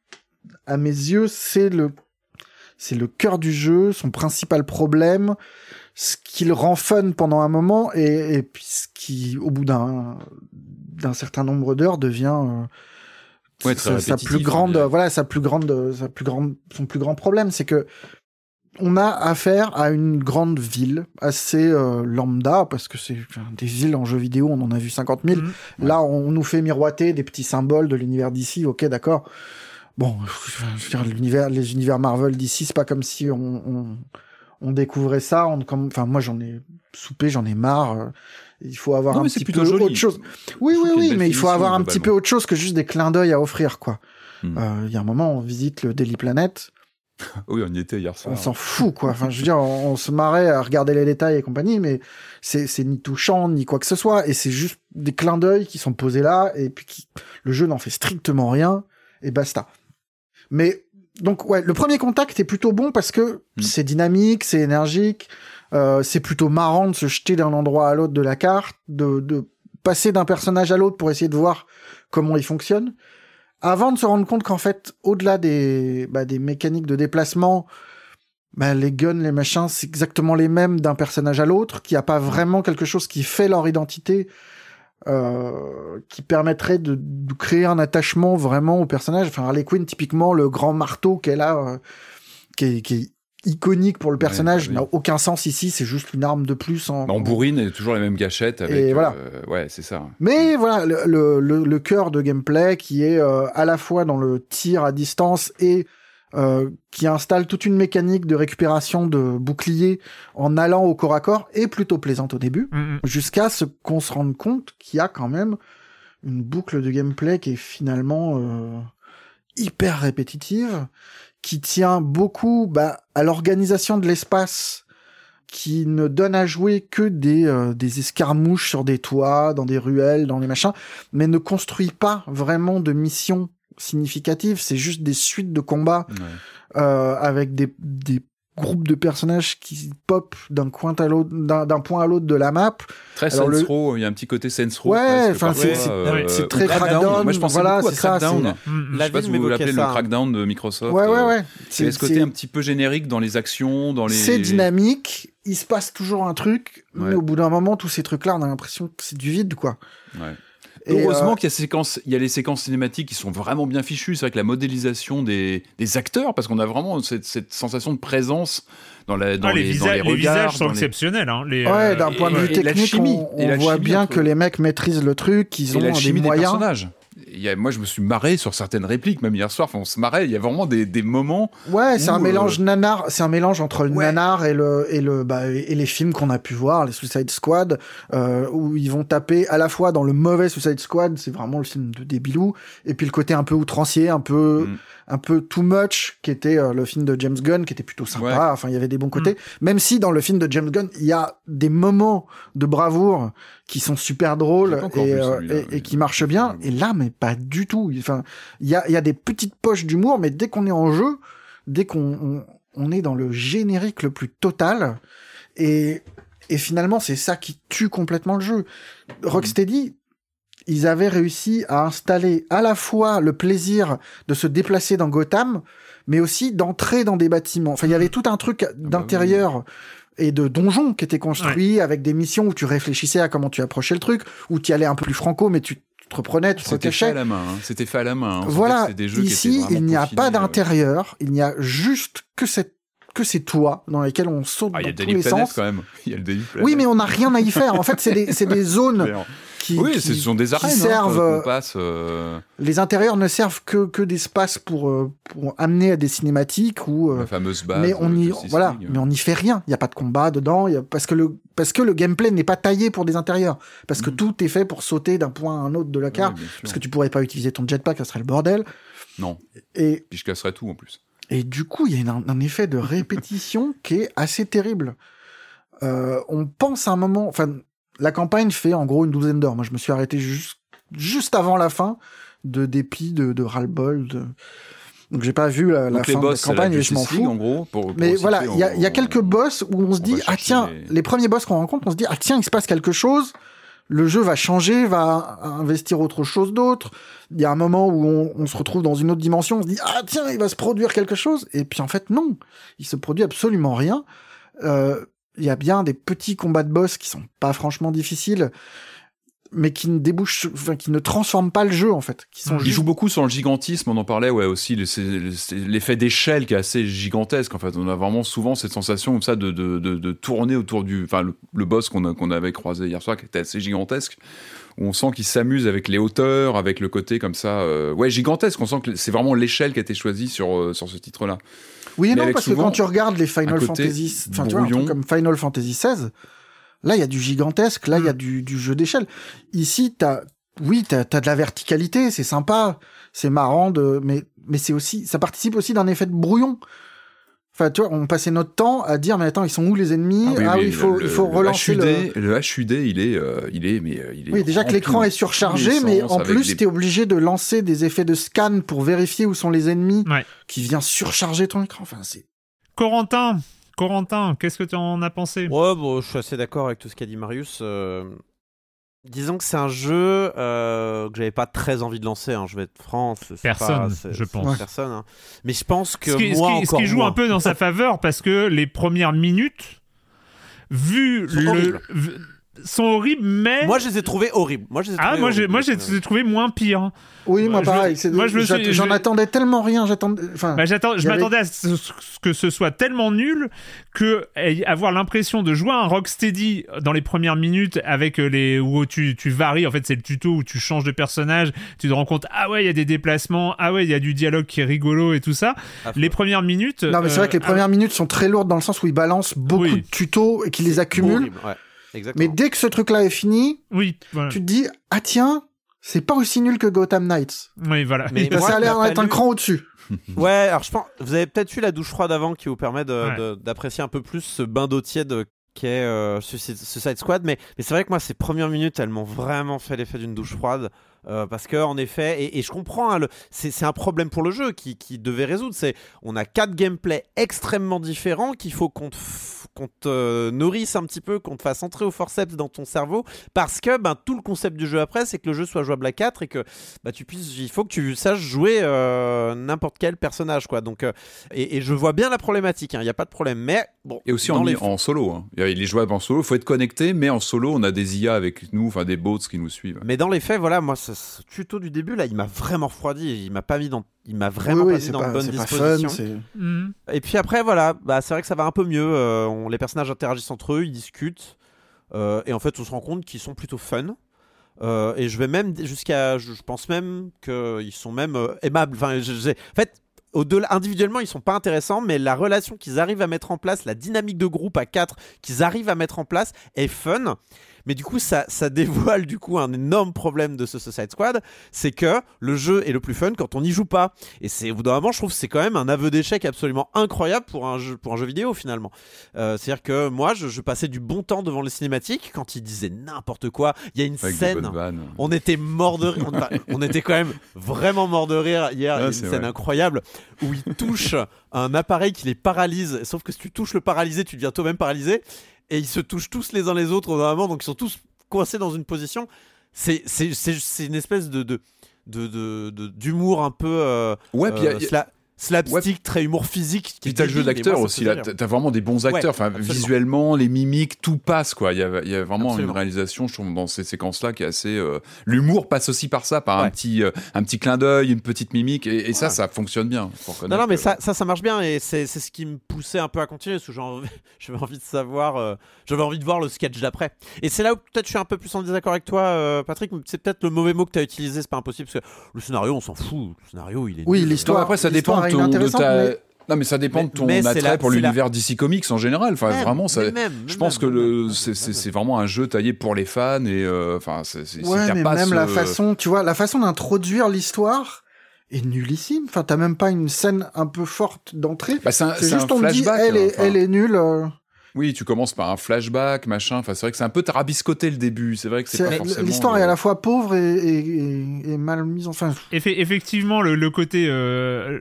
à mes yeux, c'est le c'est le cœur du jeu, son principal problème, ce qui le rend fun pendant un moment et, et puis ce qui, au bout d'un d'un certain nombre d'heures, devient euh, Ouais, très sa, sa plus grande, dirait. voilà, sa plus grande, sa plus grande, son plus grand problème, c'est que on a affaire à une grande ville assez euh, lambda parce que c'est des villes en jeu vidéo, on en a vu 50 000. Mhm. Là, on nous fait miroiter des petits symboles de l'univers d'ici. Ok, d'accord. Bon, je veux dire, l'univers, les univers Marvel d'ici, c'est pas comme si on, on, on découvrait ça. On, comme, enfin, moi, j'en ai soupé, j'en ai marre. euh, Il faut avoir Non, un petit peu joli. autre chose. Oui, oui, oui, mais il faut avoir un petit peu autre chose que juste des clins d'œil à offrir, quoi. Euh, Hmm. Il y a un moment, on visite le Daily Planet, Oui, on y était hier soir. on s'en fout, quoi. Enfin, je veux dire, on, on se marrait à regarder les détails et compagnie, mais c'est c'est ni touchant, ni quoi que ce soit, et c'est juste des clins d'œil qui sont posés là, et puis qui, le jeu n'en fait strictement rien, et basta. Mais, donc, ouais, le premier contact est plutôt bon parce que Mm. c'est dynamique, c'est énergique, euh, c'est plutôt marrant de se jeter d'un endroit à l'autre de la carte, de, de passer d'un personnage à l'autre pour essayer de voir comment il fonctionne avant de se rendre compte qu'en fait, au-delà des, bah, des mécaniques de déplacement, bah, les guns, les machins, c'est exactement les mêmes d'un personnage à l'autre, qu'il n'y a pas vraiment quelque chose qui fait leur identité, euh, qui permettrait de, de créer un attachement vraiment au personnage. Enfin, Harley Quinn, typiquement, le grand marteau qu'elle a, euh, qui, est, qui est iconique pour le personnage, bah oui. n'a aucun sens ici, c'est juste une arme de plus en, Bah, on bourrine et toujours les mêmes gâchettes avec. Et voilà. euh, ouais, c'est ça. mais voilà, le, le, le, le cœur de gameplay qui est euh, à la fois dans le tir à distance et euh, qui installe toute une mécanique de récupération de boucliers en allant au corps à corps est plutôt plaisante au début, Mhm. jusqu'à ce qu'on se rende compte qu'il y a quand même une boucle de gameplay qui est finalement euh, hyper répétitive, qui tient beaucoup bah, à l'organisation de l'espace qui ne donne à jouer que des, euh, des escarmouches sur des toits, dans des ruelles, dans les machins, mais ne construit pas vraiment de missions significatives. C'est juste des suites de combats Ouais. euh, avec des, des groupes de personnages qui pop d'un coin à l'autre, d'un point à l'autre de la map. Très Alors, le- Saints Row, il y a un petit côté Saints Row. Ouais, enfin, c'est- c'est- euh, c'est ou très Crackdown. Crackdown, Moi, je pensais voilà, beaucoup à c'est ça, Crackdown. c'est- Mhm. Je sais pas si vous l'appelez le. Crackdown de Microsoft. Ouais, ouais, euh, ouais. Il y a ce côté c'est- un petit peu générique dans les actions, dans les. C'est dynamique, il se passe toujours un truc, mais au bout d'un moment, tous ces trucs-là, on a l'impression que c'est du vide, quoi. Ouais. Et, Heureusement euh, qu'il y a, séquences, il y a les séquences cinématiques qui sont vraiment bien fichues. C'est vrai que la modélisation des, des acteurs, parce qu'on a vraiment cette, cette sensation de présence dans, la, dans Ah, les, les, visa- dans les les visages sont dans exceptionnels. Hein. Les, Ouais, euh, d'un point de vue et la technique, chimie, on, on la voit chimie bien entre- que les mecs maîtrisent le truc, qu'ils et ont la des chimie des moyens. personnages. Y a- moi, je me suis marré sur certaines répliques, même hier soir. On se marrait. Il y a vraiment des, des moments. Ouais, c'est un mélange euh, nanar, c'est un mélange entre le Ouais. nanar et le et le bah, et les films qu'on a pu voir, les Suicide Squad, euh, où ils vont taper à la fois dans le mauvais Suicide Squad, c'est vraiment le film de débilou, et puis le côté un peu outrancier, un peu Mm. Un peu too much, qui était euh, le film de James Gunn, qui était plutôt sympa. Ouais. Enfin, il y avait des bons côtés, même si dans le film de James Gunn, il y a des moments de bravoure qui sont super drôles et, euh, et- et qui marchent bien. Et là, mais pas du tout. Enfin, il y a, il y a des petites poches d'humour, mais dès qu'on est en jeu, dès qu'on on, on est dans le générique le plus total, et, et finalement, c'est ça qui tue complètement le jeu. Rocksteady, ils avaient réussi à installer à la fois le plaisir de se déplacer dans Gotham, mais aussi d'entrer dans des bâtiments. Enfin, il y avait tout un truc d'intérieur et de donjons qui étaient construits avec des missions où tu réfléchissais à comment tu approchais le truc, où tu y allais un peu plus franco, mais tu te reprenais, tu te C'était fait à la main. hein. C'était fait à la main. hein. Voilà, des jeux ici, il n'y a pas d'intérieur, il n'y a juste que cette que ces toits dans lesquels on saute Ah, il y a dans tous les sens. quand même. Il y a le Daily Planet. Oui, mais on n'a rien à y faire. En fait, c'est des, c'est des zones qui, Oui, qui- ce sont des arènes. hein, servent. euh, passe. euh, les intérieurs ne servent que, que d'espace pour, euh, pour amener à des cinématiques ou. la fameuse base. mais on y, voilà, mais on n'y fait rien. Il n'y a pas de combat dedans. Y a, parce que le, parce que le gameplay n'est pas taillé pour des intérieurs. Parce que Mhm. tout est fait pour sauter d'un point à un autre de la carte. parce que tu pourrais pas utiliser ton jetpack, ça serait le bordel. Non, Et puis je casserais tout en plus. Et du coup, il y a un, effet de répétition qui est assez terrible. Euh, on pense à un moment, enfin, la campagne fait en gros une douzaine d'heures. Moi, je me suis arrêté juste, juste avant la fin, de dépit, de, de ras-le-bol. De... Donc, j'ai pas vu la, la fin boss, de la la campagne et je m'en fous. en gros. Pour, pour Mais voilà, il y y a quelques boss où on se dit, ah tiens, les- les premiers boss qu'on rencontre, on se dit, ah tiens, il se passe quelque chose, le jeu va changer, va investir autre chose d'autre. Il y a un moment où on, se retrouve dans une autre dimension, on se dit, ah tiens, il va se produire quelque chose. Et puis en fait, non, il se produit absolument rien. Euh, Il y a bien des petits combats de boss qui sont pas franchement difficiles, mais qui ne débouchent, enfin, qui ne transforment pas le jeu, en fait. Qui sont Il juste joue beaucoup sur le gigantisme, on en parlait, ouais, aussi, l'effet d'échelle qui est assez gigantesque, en fait. On a vraiment souvent cette sensation comme ça de, de, de, de tourner autour du. Enfin, le, le boss qu'on qu'on avait croisé hier soir, qui était assez gigantesque, où on sent qu'il s'amuse avec les hauteurs, avec le côté comme ça. euh, ouais, gigantesque. On sent que c'est vraiment l'échelle qui a été choisie sur, euh, sur ce titre-là. Oui et Mais non, parce que quand tu regardes les Final Fantasy, enfin, tu vois, un brouillon. truc comme Final Fantasy XVI, là, il y a du gigantesque, là, il y a du, du jeu d'échelle. Ici, t'as, oui, t'as, t'as de la verticalité, c'est sympa, c'est marrant de, mais, mais c'est aussi, ça participe aussi d'un effet de brouillon. Enfin, tu vois, on passait notre temps à dire, mais attends, ils sont où les ennemis? Ah oui, il faut, le- il faut le relancer le, HUD, le HUD, il est, euh, il est, mais euh, il est. oui, déjà que l'écran est surchargé, mais en plus, des- t'es obligé de lancer des effets de scan pour vérifier où sont les ennemis, Ouais. qui vient surcharger ton écran. Enfin, c'est, Corentin, Corentin, qu'est-ce que tu en as pensé? Ouais, bon, je suis assez d'accord avec tout ce qu'a dit Marius. euh, Disons que c'est un jeu euh, que j'avais pas très envie de lancer. hein, Je vais être franc. Personne, pas- je pense. Personne. hein. Mais je pense que ce qui, ce moi qui- ce encore qui joue moins. un peu dans sa faveur parce que les premières minutes, vu le, sont horribles, mais Moi, je les ai trouvés horribles. Moi, je les ai ah trouvés moi j'ai horribles, moi j'ai les premières. j'ai trouvé moins pire. oui, moi, Moi, je- pareil. moi, je me j'att- suis- j'en je- attendais tellement rien, j'attendais, enfin. Bah, j'attends, je avait- m'attendais à ce que ce soit tellement nul que eh, avoir l'impression de jouer à un Rocksteady dans les premières minutes avec euh, les où tu, tu varies en fait c'est le tuto où tu changes de personnage, tu te rends compte ah ouais il y a des déplacements, ah ouais il y a du dialogue qui est rigolo et tout ça. Affreux. Les premières minutes. Non, mais c'est euh, vrai que les premières minutes sont très lourdes dans le sens où ils balancent beaucoup Oui. de tutos et qu'ils les accumulent. Horrible, ouais. Exactement. Mais dès que ce truc-là est fini, oui voilà. tu te dis, ah tiens, c'est pas aussi nul que Gotham Knights. oui voilà. Mais moi, ça a il l'air d'être un cran au-dessus. Ouais, alors je pense, vous avez peut-être eu la douche froide avant qui vous permet Ouais. d'apprécier un peu plus ce bain d'eau tiède qu'est euh, Suicide, Suicide Squad. Mais, mais c'est vrai que moi, ces premières minutes, elles m'ont vraiment fait l'effet d'une douche froide. Euh, parce que en effet, et, et je comprends, hein, c'est un problème pour le jeu qui, qui devait résoudre. C'est on a quatre gameplays extrêmement différents qu'il faut qu'on te, f- qu'on te nourrisse un petit peu, qu'on te fasse entrer au forceps dans ton cerveau, parce que ben, tout le concept du jeu après, c'est que le jeu soit jouable à 4 et que bah, tu puisses, il faut que tu saches jouer euh, n'importe quel personnage, quoi. Donc, euh, et, et je vois bien la problématique, il n'y a pas de problème. Mais bon, Et aussi en, les- en solo. Hein. Il est jouable en solo. Il faut être connecté, mais en solo, on a des IA avec nous, enfin des bots qui nous suivent. Mais dans les faits, voilà, moi, ce, ce tuto du début là, il m'a vraiment refroidi. Il m'a pas mis dans, il m'a vraiment oui, pas oui, mis dans pas, fun. dispositions. c'est- Mhm. Et puis après, voilà, bah, c'est vrai que ça va un peu mieux. euh, on- les personnages interagissent entre eux, ils discutent. euh, et en fait, on se rend compte qu'ils sont plutôt fun. Euh, et je vais même jusqu'à. Je, je pense même qu'ils sont même euh, aimables. Enfin, je- en fait. Au-delà, individuellement, ils sont pas intéressants, mais la relation qu'ils arrivent à mettre en place, la dynamique de groupe à 4 qu'ils arrivent à mettre en place est fun. Mais du coup, ça, ça dévoile du coup un énorme problème de ce Suicide Squad, c'est que le jeu est le plus fun quand on n'y joue pas. Et c'est au bout d'un moment, je trouve que c'est quand même un aveu d'échec absolument incroyable pour un jeu, pour un jeu vidéo finalement. Euh, C'est-à-dire que moi, je, je passais du bon temps devant les cinématiques quand ils disaient n'importe quoi. Il y a une Avec scène. On était mort de rire. On, on était quand même vraiment mort de rire hier. Il y a Ouais, une scène vrai. incroyable où il touche un appareil qui les paralyse. Sauf que si tu touches le paralysé, tu deviens toi-même paralysé. Et ils se touchent tous les uns les autres au moment, donc ils sont tous coincés dans une position. C'est une espèce de de- de- de- de- d'humour un peu euh, Ouais, puis il y a- euh, il y a- sla- slapstick, très humour physique. Qui Puis est t'as le jeu d'acteur aussi, là, t'as t'as vraiment des bons acteurs, enfin absolument. visuellement, les mimiques, tout passe quoi. Il y a, il y a vraiment Absolument. une réalisation, je trouve, dans ces séquences-là qui est assez. euh, L'humour passe aussi par ça, par un Ouais. petit, euh, un petit clin d'œil, une petite mimique, et, et ça, Ouais. ça fonctionne bien. Non, non, mais que- ça, ça, ça marche bien et c'est ce qui me poussait un peu à continuer parce que j'avais envie de savoir, euh, j'avais envie de voir le sketch d'après. Et c'est là où peut-être je suis un peu plus en désaccord avec toi, euh, Patrick. C'est peut-être le mauvais mot que tu as utilisé, c'est pas impossible parce que le scénario, on s'en fout. Le scénario, il est. Oui, l'histoire- après, ça dépend ton, inintéressante, ta. mais- Non, mais ça dépend Mais- de ton attrait la- pour la- l'univers DC Comics en général. Enfin, Même, vraiment, ça. mais même, je pense même, que c'est, vraiment un jeu taillé pour les fans et euh, enfin, Ouais, t'as mais même ce- la façon, tu vois, la façon d'introduire l'histoire est nullissime. Enfin, t'as même pas une scène un peu forte d'entrée. Bah, c'est c'est un juste on me dit, flashback. elle est, enfin. elle est nulle. Oui, tu commences par un flashback, machin. Enfin, c'est vrai que c'est un peu tarabiscoté le début. C'est vrai que c'est C'est- pas forcément. L'histoire le- est à la fois pauvre et, et- et- et mal mise. Enfin, Effe- effectivement, le, le côté, euh,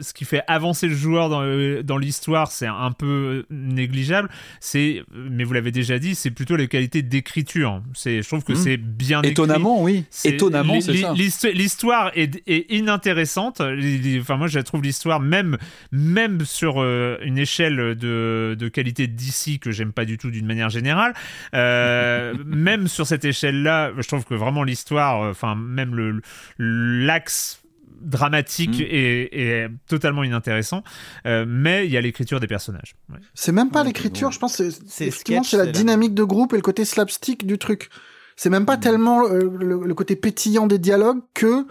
ce qui fait avancer le joueur dans, euh, dans l'histoire, c'est un peu négligeable. C'est, mais vous l'avez déjà dit, c'est plutôt les qualités d'écriture. C'est, je trouve que Mmh. c'est bien écrit. Étonnamment, oui. Étonnamment, c'est ça. l'histo- L'histoire est, est inintéressante. Enfin, moi, je la trouve l'histoire même, même sur euh, une échelle de, de qualité d'ici que j'aime pas du tout d'une manière générale. Euh, même sur cette échelle-là, je trouve que vraiment l'histoire, euh, enfin, même le l'axe dramatique Mm. est, est totalement inintéressant. Euh, mais il y a l'écriture des personnages. Ouais. c'est même pas Ouais, l'écriture, bon. je pense. C'est C'est effectivement, sketch, c'est la dynamique de groupe et le côté slapstick du truc. C'est même Mm. pas tellement euh, le, le côté pétillant des dialogues que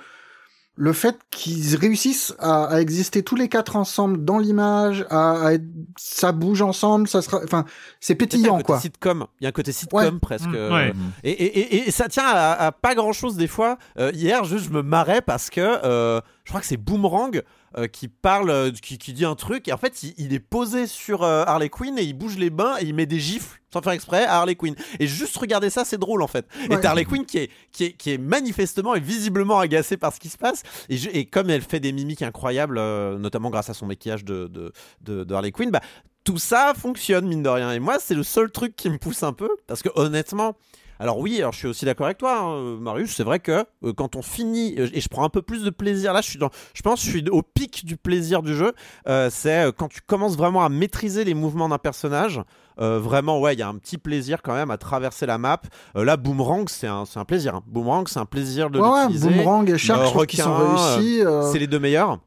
le fait qu'ils réussissent à, à exister tous les quatre ensemble dans l'image, à, à être- ça bouge ensemble, ça sera, enfin, c'est Il y a pétillant un côté quoi. sitcom. Il y a un côté sitcom Ouais. presque. Mm, euh, ouais. Et, et, et, et ça tient à, à pas grand chose des fois. Euh, hier, juste, je me marrais parce que euh, je crois que c'est Boomerang euh, qui parle, euh, qui, qui dit un truc. Et en fait, il, il est posé sur euh, Harley Quinn et il bouge les bains et il met des gifles sans faire exprès à Harley Quinn. Et juste regarder ça, c'est drôle en fait. Et t'as Harley Quinn qui est, qui, est, qui est manifestement et visiblement agacée par ce qui se passe. Et, je- et comme elle fait des mimiques incroyables, euh, notamment grâce à son maquillage de, de, de, de Harley Quinn, bah, tout ça fonctionne mine de rien. Et moi, c'est le seul truc qui me pousse un peu parce que honnêtement. Alors oui, alors je suis aussi d'accord avec toi, hein, Marius. C'est vrai que euh, quand on finit euh, et je prends un peu plus de plaisir, là, je suis dans, je pense, que je suis au pic du plaisir du jeu. euh, c'est euh, quand tu commences vraiment à maîtriser les mouvements d'un personnage. euh, vraiment, ouais, il y a un petit plaisir quand même à traverser la map. Euh, là, Boomerang, c'est un, un plaisir. hein. Boomerang, c'est un plaisir de Ouais, ouais, l'utiliser. Boomerang et Shark, Euh, qu'ils sont requin, réussis. euh, C'est les deux meilleurs.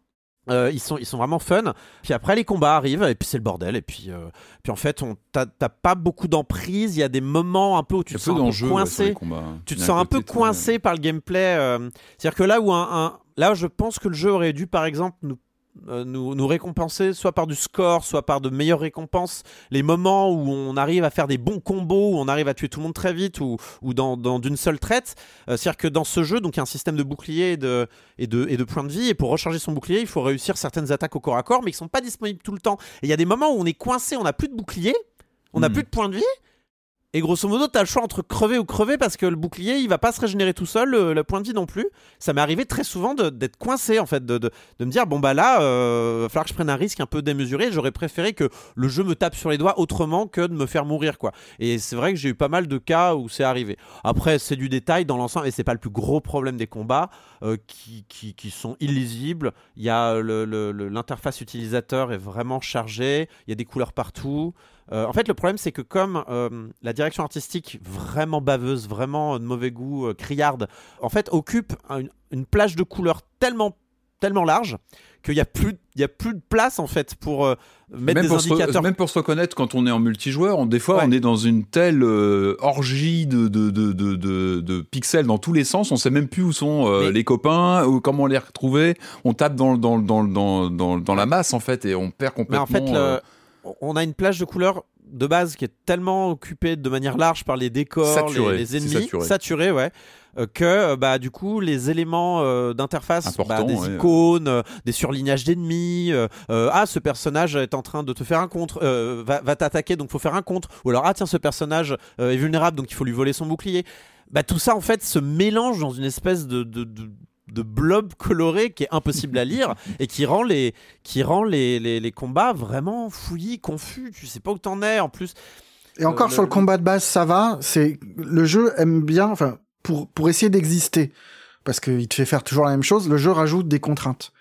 Euh, ils, sont, ils sont vraiment fun. Puis après, les combats arrivent, et puis c'est le bordel. Et puis, euh, puis en fait, t'as pas beaucoup d'emprise. Il y a des moments un peu où tu te sens un peu coincé. combats. tu te sens un peu coincé par le gameplay. euh, C'est-à-dire que là où un, un- là, je pense que le jeu aurait dû, par exemple, nous, nous, nous récompenser soit par du score, soit par de meilleures récompenses. Les moments où on arrive à faire des bons combos, où on arrive à tuer tout le monde très vite, ou, ou dans, dans- d'une seule traite. Euh, C'est-à-dire que dans ce jeu, donc il y a un système de bouclier et de, et, de, et de points de vie. Et pour recharger son bouclier, il faut réussir certaines attaques au corps à corps, mais qui sont pas disponibles tout le temps. Et il y a des moments où on est coincé, on n'a plus de bouclier, on n'a Hmm. plus de points de vie. Et grosso modo, t'as le choix entre crever ou crever parce que le bouclier, il va pas se régénérer tout seul, le, le point de vie non plus. Ça m'est arrivé très souvent d'être coincé en fait, de, me dire bon bah là, euh, va falloir que je prenne un risque un peu démesuré. J'aurais préféré que le jeu me tape sur les doigts autrement que de me faire mourir quoi. Et c'est vrai que j'ai eu pas mal de cas où c'est arrivé. Après, c'est du détail dans l'ensemble et c'est pas le plus gros problème des combats euh, qui, qui, sont illisibles. Il y a l'interface utilisateur est vraiment chargée. Il y a des couleurs partout. Euh, en fait, le problème, c'est que comme euh, la direction artistique vraiment baveuse, vraiment de mauvais goût, euh, criarde, en fait, occupe un- une, une plage de couleurs tellement, tellement large qu'il n'y a plus, il y a plus de place en fait pour euh, mettre même des pour, se, indicateurs. même pour se reconnaître quand on est en multijoueur, on, des fois Ouais. on est dans une telle euh, orgie de, de, de, de, pixels dans tous les sens, on sait même plus où sont euh, Mais- les copains, ou comment les retrouver, on tape dans, dans, dans, dans, dans, dans la masse en fait et on perd Mais complètement. en fait, le- euh, on a une plage de couleurs de base qui est tellement occupée de manière large par les décors, Saturé, les, ennemis, saturé. saturés, ouais, euh, que euh, bah du coup les éléments euh, d'interface, bah, des ouais. icônes, euh, des surlignages d'ennemis, ah ce personnage est en train de te faire un contre, va, va t'attaquer donc faut faire un contre, ou alors ah tiens ce personnage est vulnérable donc il faut lui voler son bouclier. Bah tout ça en fait se mélange dans une espèce de, de, de de blob coloré qui est impossible à lire et qui rend les qui rend les, les, les combats vraiment fouillis, confus. Tu sais pas où t'en es en plus. Et encore Euh, sur le combat de base, ça va. C'est le jeu aime bien, enfin pour pour essayer d'exister, parce qu'il te fait faire toujours la même chose. Le jeu rajoute des contraintes.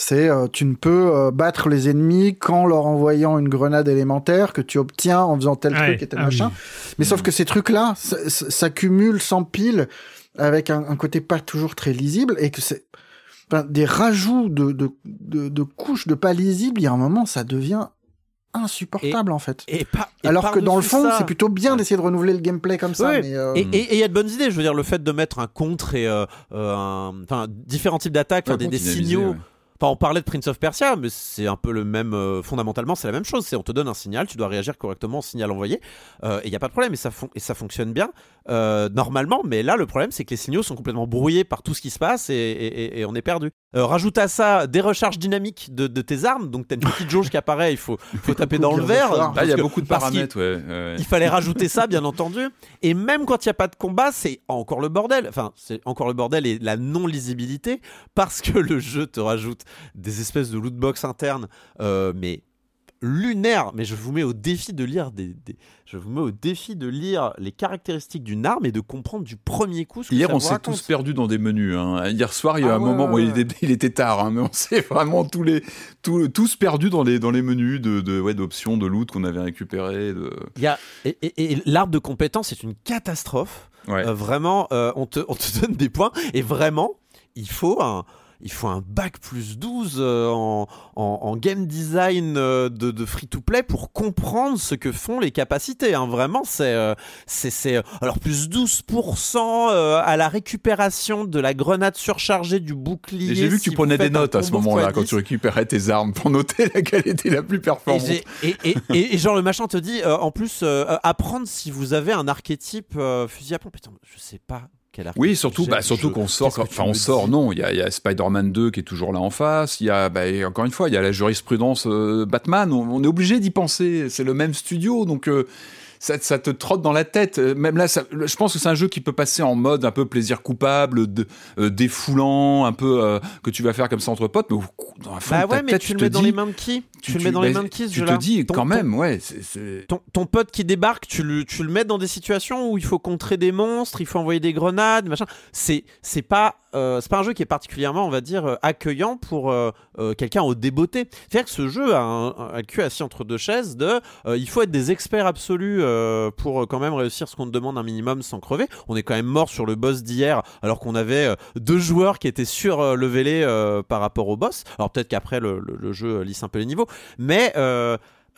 C'est euh, tu ne peux euh, battre les ennemis qu'en leur envoyant une grenade élémentaire que tu obtiens en faisant tel Ouais. truc et tel Ah machin. Mais sauf que ces trucs-là s- s- s'accumulent, s'empilent avec un, un côté pas toujours très lisible et que c'est enfin, des rajouts de, de, de, de couches de pas lisibles. Il y a un moment, ça devient insupportable en fait. Et pas, et Alors que dans le fond, ça- c'est plutôt bien d'essayer de renouveler le gameplay comme ça. Ouais. mais, euh, Et il y a de bonnes idées. Je veux dire, le fait de mettre un contre et euh, euh, un- enfin différents types d'attaques, Ouais, des, signaux. ouais. Enfin, on parlait de Prince of Persia, mais c'est un peu le même. euh, fondamentalement, c'est la même chose. C'est on te donne un signal, tu dois réagir correctement au signal envoyé, euh, et il y a pas de problème. Et ça, fonctionne bien euh, normalement. Mais là, le problème, c'est que les signaux sont complètement brouillés par tout ce qui se passe, et on est perdu. Euh, rajoute à ça des recharges dynamiques de, de tes armes, donc t'as une petite jauge qui apparaît, il faut, faut taper dans le verre. Là, Là, il y a que- beaucoup de paramètres, ouais, ouais. Il fallait rajouter ça, bien entendu. Et même quand il n'y a pas de combat, c'est encore le bordel. Enfin, c'est encore le bordel et la non-lisibilité parce que le jeu te rajoute des espèces de lootbox internes, euh, mais lunaires. Mais je vous mets au défi de lire des, des- je vous mets au défi de lire les caractéristiques d'une arme et de comprendre du premier coup ce que Hier, ça on s'est tous perdus dans des menus. hein. Hier soir, il y a Ah un ouais, moment où ouais, il était, il était tard, hein, mais on s'est vraiment tous les, tous, tous perdus dans les, dans les menus de, de, ouais, d'options, de loot qu'on avait récupéré. De... Il y a et, et- et l'arbre de compétences est une catastrophe. Ouais. Euh, vraiment, euh, on, te, on te donne des points et vraiment, il faut un, il faut un bac plus 12 euh, en, en, en game design euh, de, de free-to-play pour comprendre ce que font les capacités. hein. Vraiment, c'est, euh, c'est, alors plus 12% euh, à la récupération de la grenade surchargée du bouclier. J'ai vu que si tu prenais des notes à ce moment-là, x10. quand tu récupérais tes armes, pour noter laquelle était la plus performante. et, et, et- et genre le machin te dit euh, en plus euh, apprendre si vous avez un archétype euh, fusil à pompe. Putain, je sais pas quel. Oui, surtout, bah, surtout qu'on sort, enfin on sort, non, il y a, il y a Spider-Man 2 qui est toujours là en face, il y a, bah, encore une fois, il y a la jurisprudence euh, Batman, on, on est obligé d'y penser, c'est le même studio, donc euh, ça, ça te trotte dans la tête. Euh, Même là, ça- je pense que c'est un jeu qui peut passer en mode un peu plaisir coupable, de, euh, défoulant, un peu euh, que tu vas faire comme ça entre potes, mais au, dans la fond Bah de ta ouais, mais tête, tu le mets dans dis- les mains de qui? Tu, le mets dans les bah, mains de qui ce Tu te dis Ton- quand ton- même, ouais. Ton, ton pote qui débarque, tu le, tu le mets dans des situations où il faut contrer des monstres, il faut envoyer des grenades, machin. C'est, c'est pas, euh, c'est pas un jeu qui est particulièrement, on va dire, euh, accueillant pour euh, euh, quelqu'un au débeauté. C'est-à-dire que ce jeu a un, cul assis entre deux chaises de, il faut être des experts absolus pour quand même réussir ce qu'on te demande un minimum sans crever. On est quand même mort sur le boss d'hier alors qu'on avait deux joueurs qui étaient surlevelés par rapport au boss. Alors peut-être qu'après le, jeu lisse un peu les niveaux, mais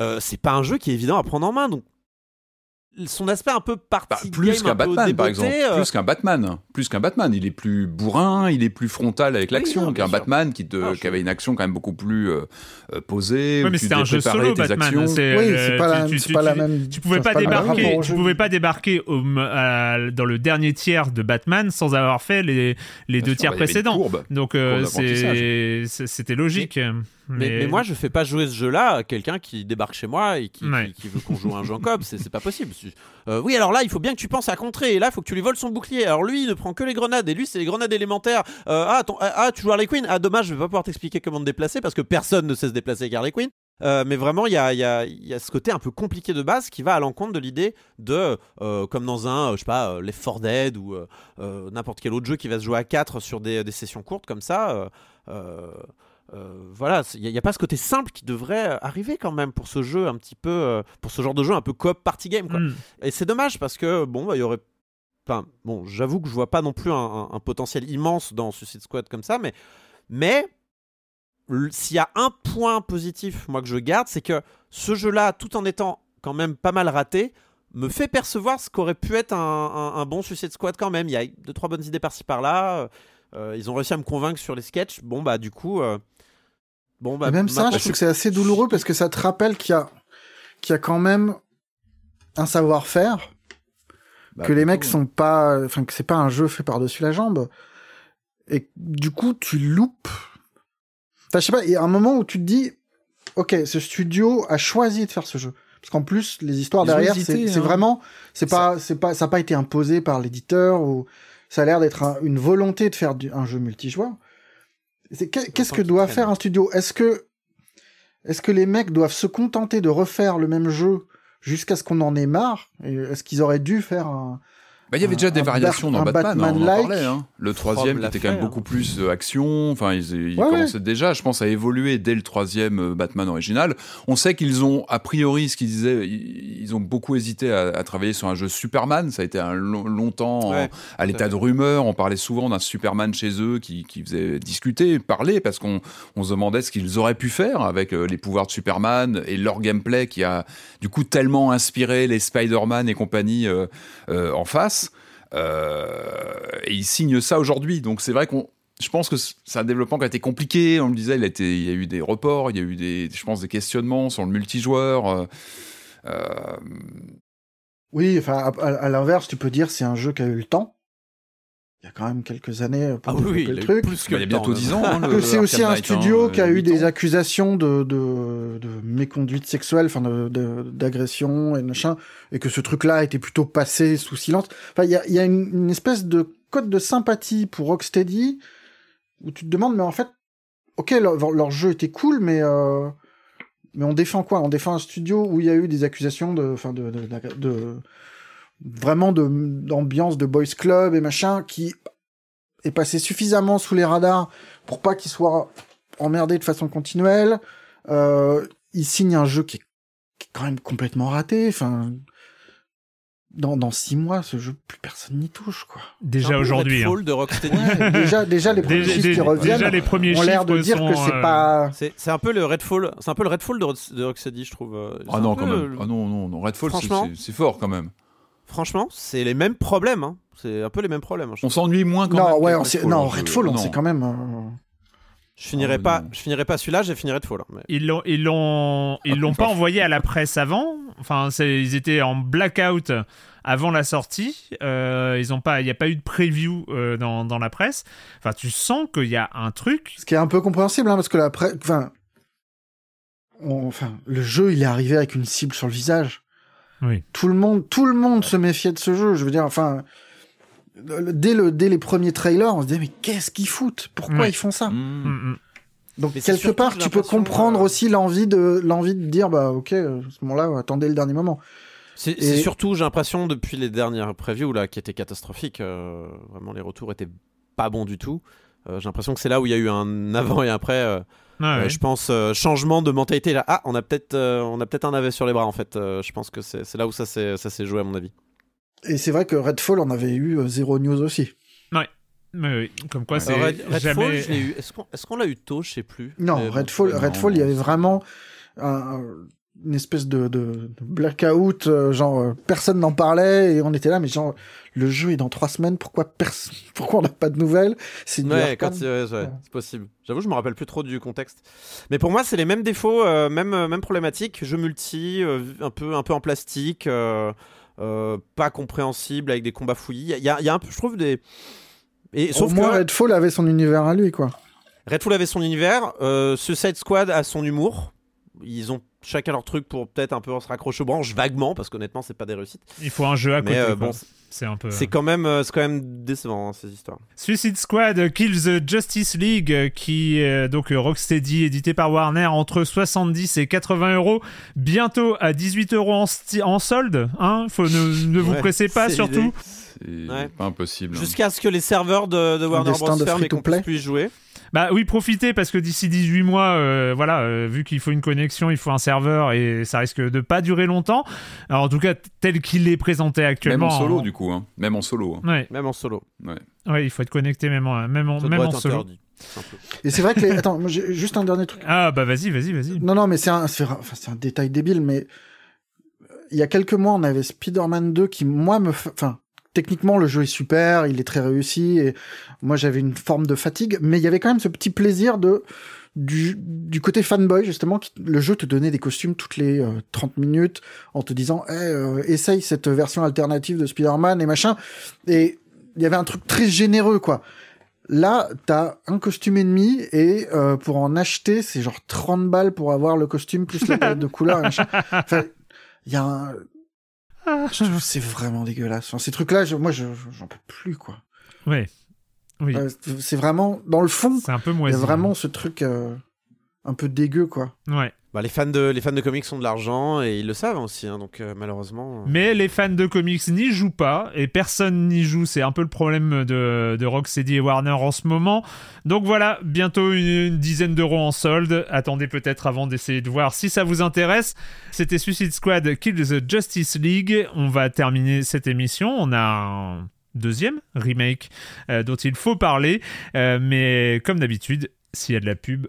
euh, c'est pas un jeu qui est évident à prendre en main. Donc son aspect un peu Bah, party plus qu'un Batman, par exemple. euh, Plus qu'un Batman. Plus qu'un Batman. Il est plus bourrin, il est plus frontal avec Oui, l'action qu'un. Batman qui, te, Ah, je- qui avait une action quand même beaucoup plus euh, euh, posée. Où mais c'était un jeu solo Batman. c'est, Oui, euh, c'est pas, la, tu- tu- même. Tu pouvais pas débarquer, rapport au tu jeu. pouvais pas débarquer au, à- dans le dernier tiers de Batman sans avoir fait les, les deux sûr, tiers bah, précédents. courbe. Donc c'était logique. Mais, mais moi, je fais pas jouer ce jeu-là à quelqu'un qui débarque chez moi et qui, Ouais. qui- qui veut qu'on joue un jeu en coop. C'est pas possible. Euh, oui, alors là, il faut bien que tu penses à contrer. Et là, il faut que tu lui voles son bouclier. Alors lui, il ne prend que les grenades. Et lui, c'est les grenades élémentaires. Euh, ah, ton- ah, ah, tu joues Harley Quinn Ah, dommage, je vais pas pouvoir t'expliquer comment te déplacer parce que personne ne sait se déplacer avec Harley Quinn. Euh, mais vraiment, il y a, y a- y a ce côté un peu compliqué de base qui va à l'encontre de l'idée de, euh, comme dans un, euh, je sais pas, Left 4 Dead ou n'importe quel autre jeu qui va se jouer à 4 sur des, des sessions courtes comme ça. Euh, euh, euh, voilà, il n'y a, pas ce côté simple qui devrait arriver quand même pour ce jeu un petit peu, euh, pour ce genre de jeu un peu coop party game. Quoi. Hmm. Et c'est dommage parce que bon, bah, il y aurait. Enfin, bon, j'avoue que je vois pas non plus un, un- un potentiel immense dans Suicide Squad comme ça, mais mais s'il y a un point positif, moi que je garde, c'est que ce jeu-là, tout en étant quand même pas mal raté, me fait percevoir ce qu'aurait pu être un, bon Suicide Squad quand même. Il y a deux trois bonnes idées par-ci par-là. euh, ils ont réussi à me convaincre sur les sketchs. Bon bah du coup, euh, bon bah même ça, je trouve que c'est assez douloureux parce que ça te rappelle qu'il y a, qu'il y a quand même un savoir-faire, Bah, que les mecs sont pas, enfin que c'est pas un jeu fait par-dessus la jambe, et du coup tu loupes. Enfin, je sais pas, il y a un moment où tu te dis, ok, ce studio a choisi de faire ce jeu. Parce qu'en plus, les histoires Ils derrière, c'est c'est hein. vraiment, c'est pas, c'est pas, ça n'a pas été imposé par l'éditeur ou ça a l'air d'être un- une volonté de faire du- un jeu multijoueur. Qu'est-ce que doit faire un studio? Est-ce que, est-ce que les mecs doivent se contenter de refaire le même jeu jusqu'à ce qu'on en ait marre? Est-ce qu'ils auraient dû faire un, Bah, il y avait déjà des variations dans Batman, hein, on en parlait. hein. Le troisième qui était quand même hein. beaucoup plus euh, action. Enfin, ils, ils Ouais, commençaient déjà, je pense, à évoluer dès le troisième euh, Batman original. On sait qu'ils ont, a priori, ce qu'ils disaient, ils, ont beaucoup hésité à, à travailler sur un jeu Superman. Ça a été un long- longtemps en- à l'état de rumeur. On parlait souvent d'un Superman chez eux qui, qui faisait discuter, parler, parce qu'on on se demandait ce qu'ils auraient pu faire avec euh, les pouvoirs de Superman et leur gameplay qui a du coup tellement inspiré les Spider-Man et compagnie euh, euh, en face. Euh, et ils signent ça aujourd'hui. Donc c'est vrai qu'on. Je pense que c'est un développement qui a été compliqué. On le disait, il, a été, il y a eu des reports, il y a eu des, je pense, des questionnements sur le multijoueur. euh, euh, Oui, enfin, à- à l'inverse, tu peux dire c'est un jeu qui a eu le temps. Il y a quand même quelques années pour Ah oui, le a eu truc. plus que il y a bientôt même. 10 ans. hein, que le c'est aussi un studio hein, qui a eu des ans. accusations de, de, de méconduite sexuelle, enfin de- de- d'agression et machin, et que ce truc-là a été plutôt passé sous silence. Enfin, il y a, il y a une, une espèce de code de sympathie pour Rocksteady où tu te demandes, mais en fait, ok, leur, leur jeu était cool, mais euh, mais on défend quoi? On défend un studio où il y a eu des accusations de, enfin de, de, de- de- vraiment de d'ambiance de boys club et machin qui est passé suffisamment sous les radars pour pas qu'il soit emmerdé de façon continuelle. Euh, il signe un jeu qui est, qui est quand même complètement raté. Enfin, dans, dans six mois, ce jeu, plus personne n'y touche, quoi. Déjà aujourd'hui. hein. Redfall de Rocksteady. Ouais, déjà, déjà, les premiers Déjà- chiffres qui reviennent déjà, les premiers ont l'air de dire sont, que c'est euh, pas... C'est c'est un peu le Redfall, c'est un peu le Redfall de, de Rocksteady, je trouve. euh, c'est Ah non, quand le- même. Ah non, non, non. Redfall, c'est- Franchement. c'est c'est fort quand même. Franchement, c'est les mêmes problèmes. hein. C'est un peu les mêmes problèmes. je On s'ennuie moins quand Non, même. ouais, que on Redfall, non, hein, je- Redfall, on s'est quand même... euh, Je finirai Ah, pas, non. je finirai pas celui-là, j'ai fini Redfall. hein, mais- Ils l'ont, ils l'ont, ils l'ont pas envoyé à la presse avant. Enfin, c'est, ils étaient en blackout avant la sortie. Euh, ils ont pas, il n'y a pas eu de preview euh, dans, dans la presse. Enfin, tu sens qu'il y a un truc. Ce qui est un peu compréhensible, hein, parce que la presse... Enfin, on- enfin, le jeu, il est arrivé avec une cible sur le visage. Oui. Tout le monde, tout le monde se méfiait de ce jeu. Je veux dire, enfin, le- dès, le, dès les premiers trailers, on se disait, mais qu'est-ce qu'ils foutent? Pourquoi ils font ça? Mmh. Mm, mm. Donc, Mais quelque part, tu peux comprendre euh, aussi l'envie de, l'envie de dire, bah, ok, à ce moment-là, attendez le dernier moment. C'est Et- surtout, j'ai l'impression, depuis les dernières previews là, qui étaient catastrophiques, euh, vraiment les retours étaient pas bons du tout. Euh, j'ai l'impression que c'est là où il y a eu un avant et un après. Euh, ouais. je pense euh, changement de mentalité là. Ah, on a peut-être, euh, on a peut-être un navet sur les bras en fait. Euh, je pense que c'est là où ça s'est ça s'est joué à mon avis. Et c'est vrai que Redfall, on avait eu euh, zéro news aussi. Mais oui, comme quoi Ouais. c'est Red- Redfall, jamais. je l'ai eu. Est-ce qu'on est-ce qu'on l'a eu tôt, je sais plus. Non, bon. Redfall, non. Redfall, il y avait vraiment un- une espèce de, de, de blackout, euh, genre euh, personne n'en parlait et on était là, mais genre le jeu est dans trois semaines, pourquoi pourquoi on n'a pas de nouvelles? C'est Ouais, quand, ouais, ouais, Ouais. c'est possible. J'avoue, je me rappelle plus trop du contexte. Mais pour moi, c'est les mêmes défauts, euh, même, même problématique. Jeu multi, un, peu, un peu en plastique, pas compréhensible, avec des combats fouillis. Il y a, il y a un peu, je trouve, des. Et, Au sauf moins que Redfall avait son univers à lui, quoi. Redfall avait son univers, euh, Suicide Squad a son humour. Ils ont chacun leur truc pour peut-être un peu se raccrocher aux branches, vaguement, parce qu'honnêtement, c'est pas des réussites. Il faut un jeu à côté. Mais euh, quoi. bon, c'est un peu. c'est quand, même, euh, c'est quand même décevant, hein, ces histoires. Suicide Squad Kills the Justice League, euh, qui euh, donc euh, Rocksteady, édité par Warner, entre 70 et 80 euros, bientôt à 18 euros en, en solde. Hein Faut ne, ne vous Ouais, pressez pas, surtout. C'est Ouais. pas impossible. hein. Jusqu'à ce que les serveurs de, de Warner Bros. ferment et qu'on puisse jouer. Bah oui, profitez parce que d'ici 18 mois, euh, voilà, euh, vu qu'il faut une connexion, il faut un serveur et ça risque de pas durer longtemps. Alors en tout cas, tel qu'il est présenté Même actuellement. en solo, du coup. hein. Même en solo. hein. Ouais, Même en solo. Ouais. ouais, il faut être connecté même en, même en, Ça même en être solo. interdit. Et c'est vrai que les... Attends, moi, juste un dernier truc. Ah bah vas-y, vas-y, vas-y. Non, non, mais c'est un, c'est enfin, un détail débile, mais il y a quelques mois, on avait Spider-Man 2 qui, moi, me, enfin, techniquement, le jeu est super, il est très réussi, et moi, j'avais une forme de fatigue, mais il y avait quand même ce petit plaisir de, du, du côté fanboy, justement, qui, le jeu te donnait des costumes toutes les euh, 30 minutes, en te disant, Eh, euh, essaye cette version alternative de Spider-Man et machin, et il y avait un truc très généreux, quoi. Là, t'as un costume et demi et euh, pour en acheter, c'est genre 30 balles pour avoir le costume plus la palette de couleurs et machin. Enfin, il y a un... Que C'est vraiment dégueulasse. Enfin, ces trucs-là, je- moi, je- j'en peux plus, quoi. Ouais. Oui. Euh, c'est vraiment, dans le fond, C'est un peu il y a vraiment ce truc euh, un peu dégueu, quoi. Ouais. Bah, les, fans de, les fans de comics ont de l'argent et ils le savent aussi, hein, donc euh, malheureusement. euh, Mais les fans de comics n'y jouent pas et personne n'y joue. C'est un peu le problème de, de Rocksteady et Warner en ce moment. Donc voilà, bientôt une, une dizaine d'euros en solde. Attendez peut-être avant d'essayer de voir si ça vous intéresse. C'était Suicide Squad Kill the Justice League. On va terminer cette émission. On a un deuxième remake euh, dont il faut parler. Euh, mais comme d'habitude, s'il y a de la pub,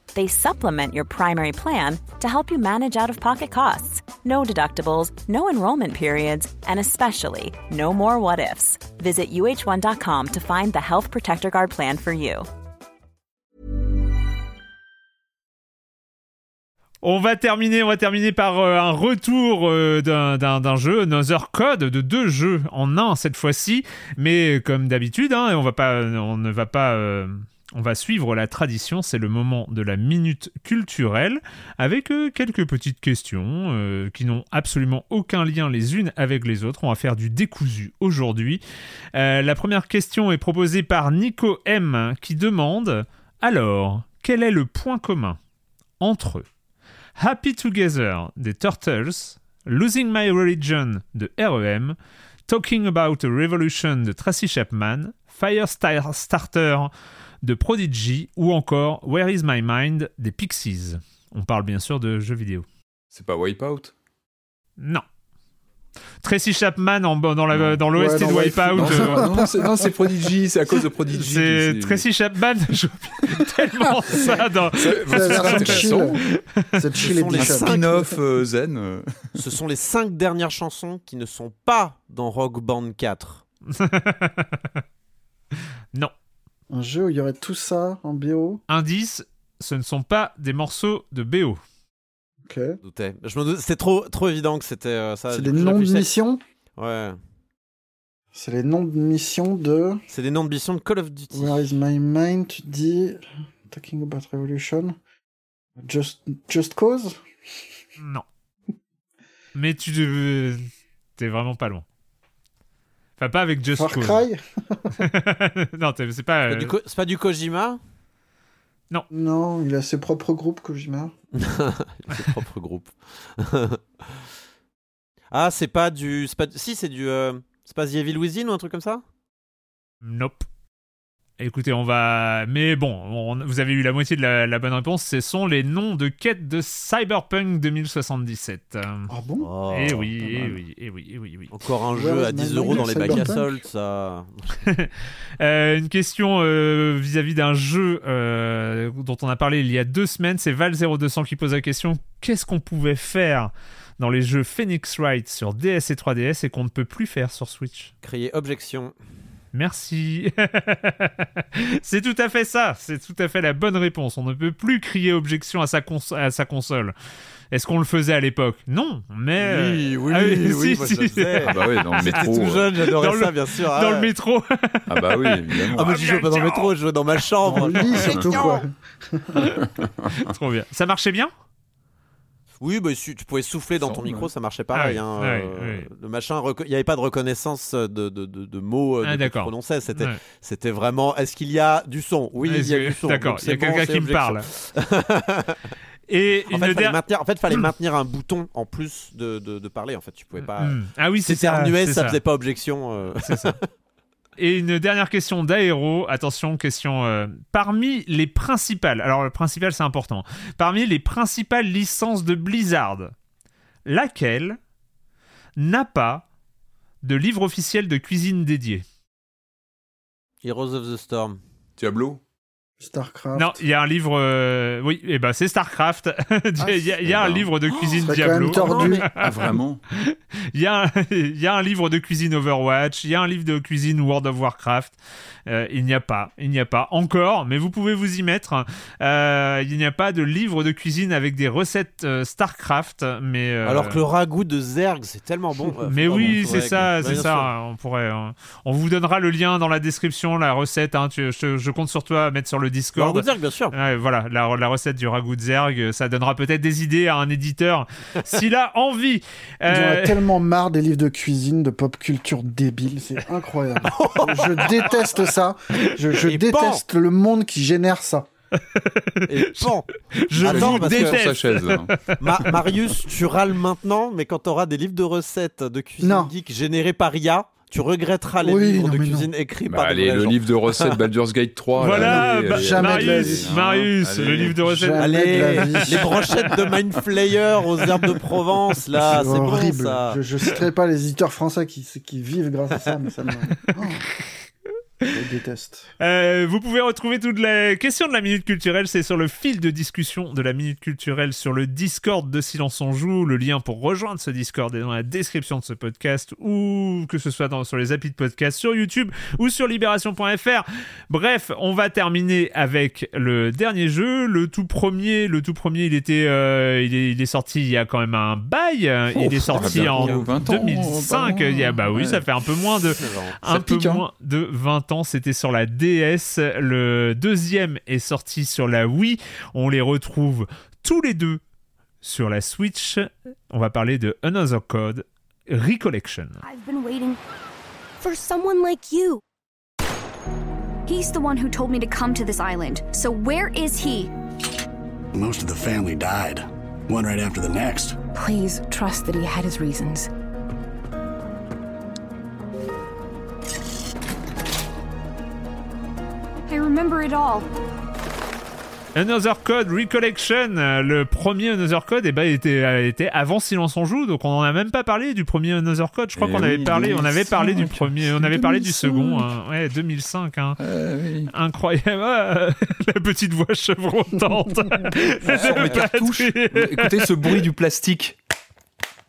They supplement your primary plan to help you manage out of pocket costs. no deductibles, no enrollment periods, and especially no more what ifs. Visit uh1.com to find the Health Protector Guard plan for you. On va terminer, on va terminer par euh, un retour euh, d'un- d'un d'un jeu, Another Code, de deux jeux en un cette fois-ci. Mais comme d'habitude, hein, on on ne va pas, euh, on va suivre la tradition. C'est le moment de la minute culturelle avec euh, quelques petites questions euh, qui n'ont absolument aucun lien les unes avec les autres. On va faire du décousu aujourd'hui. Euh, la première question est proposée par Nico M qui demande alors quel est le point commun entre Happy Together des Turtles, Losing My Religion de REM, Talking About a Revolution de Tracy Chapman, Firestarter de Prodigy ou encore Where Is My Mind des Pixies. On parle bien sûr de jeux vidéo. C'est pas Wipeout? Non. Tracy Chapman en, dans la- dans l'OST Ouais, dans de Wipeout. Non, c'est- euh, non, c'est non, c'est Prodigy, c'est à cause de Prodigy. c'est Tracy Chapman joue tellement ça dans. C'est C'est chill. C'est chill sont les spin-off euh, zen. euh. Ce sont les cinq dernières chansons qui ne sont pas dans Rock Band 4. non. Un jeu où il y aurait tout ça en BO. Indice, ce ne sont pas des morceaux de BO. Ok. Je me C'était trop, trop évident que c'était euh, ça. C'est des noms de missions. Ouais. C'est les noms de missions de C'est des noms de missions de Call of Duty. Where is my mind? Tu dis Talking about Revolution. Just, Just Cause? Non. Mais tu euh, t'es vraiment pas loin. Enfin, pas avec Just Far Cause. Cry non, c'est pas. C'est pas euh, du Ko- C'est pas du Kojima? Non, il a ses propres groupes, Kojima. Ses propres groupes. ah, c'est pas du. c'est Pas... Si, c'est du. euh, C'est pas The Evil Within ou un truc comme ça? Nope. Écoutez, on va. Mais bon, on- vous avez eu la moitié de la, la bonne réponse. Ce sont les noms de quêtes de Cyberpunk 2077. Euh, Ah bon? Oh, eh oui, eh oui, eh oui, eh oui, eh oui. Encore un jeu à my 10 mind euros dans les bacs à soldes, ça. Euh, une question euh, vis-à-vis d'un jeu euh, dont on a parlé il y a deux semaines, c'est Val0200 qui pose la question qu'est-ce qu'on pouvait faire dans les jeux Phoenix Wright sur DS et 3DS et qu'on ne peut plus faire sur Switch? Crier objection. Merci. c'est tout à fait ça. C'est tout à fait la bonne réponse. On ne peut plus crier objection à sa, cons- à sa console. Est-ce qu'on le faisait à l'époque? Non, mais Oui, oui, Ah oui, si, moi, si. je le faisais. Ah bah oui, dans le J'étais métro. tout euh. jeune, j'adorais le- ça, bien sûr. dans ah le ouais. métro. Ah bah oui, évidemment. Ah, mais je jouais pas dans le métro, je jouais dans ma chambre. lit, surtout, quoi. Trop bien. Ça marchait bien? Oui, bah, si tu pouvais souffler dans ton micro, ça marchait pareil. Ah hein, oui, euh. Le machin, il n'y avait pas de reconnaissance de, de, de, de mots euh, Ah, de que tu d'accord. prononçais. C'était, vraiment. Est-ce qu'il y a du son? Oui, il y a du son. D'accord, il y a quelqu'un qui me parle. Et En fait, fallait der- maintenir, en fait, fallait maintenir un bouton en plus de, de, de parler. En fait, tu pouvais pas. Hmm. Ah oui, c'est C'était ça. un c'est ça, faisait pas objection. euh. C'est ça. Et une dernière question d'Aéro. Attention, question. euh, parmi les principales. Alors, le principal, c'est important. Parmi les principales licences de Blizzard, laquelle n'a pas de livre officiel de cuisine dédié? Heroes of the Storm. Diablo? Starcraft. Non, il y a un livre. euh, Oui, et ben c'est StarCraft. Il y a, il y a un livre de cuisine c'est quand Diablo. même tordu. Ah vraiment Il y, a un, il y a un livre de cuisine Overwatch, il y a un livre de cuisine World of Warcraft. Euh, il n'y a pas, il n'y a pas encore, mais vous pouvez vous y mettre. Euh, il n'y a pas de livre de cuisine avec des recettes euh, Starcraft, mais euh, Alors que le ragoût de Zerg, c'est tellement bon. Mais oui, c'est ça, c'est ça. sûr. On pourrait, euh, on vous donnera le lien dans la description, la recette. hein. Tu- je, je compte sur toi à mettre sur Le Discord. ragoût de Zerg, bien sûr. Ouais, voilà, la, la recette du ragoût de Zerg, ça donnera peut-être des idées à un éditeur s'il a envie. J'en ai Euh, tellement marre des livres de cuisine, de pop culture débile, c'est incroyable. je déteste ça. Je, déteste le monde qui génère ça. Et bon, je Attends, vous parce que- sur sa déteste. chaise. hein. Ma- Marius, tu râles maintenant, mais quand t'auras des livres de recettes de cuisine Non. geek générés par IA, tu regretteras les Oui, livres non, de non. cuisine écrits Bah, par des allez, le gens. livre de recettes Baldur's Gate 3. Voilà, là, allez, bah, allez, la Marius. Marius, Allez. le livre de recettes. Allez, les brochettes de Mind Flayer aux herbes de Provence, là, c'est bon horrible. ça. Je, je citerai pas les éditeurs français qui, qui vivent grâce à ça, mais ça me. Oh. C'est déteste. Euh, vous pouvez retrouver toutes les questions de la Minute Culturelle, c'est sur le fil de discussion de la Minute Culturelle sur le Discord de Silence on Joue. Le lien pour rejoindre ce Discord est dans la description de ce podcast, ou que ce soit dans, sur les applis de podcast, sur YouTube ou sur libération.fr. Bref, on va terminer avec le dernier jeu, le tout premier. Le tout premier, il était, euh, il, est, il est sorti il y a quand même un bail. il est sorti en il y a 20 ans, 2005. pas Il y a, bah oui, Ouais. ça fait un peu moins de, un peu hein. moins de 20 ans. C'était sur la DS. Le deuxième est sorti sur la Wii. On les retrouve tous les deux sur la Switch. On va parler de Another Code Recollection. I've been waiting for someone like you. He's the one who told me to come to this island. So where is he? Most of the family died, one right after the next. Please trust that he had his reasons. I remember it all. Another Code Recollection, le premier Another Code, eh ben, était, euh, était avant Silence on joue, donc on en a même pas parlé du premier Another Code. Je crois Eh qu'on avait parlé, on avait parlé du 2005. premier, on avait parlé du 2005. second, hein. ouais, 2005. Hein. oui. Incroyable, Ah, la petite voix chevrotante. Sur mes cartouches. Écoutez ce bruit du plastique.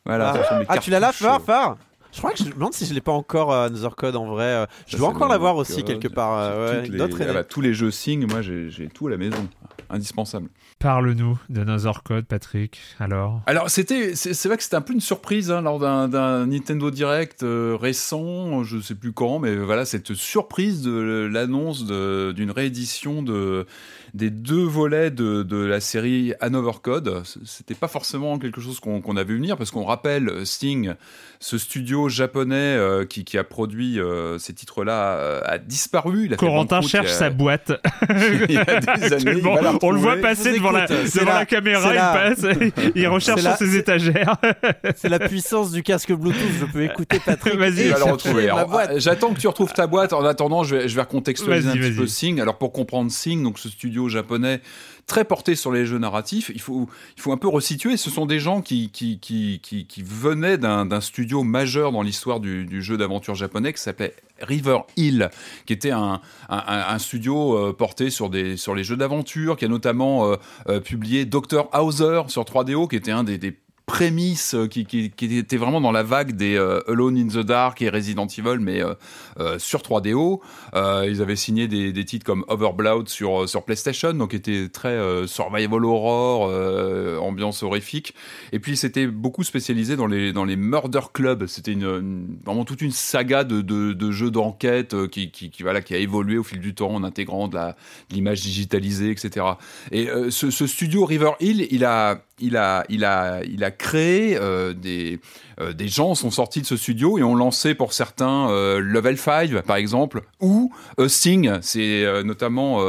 Voilà. Ah, ah, tu l'as là, Phare, Phare Je crois que je me demande si je l'ai pas encore euh, Another Code en vrai. euh, Je ça, dois encore l'avoir Another aussi quelque part. euh, ouais, les- ah bah, tous les jeux Sing, moi j'ai tout à la maison. Indispensable. Parle-nous d'Another Code, Patrick. Alors Alors c'était, c'est vrai que c'était un peu une surprise hein, lors d'un Nintendo Direct euh, récent, je sais plus quand, mais voilà cette surprise de l'annonce de- d'une réédition de des deux volets de, de la série Another Code. C'était pas forcément quelque chose qu'on qu'on a vu venir parce qu'on rappelle euh, Sting, ce studio japonais euh, qui, qui a produit euh, ces titres-là euh, a disparu. Il a fait Corentin cherche il y a- sa boîte. il y a des années, on le voit passer devant, la, écoute. C'est devant la- la caméra, il la- passe, il recherche la- sur ses étagères. C'est la puissance du casque Bluetooth. Je peux écouter Patrick. Vas-y, retrouver. ma Alors, boîte. J'attends que tu retrouves ta boîte. En attendant, je vais, je vais recontextualiser un petit peu Sing. Alors pour comprendre Sing, donc ce studio japonais très porté sur les jeux narratifs, il faut, un peu resituer. Ce sont des gens qui, qui, venaient d'un studio majeur dans l'histoire du, jeu d'aventure japonais qui s'appelait River Hill, qui était un, studio euh, porté sur, des, sur les jeux d'aventure, qui a notamment euh, euh, publié Dr. Hauser sur 3DO, qui était un des prémices euh, qui, était vraiment dans la vague des euh, Alone in the Dark et Resident Evil, mais euh, sur 3DO. Euh, ils avaient signé des, titres comme Overblood sur, PlayStation, donc était très survival horror, ambiance horrifique. Et puis c'était beaucoup spécialisé dans les, murder clubs. C'était vraiment toute une saga de, jeux d'enquête qui, a évolué au fil du temps en intégrant de l'image digitalisée, etc. Et ce studio River Hill, il a, il a, il a, il a créé euh, des, euh, des gens sont sortis de ce studio et ont lancé pour certains euh, Level 5 par exemple ou euh, Sing. C'est notamment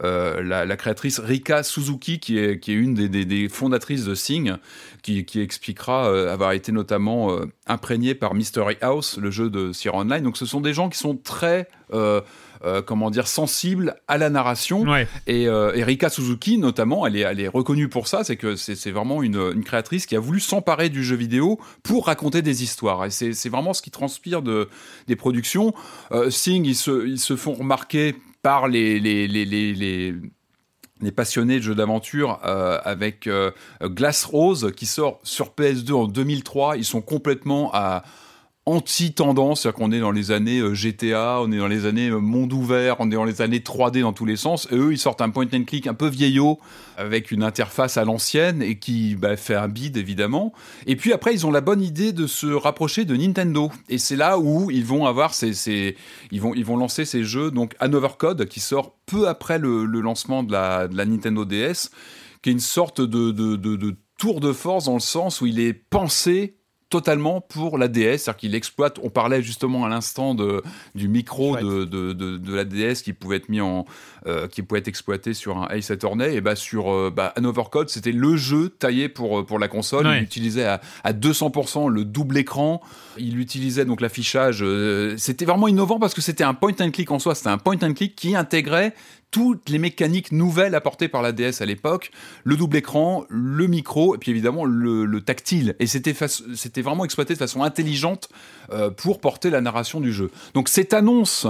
la, créatrice Rika Suzuki qui est, qui est une des, fondatrices de Sing qui, qui expliquera avoir été notamment imprégnée par Mystery House, le jeu de Sierra Online. Donc ce sont des gens qui sont très euh, comment dire sensibles à la narration. Et euh, Erika Suzuki notamment elle est, elle est reconnue pour ça c'est que c'est vraiment une, une créatrice qui a voulu s'emparer du jeu vidéo pour raconter des histoires. Et c'est c'est vraiment ce qui transpire de, des productions. Euh, Sing ils se, ils se font remarquer par les, les, les, les, les- les passionnés de jeux d'aventure euh, avec euh, Glass Rose qui sort sur PS2 en 2003 ils sont complètement à anti-tendance, c'est-à-dire qu'on est dans les années euh, GTA, on est dans les années euh, monde ouvert, on est dans les années 3D dans tous les sens, eux ils sortent un point and click un peu vieillot, avec une interface à l'ancienne, et qui bah, fait un bid évidemment, et puis après ils ont la bonne idée de se rapprocher de Nintendo, et c'est là où ils vont avoir ces, ils, vont, ils vont lancer ces jeux, donc Another Code, qui sort peu après le, lancement de la, Nintendo DS, qui est une sorte de- de tour de force dans le sens où il est pensé totalement pour la DS, c'est-à-dire qu'il exploite, on parlait justement à l'instant du micro de, de, de, de la DS qui pouvait être mis en, euh, qui pouvait être exploité sur un Ace Attorney, et bah sur euh, bah, Another Code, c'était le jeu taillé pour, euh, pour la console, Ouais. il utilisait à, à 200% le double écran, il utilisait donc l'affichage, euh, c'était vraiment innovant parce que c'était un point and click en soi, c'était un point and click qui intégrait toutes les mécaniques nouvelles apportées par la DS à l'époque, le double écran, le micro, et puis évidemment le, le tactile. Et c'était vraiment exploité de façon intelligente euh, pour porter la narration du jeu. Donc cette annonce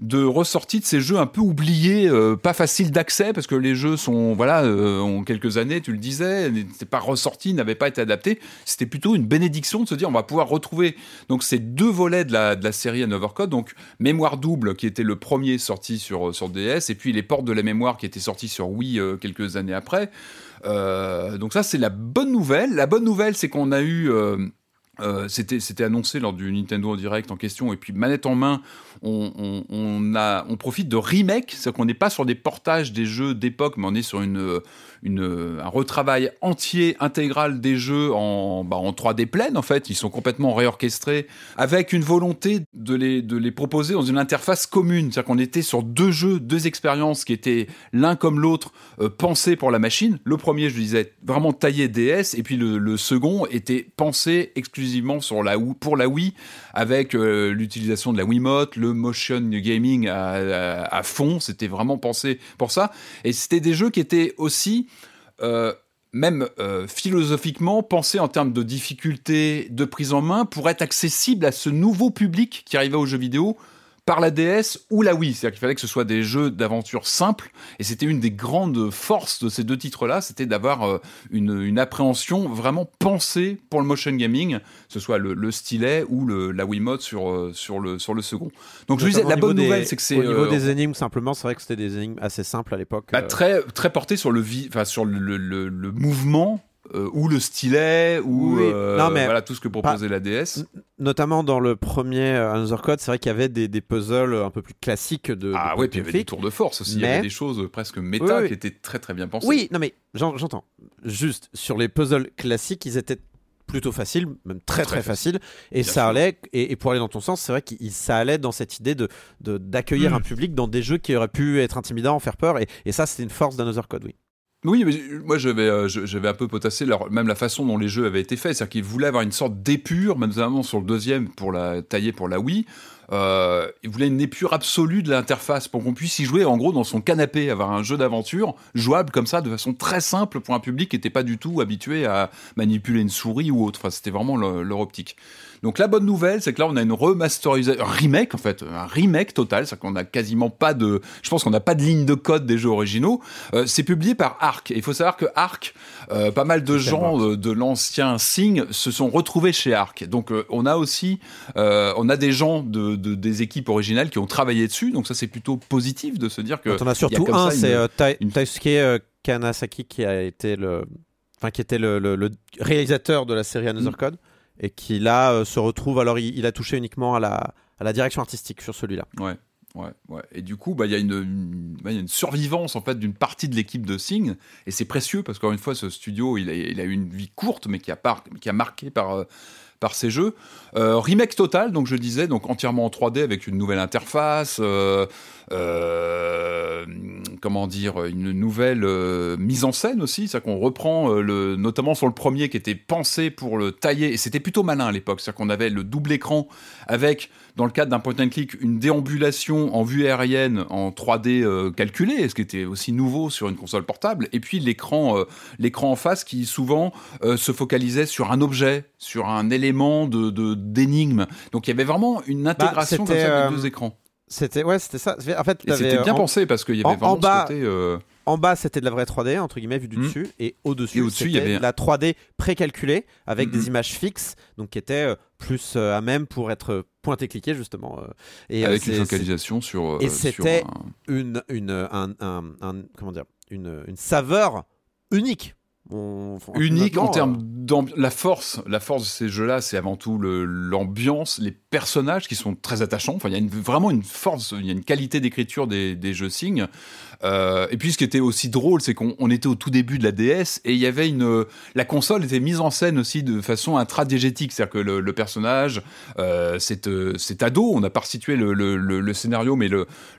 de ressortie de ces jeux un peu oubliés, euh, pas faciles d'accès parce que les jeux sont voilà euh, ont quelques années, tu le disais, n'étaient pas ressortis, n'avaient pas été adaptés. C'était plutôt une bénédiction de se dire on va pouvoir retrouver donc ces deux volets de la, série Another Code, donc Mémoire double qui était le premier sorti sur sur DS et puis les portes de la mémoire qui étaient sortis sur Wii euh, quelques années après. Euh, donc ça c'est la bonne nouvelle. La bonne nouvelle c'est qu'on a eu euh, euh, c'était, annoncé lors du Nintendo Direct en question, et puis manette en main, on, a, on profite de remake, c'est-à-dire qu'on n'est pas sur des portages des jeux d'époque, mais on est sur une, une, un retravail entier, intégral des jeux en, bah, en 3D pleine, en fait. Ils sont complètement réorchestrés, avec une volonté de les, de les proposer dans une interface commune. C'est-à-dire qu'on était sur deux jeux, deux expériences qui étaient l'un comme l'autre euh, pensés pour la machine. Le premier, je disais, vraiment taillé DS, et puis le, second était pensé exclusivement sur la, pour la Wii, avec euh, l'utilisation de la Wiimote, le motion gaming à fond. C'était vraiment pensé pour ça. Et c'était des jeux qui étaient aussi... Euh, même euh, philosophiquement, pensés en termes de difficulté de prise en main pour être accessible à ce nouveau public qui arrivait aux jeux vidéo par la DS ou la Wii. C'est-à-dire qu'il fallait que ce soit des jeux d'aventure simples. Et c'était une des grandes forces de ces deux titres-là, c'était d'avoir euh, une, une, appréhension vraiment pensée pour le motion gaming, que ce soit le, le stylet ou le, la Wiimote sur, euh, sur, le, sur le second. Donc je disais, la bonne des, nouvelle, c'est que c'est... Au niveau euh, des énigmes, simplement, c'est vrai que c'était des énigmes assez simples à l'époque. Bah, très, très porté sur le, vi sur le, le, le mouvement euh, ou le stylet ou oui. euh, non, mais voilà tout ce que proposait la DS. Notamment dans le premier Another Code, c'est vrai qu'il y avait des, des, puzzles un peu plus classiques de. Ah de ouais, puis il y avait des tours de force aussi. Mais... Il y avait des choses presque méta oui, oui. qui étaient très très bien pensées. Oui, non mais j'entends. Juste sur les puzzles classiques, ils étaient plutôt facile, même très très, très facile. Et Bien ça sûr. allait, et, et, pour aller dans ton sens, c'est vrai que ça allait dans cette idée de d'accueillir mmh. un public dans des jeux qui auraient pu être intimidants, faire peur. Et, et ça, c'était une force d'Another Code, oui. Oui, mais moi j'avais euh, un peu potassé leur, même la façon dont les jeux avaient été faits, c'est-à-dire qu'ils voulaient avoir une sorte d'épure, même sur le deuxième pour la tailler pour la Wii. Euh, il voulait une épure absolue de l'interface pour qu'on puisse y jouer en gros dans son canapé, avoir un jeu d'aventure jouable comme ça de façon très simple pour un public qui n'était pas du tout habitué à manipuler une souris ou autre. Enfin, c'était vraiment leur optique. Donc la bonne nouvelle, c'est que là on a une remasterisation, un remake en fait, un remake total, c'est-à-dire qu'on a quasiment pas de, je pense qu'on n'a pas de ligne de code des jeux originaux. Euh, c'est publié par Arc. Il faut savoir que Arc, euh, pas mal de gens de, de l'ancien Sing se sont retrouvés chez Arc. Donc euh, on a aussi, on a des gens de, de, des équipes originales qui ont travaillé dessus. Donc ça c'est plutôt positif de se dire que. on a surtout un, c'est euh, une... Taisuke Kanasaki qui a été le, enfin qui était le, le, le réalisateur de la série Another mm. Et qui là euh, se retrouve. Alors, il, a touché uniquement à la, à la direction artistique sur celui-là. Ouais. Ouais, ouais. Et du coup, bah, il y, une, y a une survivance en fait d'une partie de l'équipe de Sing, et c'est précieux parce qu'encore une fois, ce studio, il a, il a eu une vie courte, mais qui a, par, qui a marqué par, euh, par ces jeux. Euh, remake total, donc je disais, donc entièrement en 3D avec une nouvelle interface. Euh, comment dire, une nouvelle euh, mise en scène aussi, c'est-à-dire qu'on reprend euh, le, notamment sur le premier qui était pensé pour le tailler, et c'était plutôt malin à l'époque, c'est-à-dire qu'on avait le double écran avec, dans le cadre d'un point and click, une déambulation en vue aérienne en 3D euh, calculée, ce qui était aussi nouveau sur une console portable, et puis l'écran, euh, l'écran en face qui souvent euh, se focalisait sur un objet, sur un élément de, de d'énigme. Donc il y avait vraiment une intégration bah, comme ça des deux écrans. C'était ouais, c'était ça. En fait, c'était bien en, pensé parce qu'il y avait en, vraiment en bas, ce côté. Euh... En bas, c'était de la vraie 3D entre guillemets vue du mmh. dessus, et au-dessus, au il y avait la 3D précalculée avec mmh. des images fixes, donc qui étaient euh, plus euh, à même pour être pointé cliqué justement. Euh, et avec une focalisation sur. Et c'était un... une une un, un, un, comment dire une, une saveur unique on, unique en termes d'ambiance. La force, la force de ces jeux-là, c'est avant tout l'ambiance, les personnages qui sont très attachants. Enfin, il y a vraiment une force, il y a une qualité d'écriture des, jeux Sing. Euh, et puis, ce qui était aussi drôle, c'est qu'on était au tout début de la DS et il y avait une, la console était mise en scène aussi de façon intradiégétique, c'est-à-dire que le, personnage, euh, c'est ado. On n'a pas situé le, le, le, scénario, mais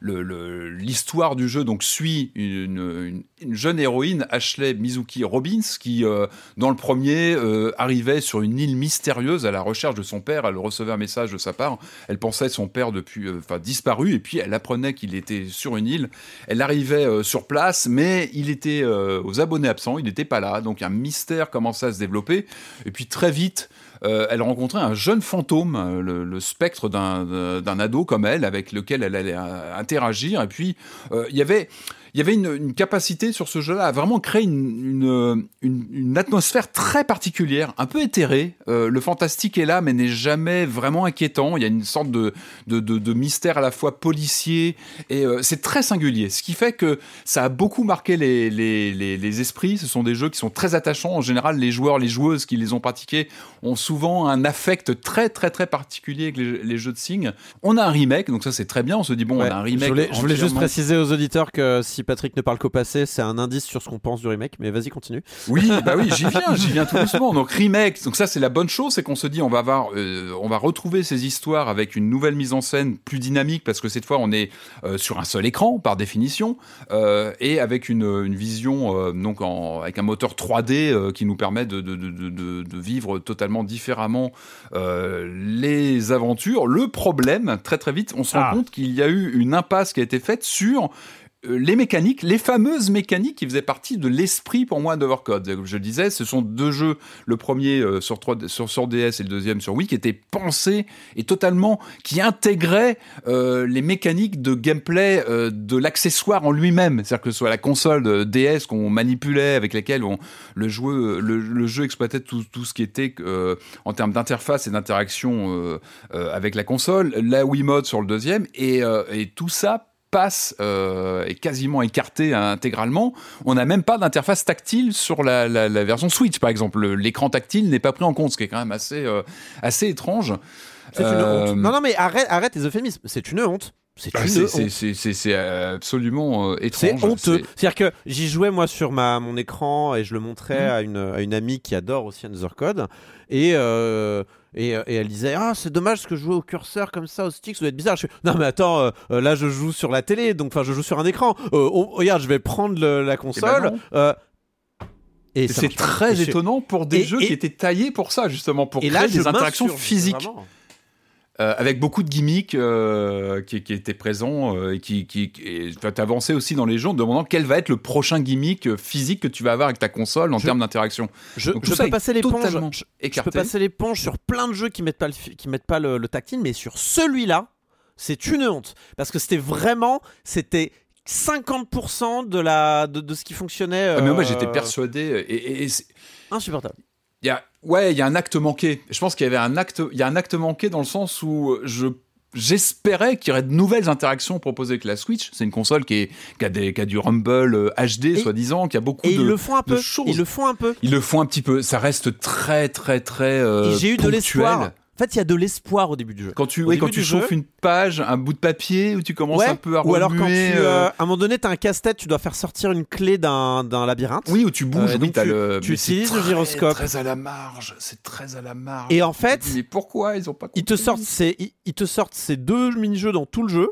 l'histoire du jeu donc suit une, une, une jeune héroïne, Ashley Mizuki Robbins qui, euh, dans le premier, euh, arrivait sur une île mystérieuse à la recherche de son père. Elle recevait un message de sa part. Elle pensait son père depuis, enfin, euh, disparu, et puis elle apprenait qu'il était sur une île. Elle arrivait euh, sur place, mais il était euh, aux abonnés absents. Il n'était pas là, donc un mystère commençait à se développer. Et puis très vite, elle rencontrait un jeune fantôme, le, spectre d'un ado comme elle, avec lequel elle allait interagir. Et puis, il y avait il y avait une, une capacité sur ce jeu-là à vraiment créer une, une, une, une atmosphère très particulière, un peu éthérée. Euh, le fantastique est là, mais n'est jamais vraiment inquiétant. Il y a une sorte de, de, de, de mystère à la fois policier, et euh, c'est très singulier. Ce qui fait que ça a beaucoup marqué les, les, les, les esprits. Ce sont des jeux qui sont très attachants. En général, les joueurs, les joueuses qui les ont pratiqués ont souvent un affect très, très, très particulier avec les, les jeux de signes. On a un remake, donc ça c'est très bien. On se dit, bon, Ouais, on a un remake. Je voulais, je voulais juste préciser aux auditeurs que si Patrick ne parle qu'au passé, c'est un indice sur ce qu'on pense du remake. Mais vas-y, continue. Oui, bah oui, j'y viens, j'y viens tout doucement. Donc remake, donc ça c'est la bonne chose, c'est qu'on se dit on va avoir, euh, on va retrouver ces histoires avec une nouvelle mise en scène plus dynamique parce que cette fois on est euh, sur un seul écran par définition euh, et avec une, une vision euh, donc en, avec un moteur 3D euh, qui nous permet de, de, de, de, de vivre totalement différemment euh, les aventures. Le problème, très très vite, on se rend Ah. compte qu'il y a eu une impasse qui a été faite sur les mécaniques, les fameuses mécaniques qui faisaient partie de l'esprit pour moi d'Overcode. Comme je le disais, ce sont deux jeux, le premier euh, sur, 3, sur, sur DS et le deuxième sur Wii, qui étaient pensés et totalement, qui intégraient euh, les mécaniques de gameplay euh, de l'accessoire en lui-même. C'est-à-dire que ce soit la console DS qu'on manipulait, avec laquelle on, le, jeu, le, le jeu exploitait tout, tout ce qui était euh, en termes d'interface et d'interaction euh, euh, avec la console, la Wiimote sur le deuxième, et, euh, et tout ça passe euh, est quasiment écarté hein, intégralement. On n'a même pas d'interface tactile sur la, la, la version Switch, par exemple. Le- L'écran tactile n'est pas pris en compte, ce qui est quand même assez, euh, assez étrange. C'est une Euh, honte. Non, non, mais arrête, arrête les euphémismes. C'est une honte. C'est bah, c'est absolument euh, C'est étrange. honteux. C'est- C'est-à-dire que j'y jouais moi sur ma, mon écran et je le montrais Mhm. à, une, à une amie qui adore aussi Another Code. Et, euh, et, et elle disait Ah, c'est dommage que je joue au curseur comme ça, au stick, ça doit être bizarre. Je Non, mais attends, euh, euh, là je joue sur la télé, donc enfin je joue sur un écran. Euh, on- regarde, je vais prendre le- la console. non. euh, et c'est très étonnant pour des Et- jeux qui étaient taillés pour ça, justement, pour Et créer là, des interactions physiques. vraiment. Euh, avec beaucoup de gimmicks euh, qui, qui étaient présents euh, et qui, qui, t'avançais aussi dans les jeux en demandant quel va être le prochain gimmick physique que tu vas avoir avec ta console en termes d'interaction. Je, peux passer l'éponge. Je, peux passer l'éponge sur plein de jeux qui mettent pas le, qui mettent pas le, le tactile, mais sur celui-là, c'est une honte parce que c'était vraiment, c'était 50% de la de, de ce qui fonctionnait. Ah, mais moi j'étais persuadé et, et- et insupportable. Il y a ouais il y a un acte manqué. Je pense qu'il y avait un acte il y a un acte manqué dans le sens où je J'espérais qu'il y aurait de nouvelles interactions proposées avec la Switch. C'est une console qui, est, qui, a des, qui a du Rumble euh, HD, soi-disant, qui a beaucoup Et de, ils le font un peu. Ils le font un peu. Ils le font un petit peu. Ça reste très, très, très. euh, J'ai eu de l'espoir. En fait, il y a de l'espoir au début du jeu. Quand tu, début quand tu chauffes jeu- une page, un bout de papier, où tu commences Ouais, un peu à ou alors quand tu, remuer, euh, euh, à un moment donné, t'as un casse-tête, tu dois faire sortir une clé d'un d'un labyrinthe. Oui, où tu bouges, Euh, oui, tu, le. tu utilises le gyroscope. Très à la marge, c'est très à la marge. Et en fait, mais pourquoi ils ont pas ils te sortent ces, ils, ils te sortent ces deux mini-jeux dans tout le jeu.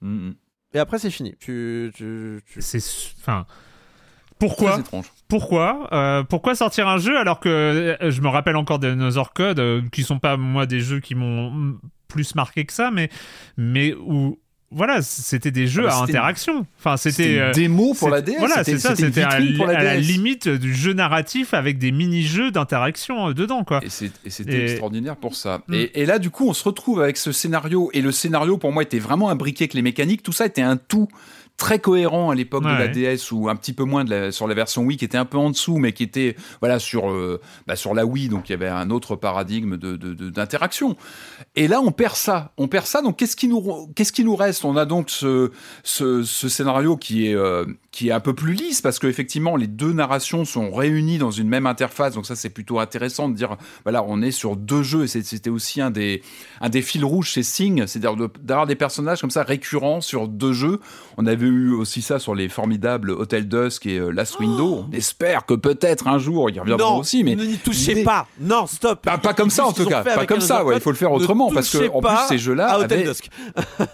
Mhm. Et après, c'est fini. Tu, tu, tu- C'est enfin pourquoi. Pourquoi Euh, Pourquoi sortir un jeu alors que euh, je me rappelle encore des Another Code euh, qui sont pas moi des jeux qui m'ont plus marqué que ça, mais mais où voilà, c'était des jeux Ah bah, à interaction. Enfin, c'était euh, démo pour la DS, Voilà, c'est ça. c'était à, à la limite du jeu narratif avec des mini-jeux d'interaction dedans, quoi. Et c'était Et- extraordinaire pour ça. Mm. Et, et là, du coup, on se retrouve avec ce scénario. Et le scénario, pour moi, était vraiment imbriqué avec les mécaniques. Tout ça était un tout très cohérent à l'époque de la. DS ou un petit peu moins de la- sur la version Wii qui était un peu en dessous mais qui était voilà sur euh, bah, sur la Wii. Donc il y avait un autre paradigme de d'interaction. Et là on perd ça. On perd ça. Donc qu'est-ce qui nous qu'est-ce qui nous reste? On a donc ce ce, ce scénario qui est euh, qui est un peu plus lisse parce que effectivement les deux narrations sont réunies dans une même interface. Donc ça c'est plutôt intéressant de dire voilà on est sur deux jeux et c'était aussi un des un des fils rouges chez Sing. C'est-à-dire d'avoir des personnages comme ça récurrents sur deux jeux. On avait eu aussi ça sur les formidables Hotel Dusk et euh, Last Window on espère que peut-être un jour ils reviendront Non, aussi mais ne n'y touchez pas. Non, stop. pas, pas comme ça en Tout cas, pas comme ça, ouais, il faut le faire autrement parce que en plus ces jeux-là avaient, Dusk.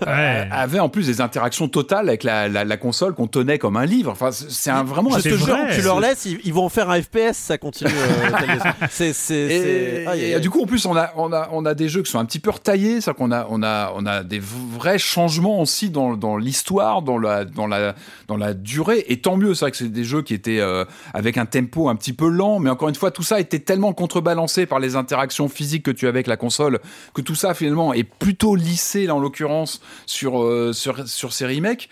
Ouais. avaient en plus des interactions totales avec la, la, la console qu'on tenait comme un livre. Enfin, c'est un vraiment Je un te jure, tu leur laisses, ils, ils vont en faire un FPS, ça continue. euh, c'est, Et, et du coup, en plus, on a, on a, on a des jeux qui sont un petit peu retaillés, c'est-à-dire qu'on a, on a, on a des vrais changements aussi dans, dans l'histoire, dans la, dans, la, dans la durée. Et tant mieux, c'est vrai que c'est des jeux qui étaient euh, avec un tempo un petit peu lent, mais encore une fois, tout ça était tellement contrebalancé par les interactions physiques que tu as avec la console, que tout ça finalement est plutôt lissé, là, en l'occurrence, sur, euh, sur, sur ces remakes.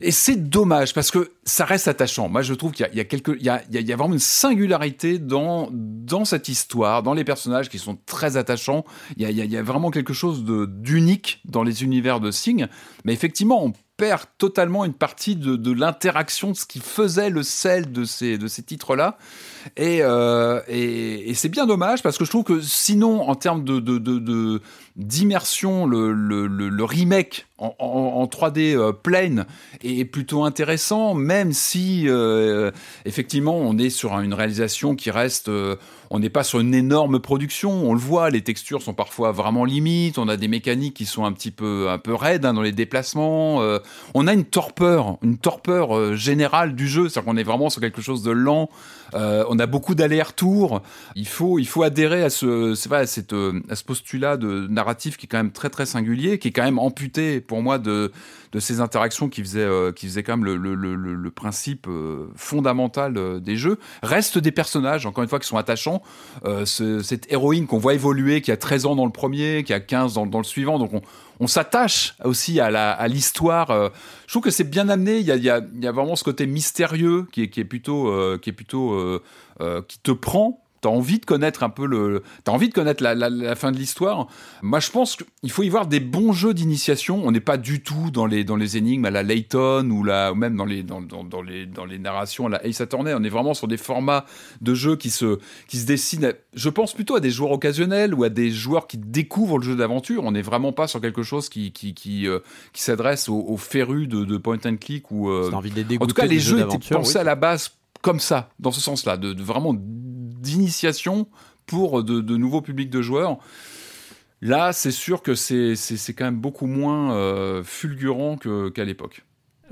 Et c'est dommage parce que ça reste attachant. Moi, je trouve qu'il y y a y a, y a vraiment une singularité dans dans cette histoire, dans les personnages qui sont très attachants. Il y a, il y a, vraiment quelque chose d'unique dans les univers de Sing. Mais effectivement, on perd totalement une partie de, l'interaction, de ce qui faisait le sel de ces, de ces titres-là. Et, euh, et, c'est bien dommage parce que je trouve que sinon, en termes de, d'immersion, le, remake en, en, en 3D euh, plane est plutôt intéressant, même si euh, effectivement on est sur une réalisation qui reste, euh, on n'est pas sur une énorme production. On le voit, les textures sont parfois vraiment limites. On a des mécaniques qui sont un petit peu un peu raides hein, dans les déplacements. On a une torpeur, une torpeur générale du jeu, c'est-à-dire qu'on est vraiment sur quelque chose de lent. Euh, on a beaucoup d'allers-retours. Il faut, il faut adhérer à ce, c'est vrai, à, cette, euh, à ce postulat de narratif qui est quand même très très singulier, qui est quand même amputé pour moi de, de ces interactions qui faisaient, euh, qui faisaient quand même le, le, le, le- principe euh, fondamental euh, des jeux. Restent des personnages, encore une fois, qui sont attachants. Euh, ce- cette héroïne qu'on voit évoluer, qui a 13 ans dans le premier, qui a 15 dans, dans le suivant, donc on, on s'attache aussi à la- à l'histoire. euh. je trouve que c'est bien amené. Il y a, il y, a, il y a vraiment ce côté mystérieux qui est, qui est plutôt, qui est plutôt, qui te prend. T'as envie de connaître un peu le, t'as envie de connaître la, la- la fin de l'histoire. Moi, je pense qu'il faut y voir des bons jeux d'initiation. On n'est pas du tout dans les dans les énigmes à la Layton ou la ou même dans les dans, dans, dans les dans les narrations à la Ace Attorney. On est vraiment sur des formats de jeux qui se qui se dessinent. à- je pense plutôt à des joueurs occasionnels ou à des joueurs qui découvrent le jeu d'aventure. On n'est vraiment pas sur quelque chose qui qui qui, euh, qui s'adresse aux, aux férus de, de point and click ou. euh, T'as envie de les en tout cas, les jeux étaient pensés oui. à la base comme ça, dans ce sens-là, de, de vraiment d'initiation pour de, de nouveaux publics de joueurs. Là, c'est sûr que c'est c'est- c'est quand même beaucoup moins euh, fulgurant que- qu'à l'époque.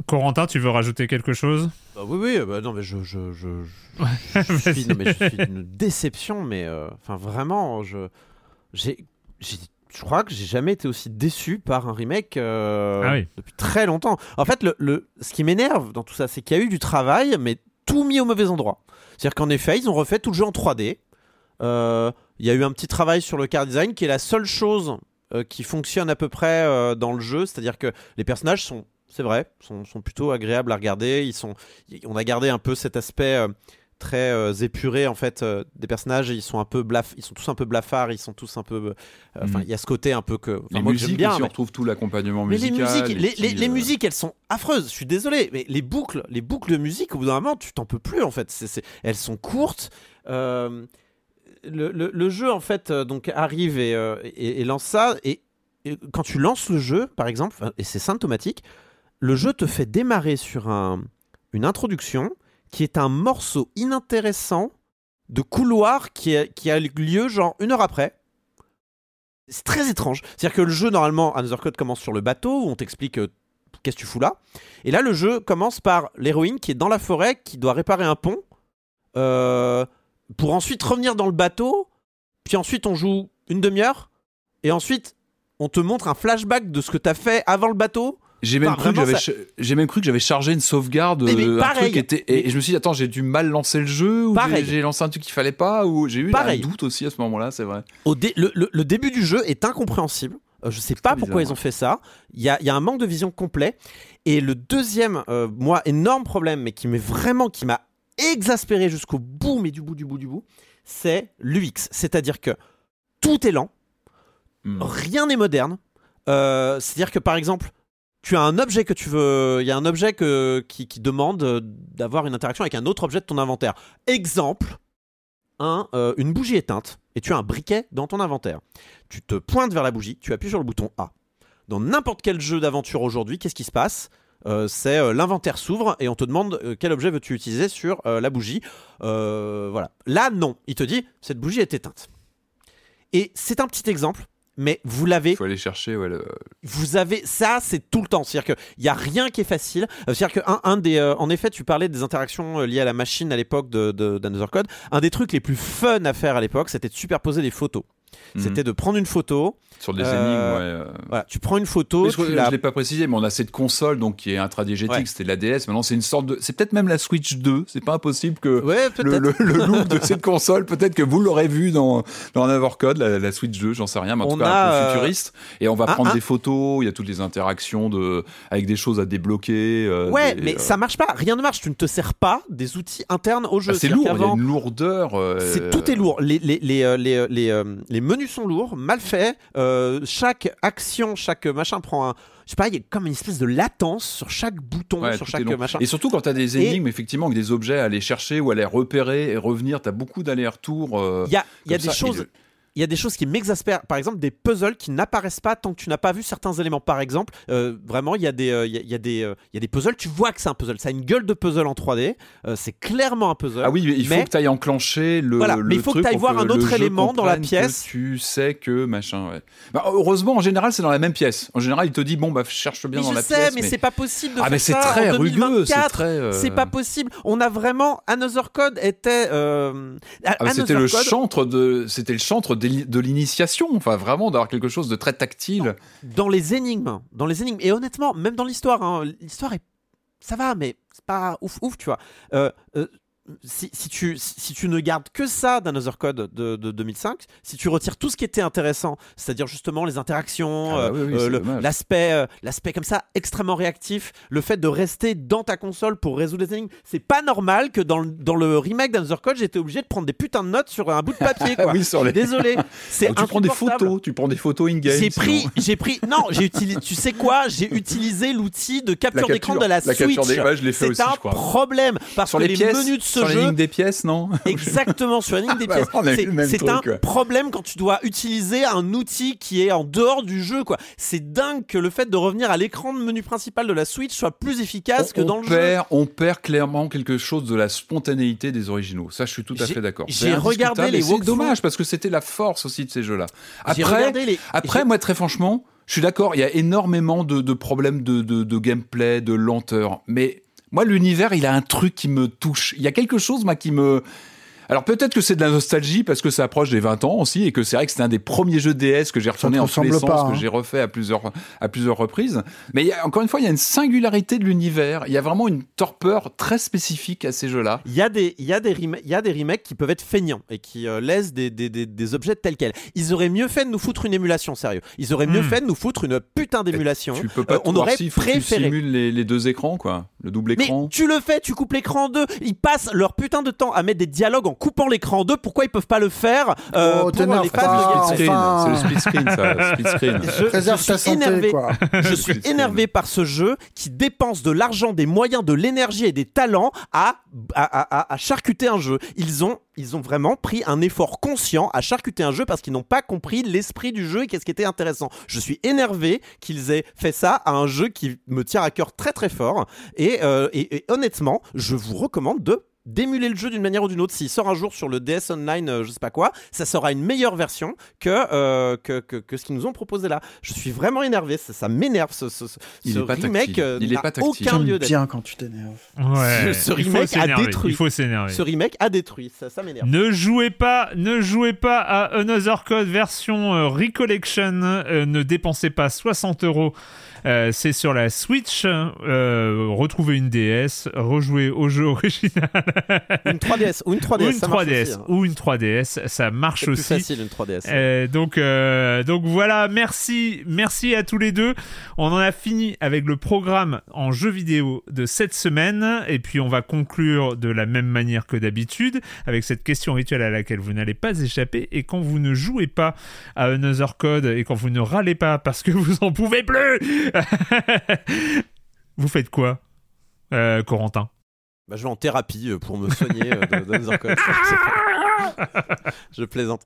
Corentin, tu veux rajouter quelque chose? Bah oui, oui, bah non, mais je, je, je, je, Ouais, je suis, vas-y. non, mais je suis une déception, mais euh, enfin vraiment, je, j'ai, j'ai- je crois que j'ai jamais été aussi déçu par un remake euh, Ah oui. depuis très longtemps. En fait, le, le, ce qui m'énerve dans tout ça, c'est qu'il y a eu du travail, mais tout mis au mauvais endroit. C'est-à-dire qu'en effet, ils ont refait tout le jeu en 3D. Euh, Il y a eu un petit travail sur le car design qui est la seule chose euh, qui fonctionne à peu près euh, dans le jeu. C'est-à-dire que les personnages sont, c'est vrai, sont, plutôt agréables à regarder. On a gardé un peu cet aspect très euh, épuré en fait euh, des personnages. Ils sont un peu blaf, ils sont tous un peu blafards. Ils sont tous un peu, euh, enfin, il Mhm. y a ce côté un peu que, Les moi, musiques bien. aussi, mais- on retrouve tout l'accompagnement mais les musical. musiques, les les, petits, les- les euh, musiques, elles sont affreuses. Je suis désolé, mais les boucles, les boucles de musique, au bout d'un moment, tu t'en peux plus en fait. Elles sont courtes. Euh, le, le- le jeu en fait euh, donc arrive et, euh, et- et lance ça. Et, et quand tu lances le jeu, par exemple, et c'est symptomatique, le jeu te fait démarrer sur un, une introduction qui est un morceau inintéressant de couloir qui, a- lieu genre une heure après. C'est très étrange. C'est-à-dire que le jeu, normalement, Another Code commence sur le bateau où on t'explique euh, qu'est-ce que tu fous là. Et là, le jeu commence par l'héroïne qui est dans la forêt, qui doit réparer un pont, euh, pour ensuite revenir dans le bateau. Puis ensuite, on joue une demi-heure. Et ensuite, on te montre un flashback de ce que t'as fait avant le bateau. J'ai même, Enfin, cru que vraiment, j'avais ça- ch- j'ai même cru que j'avais chargé une sauvegarde, Mais- mais euh, un pareil. truc était, et, et je me suis dit, attends, j'ai dû mal lancer le jeu, ou j'ai- lancé un truc qu'il fallait pas, ou j'ai eu Pareil. un doute aussi à ce moment-là, c'est vrai. Au dé- le, le- le début du jeu est incompréhensible. Euh, je sais pas pourquoi bizarre, ils ont fait ça. Il y a, il y a un manque de vision complet. Et le deuxième, euh, moi, énorme problème, mais qui m'est vraiment, qui m'a exaspéré jusqu'au bout, mais du bout, du bout, du bout, c'est l'UX. C'est-à-dire que tout est lent, Hmm. rien n'est moderne. Euh, C'est-à-dire que par exemple, tu as un objet que tu veux, il y a un objet qui, demande euh, d'avoir une interaction avec un autre objet de ton inventaire. Exemple, euh, une bougie éteinte et tu as un briquet dans ton inventaire. Tu te pointes vers la bougie, tu appuies sur le bouton A. Dans n'importe quel jeu d'aventure aujourd'hui, qu'est-ce qui se passe? Euh, C'est l'inventaire s'ouvre et on te demande quel objet veux-tu utiliser sur la bougie. Voilà. Là, non. Il te dit cette bougie est éteinte. Et c'est un petit exemple, mais vous l'avez Il faut aller chercher, ouais, le- vous avez ça, c'est tout le temps. C'est-à-dire qu'il n'y a rien qui est facile. Euh, C'est-à-dire qu'un un des. euh, en effet, tu parlais des interactions euh, liées à la machine à l'époque de, de, d'Another Code. Un des trucs les plus fun à faire à l'époque, c'était de superposer des photos. Mhm. C'était de prendre une photo. Sur des euh, énigmes, ouais. euh. Voilà, tu prends une photo. Mais je la- l'ai pas précisé, mais on a cette console donc qui est intradiégétique, Ouais. c'était la DS. Maintenant, c'est une sorte de, c'est peut-être même la Switch 2. C'est pas impossible que Ouais, le, peut-être. le, le look de cette console, peut-être que vous l'aurez vu dans dans Overcode, la, la Switch 2, j'en sais rien, mais en On tout cas a, un euh, peu futuriste. Et on va un- prendre un- des photos. Il y a toutes les interactions de avec des choses à débloquer. euh, Ouais, des, mais euh, ça marche pas. Rien ne marche. Tu ne te sers pas des outils internes au jeu. ah, c'est lourd. Il y a une lourdeur. euh, C'est tout est lourd. Les les les les, menus sont lourds, mal faits. Euh, chaque action, chaque machin prend un. Je sais pas, il y a comme une espèce de latence sur chaque bouton, Ouais, sur chaque machin. Et surtout quand tu as des Et- énigmes, effectivement, avec des objets à aller chercher ou à les repérer et revenir, tu as beaucoup d'allers-retours. euh, Il y a, y des ça. choses. Il y a des choses qui m'exaspèrent. Par exemple, des puzzles qui n'apparaissent pas tant que tu n'as pas vu certains éléments. Par exemple, euh, vraiment, il y, a des, euh, il y, a, il y a des, euh, il y a des puzzles. Tu vois que c'est un puzzle. Ça a une gueule de puzzle en 3D. Euh, c'est clairement un puzzle. Ah oui, mais il faut Mais- que tu ailles enclencher le. Voilà, le mais il faut que truc t'ailles pour voir un autre élément dans la pièce. Tu sais que machin, ouais. Bah, heureusement, en général, c'est dans la même pièce. En général, il te dit, bon, bah, cherche bien Mais dans je la sais, pièce. mais, c'est pas possible de Ah, faire mais c'est très rugueux, c'est 2024. très, C'est pas possible. On a vraiment Another Code était. Ah, mais c'était le chantre de, c'était le chantre de l'initiation. Enfin, vraiment d'avoir quelque chose de très tactile. dans les énigmes, dans les énigmes, et honnêtement, même dans l'histoire, hein, l'histoire est, ça va, mais c'est pas ouf, ouf, tu vois. Euh, euh, si, si tu, si tu ne gardes que ça d'Another Code de, de 2005, si tu retires tout ce qui était intéressant, c'est-à-dire justement les interactions, Ah bah euh, oui, oui, euh, l'aspect, euh, l'aspect comme ça extrêmement réactif, le fait de rester dans ta console pour résoudre les énigmes, c'est pas normal que dans le, dans le remake d'Another Code, j'étais obligé de prendre des putains de notes sur un bout de papier. Quoi. oui, sur les- Désolé, c'est Ah, tu prends des photos, tu prends des photos in-game. J'ai pris, j'ai pris, non, j'ai utilisé, tu sais quoi, j'ai utilisé l'outil de capture d'écran de la, la Switch. des- ouais, C'est un je crois. problème parce Sur que les menus de ce sur jeu, lignes des pièces, non exactement sur la ligne des Bah, pièces, c'est un problème quand tu dois utiliser un outil qui est en dehors du jeu, quoi. C'est dingue que le fait de revenir à l'écran de menu principal de la Switch soit plus efficace on, que dans le jeu. on perd clairement quelque chose de la spontanéité des originaux. Ça, je suis tout à fait d'accord. j'ai regardé les C'est dommage parce que c'était la force aussi de ces jeux-là. Après, les- après moi, très franchement, je suis d'accord. Il y a énormément de, de problèmes de, de- de gameplay, de lenteur. Mais moi, l'univers, il a un truc qui me touche. Il y a quelque chose, moi, qui me alors peut-être que c'est de la nostalgie parce que ça approche des 20 ans aussi et que c'est vrai que c'était un des premiers jeux DS que j'ai retourné en tous les ressemble sens, pas, que hein. j'ai refait à plusieurs, à plusieurs reprises. Mais il y a, encore une fois, il y a une singularité de l'univers. Il y a vraiment une torpeur très spécifique à ces jeux-là. Il y, a des, il, y a des il y a des remakes qui peuvent être feignants et qui euh, laissent des, des, des, des objets tels quels. Ils auraient mieux fait de nous foutre une émulation, sérieux. Ils auraient mieux Hmm. fait de nous foutre une putain d'émulation. Tu peux pas Euh, on aurait tu préféré. simules les, les deux écrans, quoi. Le double Mais écran. tu le fais, tu coupes l'écran en deux. Ils passent leur putain de temps à mettre des dialogues en coupant l'écran en deux. Pourquoi ils peuvent pas le faire euh, Oh, pour les pas, de enfin. c'est le split screen, ça. Split screen. Je, Préserve je ta suis santé, énervé. quoi. Je suis énervé par ce jeu qui dépense de l'argent, des moyens, de l'énergie et des talents à, à, à- à- à charcuter un jeu. Ils ont, ils ont vraiment pris un effort conscient à charcuter un jeu parce qu'ils n'ont pas compris l'esprit du jeu et qu'est-ce qui était intéressant. Je suis énervé qu'ils aient fait ça à un jeu qui me tient à cœur très très fort. Et, euh, et- et honnêtement, je vous recommande de d'émuler le jeu d'une manière ou d'une autre. S'il sort un jour sur le DS Online, euh, je sais pas quoi, ça sera une meilleure version que, euh, que, que, que ce qu'ils nous ont proposé là. Je suis vraiment énervé, ça, ça m'énerve ce, ce, ce Il ce est pas remake. euh, Il n'a aucun lieu d'être. bien quand tu t'énerves. Ouais, Ce- ce il faut remake a s'énerver, détruit. Il faut s'énerver. Ce remake a détruit, ça, ça m'énerve. Ne jouez pas, ne jouez pas à Another Code version euh, Recollection. euh, ne dépensez pas 60 euros. Euh, c'est sur la Switch. Euh, retrouvez une DS, rejouez au jeu original. Une 3DS ou une 3DS, ou une ça marche 3DS, aussi, hein. ou une 3DS, ça marche C'est plus aussi. facile une 3DS. Euh, donc, euh, donc voilà, merci, merci à tous les deux. On en a fini avec le programme en jeu vidéo de cette semaine, et puis on va conclure de la même manière que d'habitude avec cette question rituelle à laquelle vous n'allez pas échapper. Et quand vous ne jouez pas à Another Code et quand vous ne râlez pas parce que vous en pouvez plus, vous faites quoi, euh, Corentin? Bah, je vais en thérapie euh, pour me soigner euh, de- Code. je plaisante.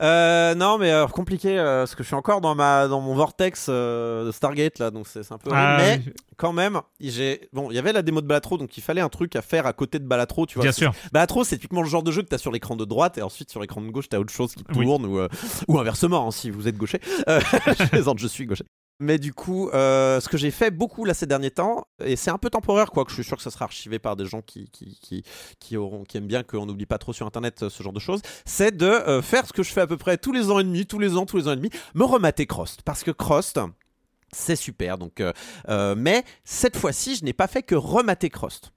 Euh, non, mais euh, compliqué euh, parce que je suis encore dans ma dans mon vortex euh, de Stargate là, donc c'est un peu. Ah, mais quand même, j'ai bon, il y avait la démo de Balatro, donc il fallait un truc à faire à côté de Balatro, tu vois. Bien sûr. Balatro, c'est typiquement le genre de jeu que t'as sur l'écran de droite et ensuite sur l'écran de gauche t'as autre chose qui Oui. tourne ou euh, ou inversement hein, si vous êtes gaucher. Euh, je plaisante, je suis gaucher. Mais du coup, euh, ce que j'ai fait beaucoup là ces derniers temps, et c'est un peu temporaire, quoi, que je suis sûr que ça sera archivé par des gens qui, aiment bien qu'on n'oublie pas trop sur Internet euh, ce genre de choses, c'est de euh, faire ce que je fais à peu près tous les ans et demi, tous les ans, tous les ans et demi, me remater Crost. Parce que Crost, c'est super. Donc, mais cette fois-ci, je n'ai pas fait que remater Crost.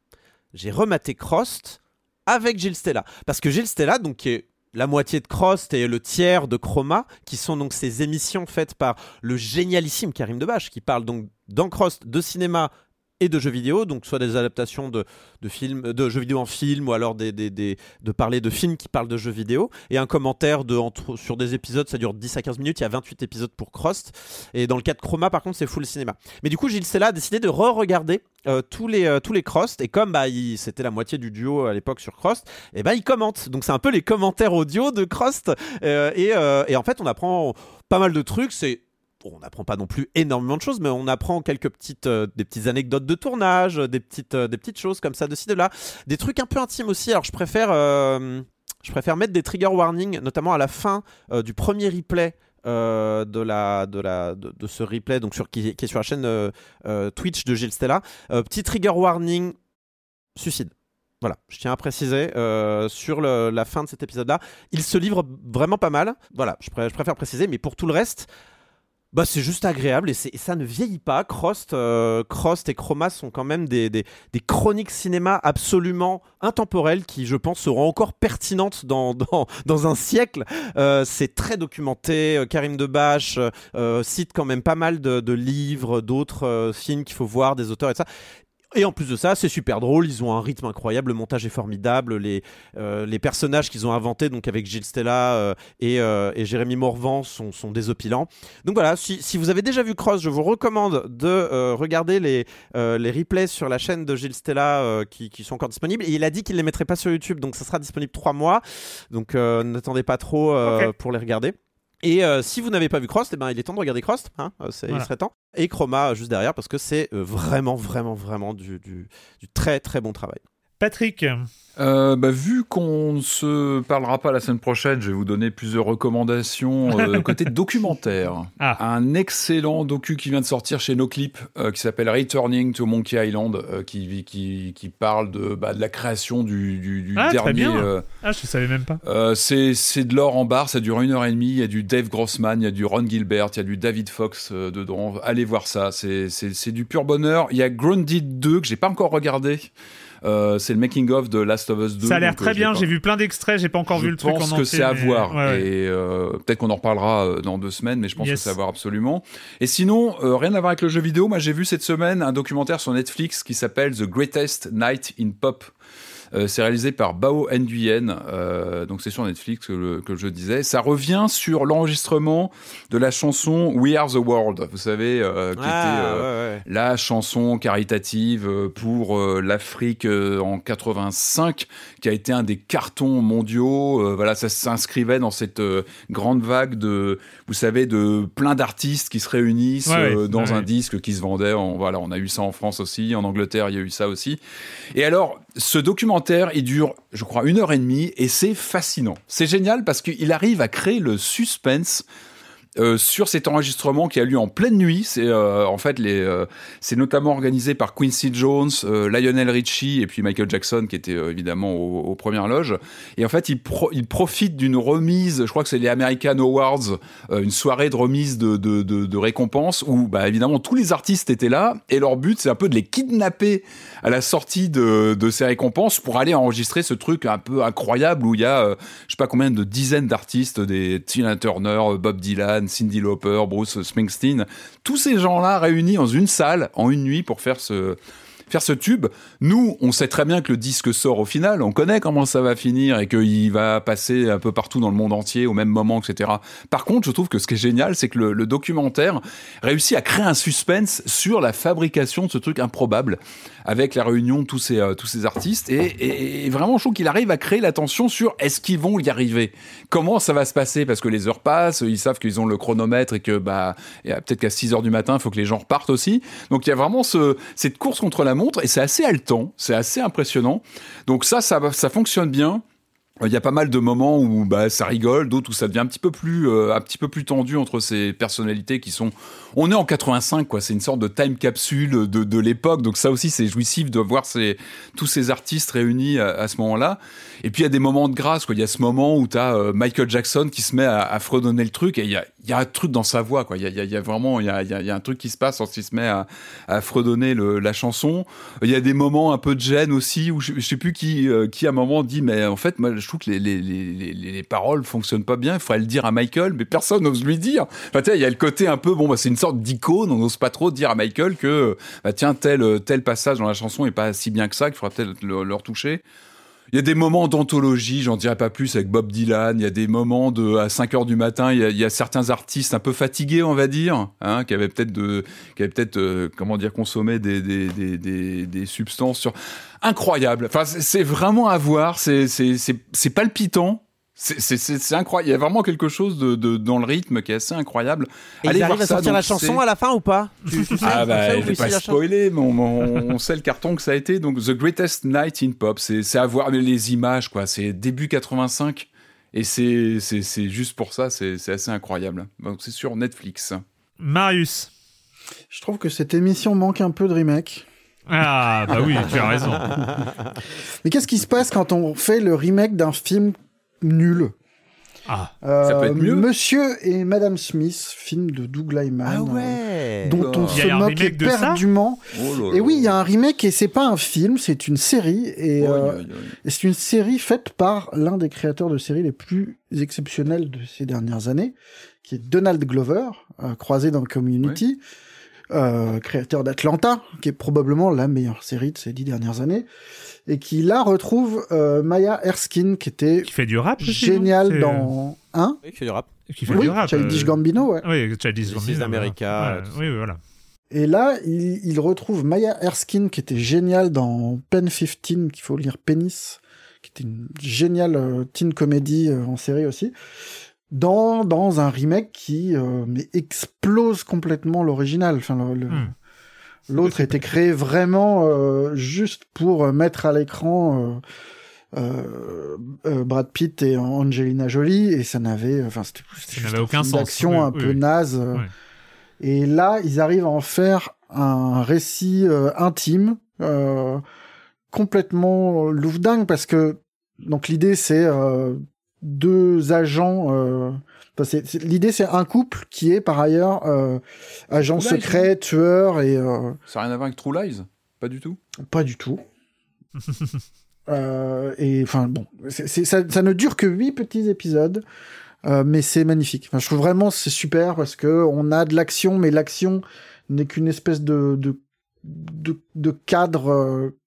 J'ai rematé Crost avec Gilles Stella. Parce que Gilles Stella, donc, qui est la moitié de Crost et le tiers de Chroma, qui sont donc ces émissions faites par le génialissime Karim Debache, qui parle donc dans Crost de cinéma et de jeux vidéo, donc soit des adaptations de, de films, de jeux vidéo en film, ou alors des, des- des- de parler de films qui parlent de jeux vidéo, et un commentaire de, entre, sur des épisodes, ça dure 10 à 15 minutes, il y a 28 épisodes pour Crost, et dans le cas de Chroma, par contre, c'est full cinéma. Mais du coup, Gilles Stella a décidé de re-regarder euh, tous les euh, tous les Crost, et comme bah, c'était la moitié du duo à l'époque sur Crost, et ben il commente. Donc c'est un peu les commentaires audio de Crost, euh, et, euh, et en fait, on apprend pas mal de trucs, c'est Bon, on n'apprend pas non plus énormément de choses, mais on apprend quelques petites, euh, des petites anecdotes de tournage, euh, des petites, euh, des petites choses comme ça de ci de là, des trucs un peu intimes aussi. Alors je préfère, je préfère mettre des trigger warnings, notamment à la fin du premier replay. de, la, de, la, de, ce replay donc sur, qui, est sur la chaîne Twitch de Gilles Stella. Petit trigger warning suicide. Voilà, je tiens à préciser sur la fin de cet épisode-là, il se livre vraiment pas mal. Voilà, je préfère préciser, mais pour tout le reste, bah, c'est juste agréable et, ça ne vieillit pas. Crost, euh, et Chroma sont quand même des, chroniques cinéma absolument intemporelles qui, je pense, seront encore pertinentes dans, un siècle. Euh, c'est très documenté. Euh, Karim Debache euh, cite quand même pas mal de, de livres, d'autres films qu'il faut voir, des auteurs et ça. Et en plus de ça, c'est super drôle, ils ont un rythme incroyable, le montage est formidable, les, euh, les personnages qu'ils ont inventés, donc avec Gilles Stella euh, et, euh, et Jérémy Morvan, sont, sont désopilants. Donc voilà, si, si vous avez déjà vu Cross, je vous recommande de regarder les, les replays sur la chaîne de Gilles Stella qui, qui sont encore disponibles. Et il a dit qu'il ne les mettrait pas sur YouTube, donc ça sera disponible trois mois. Donc n'attendez pas trop pour les regarder. Et euh, si vous n'avez pas vu Crost, eh ben, il est temps de regarder Crost. Hein, euh, Voilà. Il serait temps. Et Chroma euh, juste derrière parce que c'est vraiment, vraiment, vraiment du, du- du très, très bon travail. Patrick, Euh, bah, vu qu'on ne se parlera pas la semaine prochaine, je vais vous donner plusieurs recommandations euh, côté documentaire. Ah. Un excellent docu qui vient de sortir chez NoClip euh, qui s'appelle Returning to Monkey Island, euh, qui, qui, qui parle de, bah, de la création du, du, du ah, dernier. très bien. euh, Ah, je savais même pas. c'est de l'or en barre, ça dure une heure et demie. Il y a du Dave Grossman, il y a du Ron Gilbert, il y a du David Fox dedans. Allez voir ça, c'est du pur bonheur. Il y a Grounded 2 que j'ai pas encore regardé. Euh, c'est le making of de Last of Us 2. Ça a l'air euh, très je bien, j'ai vu plein d'extraits, j'ai pas encore je vu le truc en pense que c'est à mais- voir. ouais. Et euh, peut-être qu'on en reparlera dans deux semaines, mais je pense Yes. que c'est à voir absolument. Et sinon, euh, rien à voir avec le jeu vidéo. Moi, j'ai vu cette semaine un documentaire sur Netflix qui s'appelle The Greatest Night in Pop. Euh, c'est réalisé par Bao Nguyen, euh, donc c'est sur Netflix que, le- que je disais. Ça revient sur l'enregistrement de la chanson We Are the World, vous savez, euh, qui Ah, était euh, ouais, ouais. la chanson caritative pour euh, l'Afrique euh, en 85, qui a été un des cartons mondiaux. Euh, voilà, ça s'inscrivait dans cette euh, grande vague de, vous savez, de plein d'artistes qui se réunissent Ouais, euh, dans ouais, un disque qui se vendait. En, voilà, on a eu ça en France aussi, en Angleterre, il y a eu ça aussi. Et alors, ce documentaire, il dure, je crois, une heure et demie, et c'est fascinant. C'est génial parce qu'il arrive à créer le suspense euh, sur cet enregistrement qui a lieu en pleine nuit. C'est euh, en fait euh, c'est notamment organisé par Quincy Jones, Lionel Richie et puis Michael Jackson qui était évidemment aux, premières loges. Et en fait, il, pro- il profite d'une remise. Je crois que c'est les American Awards, une soirée de remise de, récompenses où bah évidemment tous les artistes étaient là et leur but c'est un peu de les kidnapper à la sortie de, de ces récompenses pour aller enregistrer ce truc un peu incroyable où il y a je sais pas combien de dizaines d'artistes, des Tina Turner, Bob Dylan, Cindy Lauper, Bruce Springsteen, tous ces gens-là réunis dans une salle en une nuit pour faire ce faire ce tube. Nous, on sait très bien que le disque sort au final, on connaît comment ça va finir et qu'il va passer un peu partout dans le monde entier au même moment, etc. Par contre, je trouve que ce qui est génial, c'est que le, le documentaire réussit à créer un suspense sur la fabrication de ce truc improbable avec la réunion de tous ces, euh, tous ces artistes. Et, et- vraiment, je trouve qu'il arrive à créer la tension sur est-ce qu'ils vont y arriver? Comment ça va se passer? Parce que les heures passent, ils savent qu'ils ont le chronomètre et que bah, peut-être qu'à 6 heures du matin, il faut que les gens repartent aussi. Donc il y a vraiment ce, cette course contre la montre et c'est assez haletant, c'est assez impressionnant. Donc ça, ça, ça fonctionne bien. Il y a pas mal de moments où bah, ça rigole, d'autres où ça devient un petit peu plus, euh, un petit peu plus tendu entre ces personnalités qui sont. On est en 85, quoi. C'est une sorte de time capsule de, de l'époque, donc ça aussi c'est jouissif de voir ces, tous ces artistes réunis à, à ce moment-là. Et puis il y a des moments de grâce, quoi. Il y a ce moment où t'as euh, Michael Jackson qui se met à, fredonner le truc et il y a, y a un truc dans sa voix, quoi. Il y a, y a, y a vraiment, il y a, un truc qui se passe quand il se met à, à fredonner le, la chanson. Il y a des moments un peu de gêne aussi où je, je sais plus qui, euh, qui à un moment dit, mais en fait, moi, je trouve que les, les, les, les paroles fonctionnent pas bien. Il faudrait le dire à Michael, mais personne n'ose lui dire. Enfin, tu il y a le côté un peu, bon, bah, c'est une sorte d'icône. On n'ose pas trop dire à Michael que, bah, tiens, tel, tel passage dans la chanson est pas si bien que ça, qu'il faudra peut-être le retoucher. Il y a des moments d'anthologie, j'en dirais pas plus, avec Bob Dylan. Il y a des moments de à 5 heures du matin. Il y a, il y a certains artistes un peu fatigués, on va dire, hein, qui avaient peut-être de, qui avaient peut-être euh, comment dire consommé des des, des, des, des substances sur incroyable. Enfin, c'est vraiment à voir. C'est c'est c'est palpitant. C'est incroyable. Il y a vraiment quelque chose de, de, dans le rythme qui est assez incroyable. Et Allez ils arrivent à sortir la chanson à la fin ou pas? Tu, tu sais, Ah bah, je vais pas spoiler, mais on, on, on, sait le carton que ça a été. Donc, The Greatest Night in Pop, c'est à voir les images, quoi. C'est début 85. Et c'est juste pour ça, c'est assez incroyable. Donc, c'est sur Netflix. Marius. Je trouve que cette émission manque un peu de remake. Ah, bah oui, tu as raison. Mais qu'est-ce qui se passe quand on fait le remake d'un film nul. Ah, euh, ça peut être mieux. Monsieur et Madame Smith, film de Doug Lyman, ah ouais. euh, dont on se moque éperdument. Oh et oui, il y a un remake et c'est pas un film, c'est une série et, Oh, euh, et c'est une série faite par l'un des créateurs de séries les plus exceptionnels de ces dernières années, qui est Donald Glover, euh, croisé dans Community. Euh, créateur d'Atlanta, qui est probablement la meilleure série de ces dix dernières années, et qui là retrouve euh, Maya Erskine, qui était qui fait du rap génial dans hein Oui, qui fait du rap. Qui fait oui, du rap. Childish Gambino, ouais. Oui, Childish Gambino. America, ouais. Oui, oui, voilà. Et là, il, il, retrouve Maya Erskine, qui était géniale dans Pen 15, qu'il faut lire Penis, qui était une géniale euh, teen comédie euh, en série aussi dans, dans un remake qui euh, mais explose complètement l'original. Enfin, le, Hmm. L'autre était créé vraiment euh, juste pour mettre à l'écran euh, euh, euh, Brad Pitt et Angelina Jolie et ça n'avait, enfin, c'était n'avait aucun sens. D'action Oui, un oui, peu oui. naze. euh. Ouais. Et là, ils arrivent à en faire un récit euh, intime, euh, complètement louvdingue parce que donc l'idée c'est euh, deux agents. L'idée c'est un couple qui est par ailleurs euh, agent True Lies, secret, tueur et euh, Ça n'a rien à voir avec True Lies? Pas du tout? Pas du tout. Euh, et enfin bon, ça, ça ne dure que huit petits épisodes, euh, mais c'est magnifique. Enfin, je trouve vraiment c'est super parce que on a de l'action, mais l'action n'est qu'une espèce de de de, de cadre euh,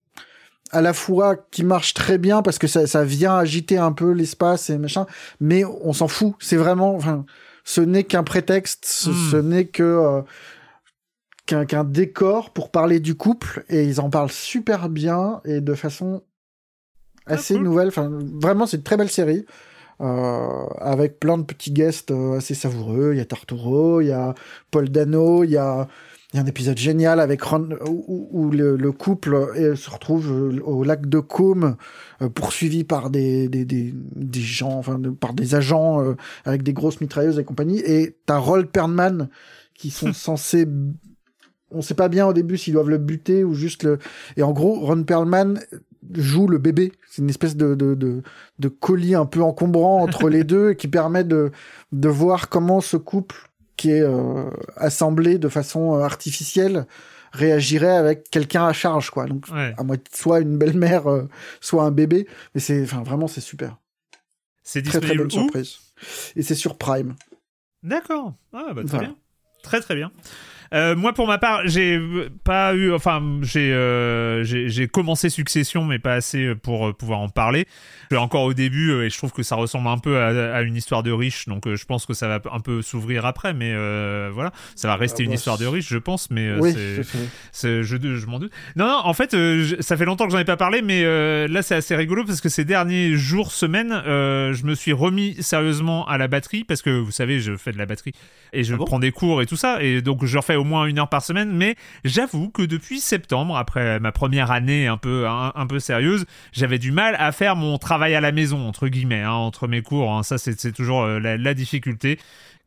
à la fois qui marche très bien parce que ça, ça vient agiter un peu l'espace et machin, mais on s'en fout. C'est vraiment, enfin, ce n'est qu'un prétexte, ce, Mm. ce n'est que euh, qu'un décor pour parler du couple et ils en parlent super bien et de façon assez cool. nouvelle. Enfin, vraiment, c'est une très belle série. euh, avec plein de petits guests euh, assez savoureux. Il y a Tarturo, il y a Paul Dano, il y a, il y a un épisode génial avec Ron, où, le, le couple euh, se retrouve euh, au lac de Côme, euh, poursuivi par des, des, des, des gens, enfin, par des agents euh, avec des grosses mitrailleuses et compagnie. Et t'as Roll Perlman qui sont censés on sait pas bien au début s'ils doivent le buter ou juste le. Et en gros, Ron Perlman joue le bébé. C'est une espèce de, de, de, de colis un peu encombrant entre les deux et qui permet de, de voir comment ce couple qui est euh, assemblé de façon euh, artificielle réagirait avec quelqu'un à charge, quoi. Donc, Ouais. à moitié, soit une belle-mère, euh, soit un bébé. Mais c'est, enfin, vraiment, c'est super. C'est Très, très bonne surprise. Et c'est sur Prime. D'accord. Ah, bah, très Voilà. bien. Très, très bien. Euh, moi, pour ma part, j'ai pas eu, enfin, j'ai euh, j'ai j'ai commencé Succession, mais pas assez pour euh, pouvoir en parler. Je suis encore au début euh, et je trouve que ça ressemble un peu à, à une histoire de riche, donc euh, je pense que ça va un peu s'ouvrir après, mais euh, voilà, ça va rester Ah, une bah, histoire de riche, je pense, mais euh, oui, c'est- je, je m'en doute. Non, non, en fait, euh, je- ça fait longtemps que j'en ai pas parlé, mais euh, là, c'est assez rigolo parce que ces derniers jours, semaines, euh, je me suis remis sérieusement à la batterie parce que vous savez, je fais de la batterie et je Ah bon? prends des cours et tout ça, et donc je refais au moins une heure par semaine, mais j'avoue que depuis septembre, après ma première année un peu, un, peu sérieuse, j'avais du mal à faire mon travail à la maison, entre guillemets, hein, entre mes cours. hein. Ça, c'est toujours euh, la difficulté.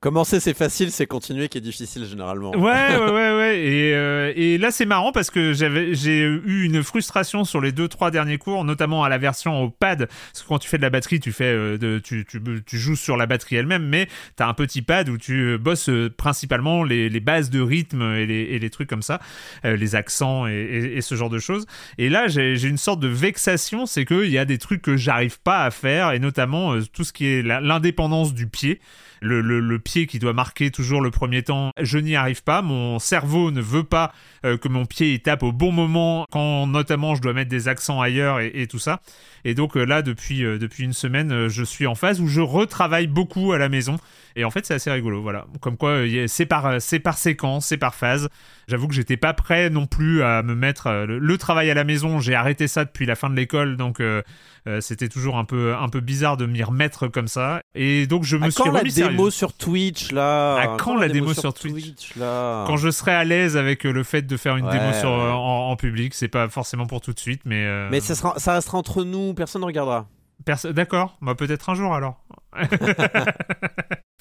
Commencer, c'est facile, c'est continuer qui est difficile généralement. Ouais, ouais, ouais, ouais. Et, euh, là, c'est marrant parce que j'ai eu une frustration sur les deux, trois derniers cours, notamment à la version au pad. Parce que quand tu fais de la batterie, tu fais, euh, tu, tu, tu joues sur la batterie elle-même, mais t'as un petit pad où tu bosses euh, principalement les, bases de rythme et les, trucs comme ça, les accents et, ce genre de choses. Et là, j'ai une sorte de vexation, c'est qu'il y a des trucs que j'arrive pas à faire, et notamment tout ce qui est l'indépendance du pied. Le, pied qui doit marquer toujours le premier temps, je n'y arrive pas. Mon cerveau ne veut pas euh, que mon pied il tape au bon moment, quand notamment je dois mettre des accents ailleurs et, tout ça. Et donc euh, là, depuis, euh, depuis une semaine, je suis en phase où je retravaille beaucoup à la maison. Et en fait, c'est assez rigolo. Voilà. Comme quoi, euh, c'est par, c'est par séquence, c'est par phase. J'avoue que j'étais pas prêt non plus à me mettre euh, le, le travail à la maison. J'ai arrêté ça depuis la fin de l'école, donc euh, euh, c'était toujours un peu, un peu bizarre de m'y remettre comme ça. Et donc je me À suis quand la démo sérieux. sur Twitch là? À quand la démo sur Twitch? Là? Quand je serai à l'aise avec le fait de faire une Ouais, démo sur, ouais. en, en public, c'est pas forcément pour tout de suite, mais. euh, Mais ça, sera, ça restera entre nous, personne ne regardera. perso- D'accord, bah peut-être un jour alors.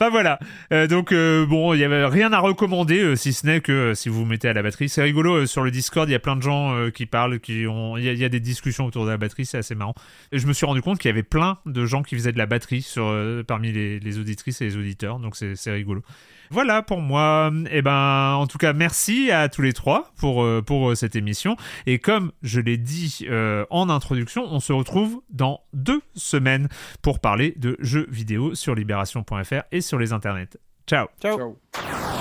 Enfin voilà, Euh, donc euh, bon, il y avait rien à recommander euh, si ce n'est que si vous vous mettez à la batterie, c'est rigolo sur le Discord, il y a plein de gens qui parlent, qui ont, il y, a- des discussions autour de la batterie, c'est assez marrant. Et je me suis rendu compte qu'il y avait plein de gens qui faisaient de la batterie parmi les, les auditrices et les auditeurs, donc c'est rigolo. Voilà pour moi. Et ben, en tout cas, merci à tous les trois pour euh, pour euh, cette émission. Et comme je l'ai dit euh, en introduction, on se retrouve dans deux semaines pour parler de jeux vidéo sur libération.fr et sur les internets. Ciao. Ciao. Ciao.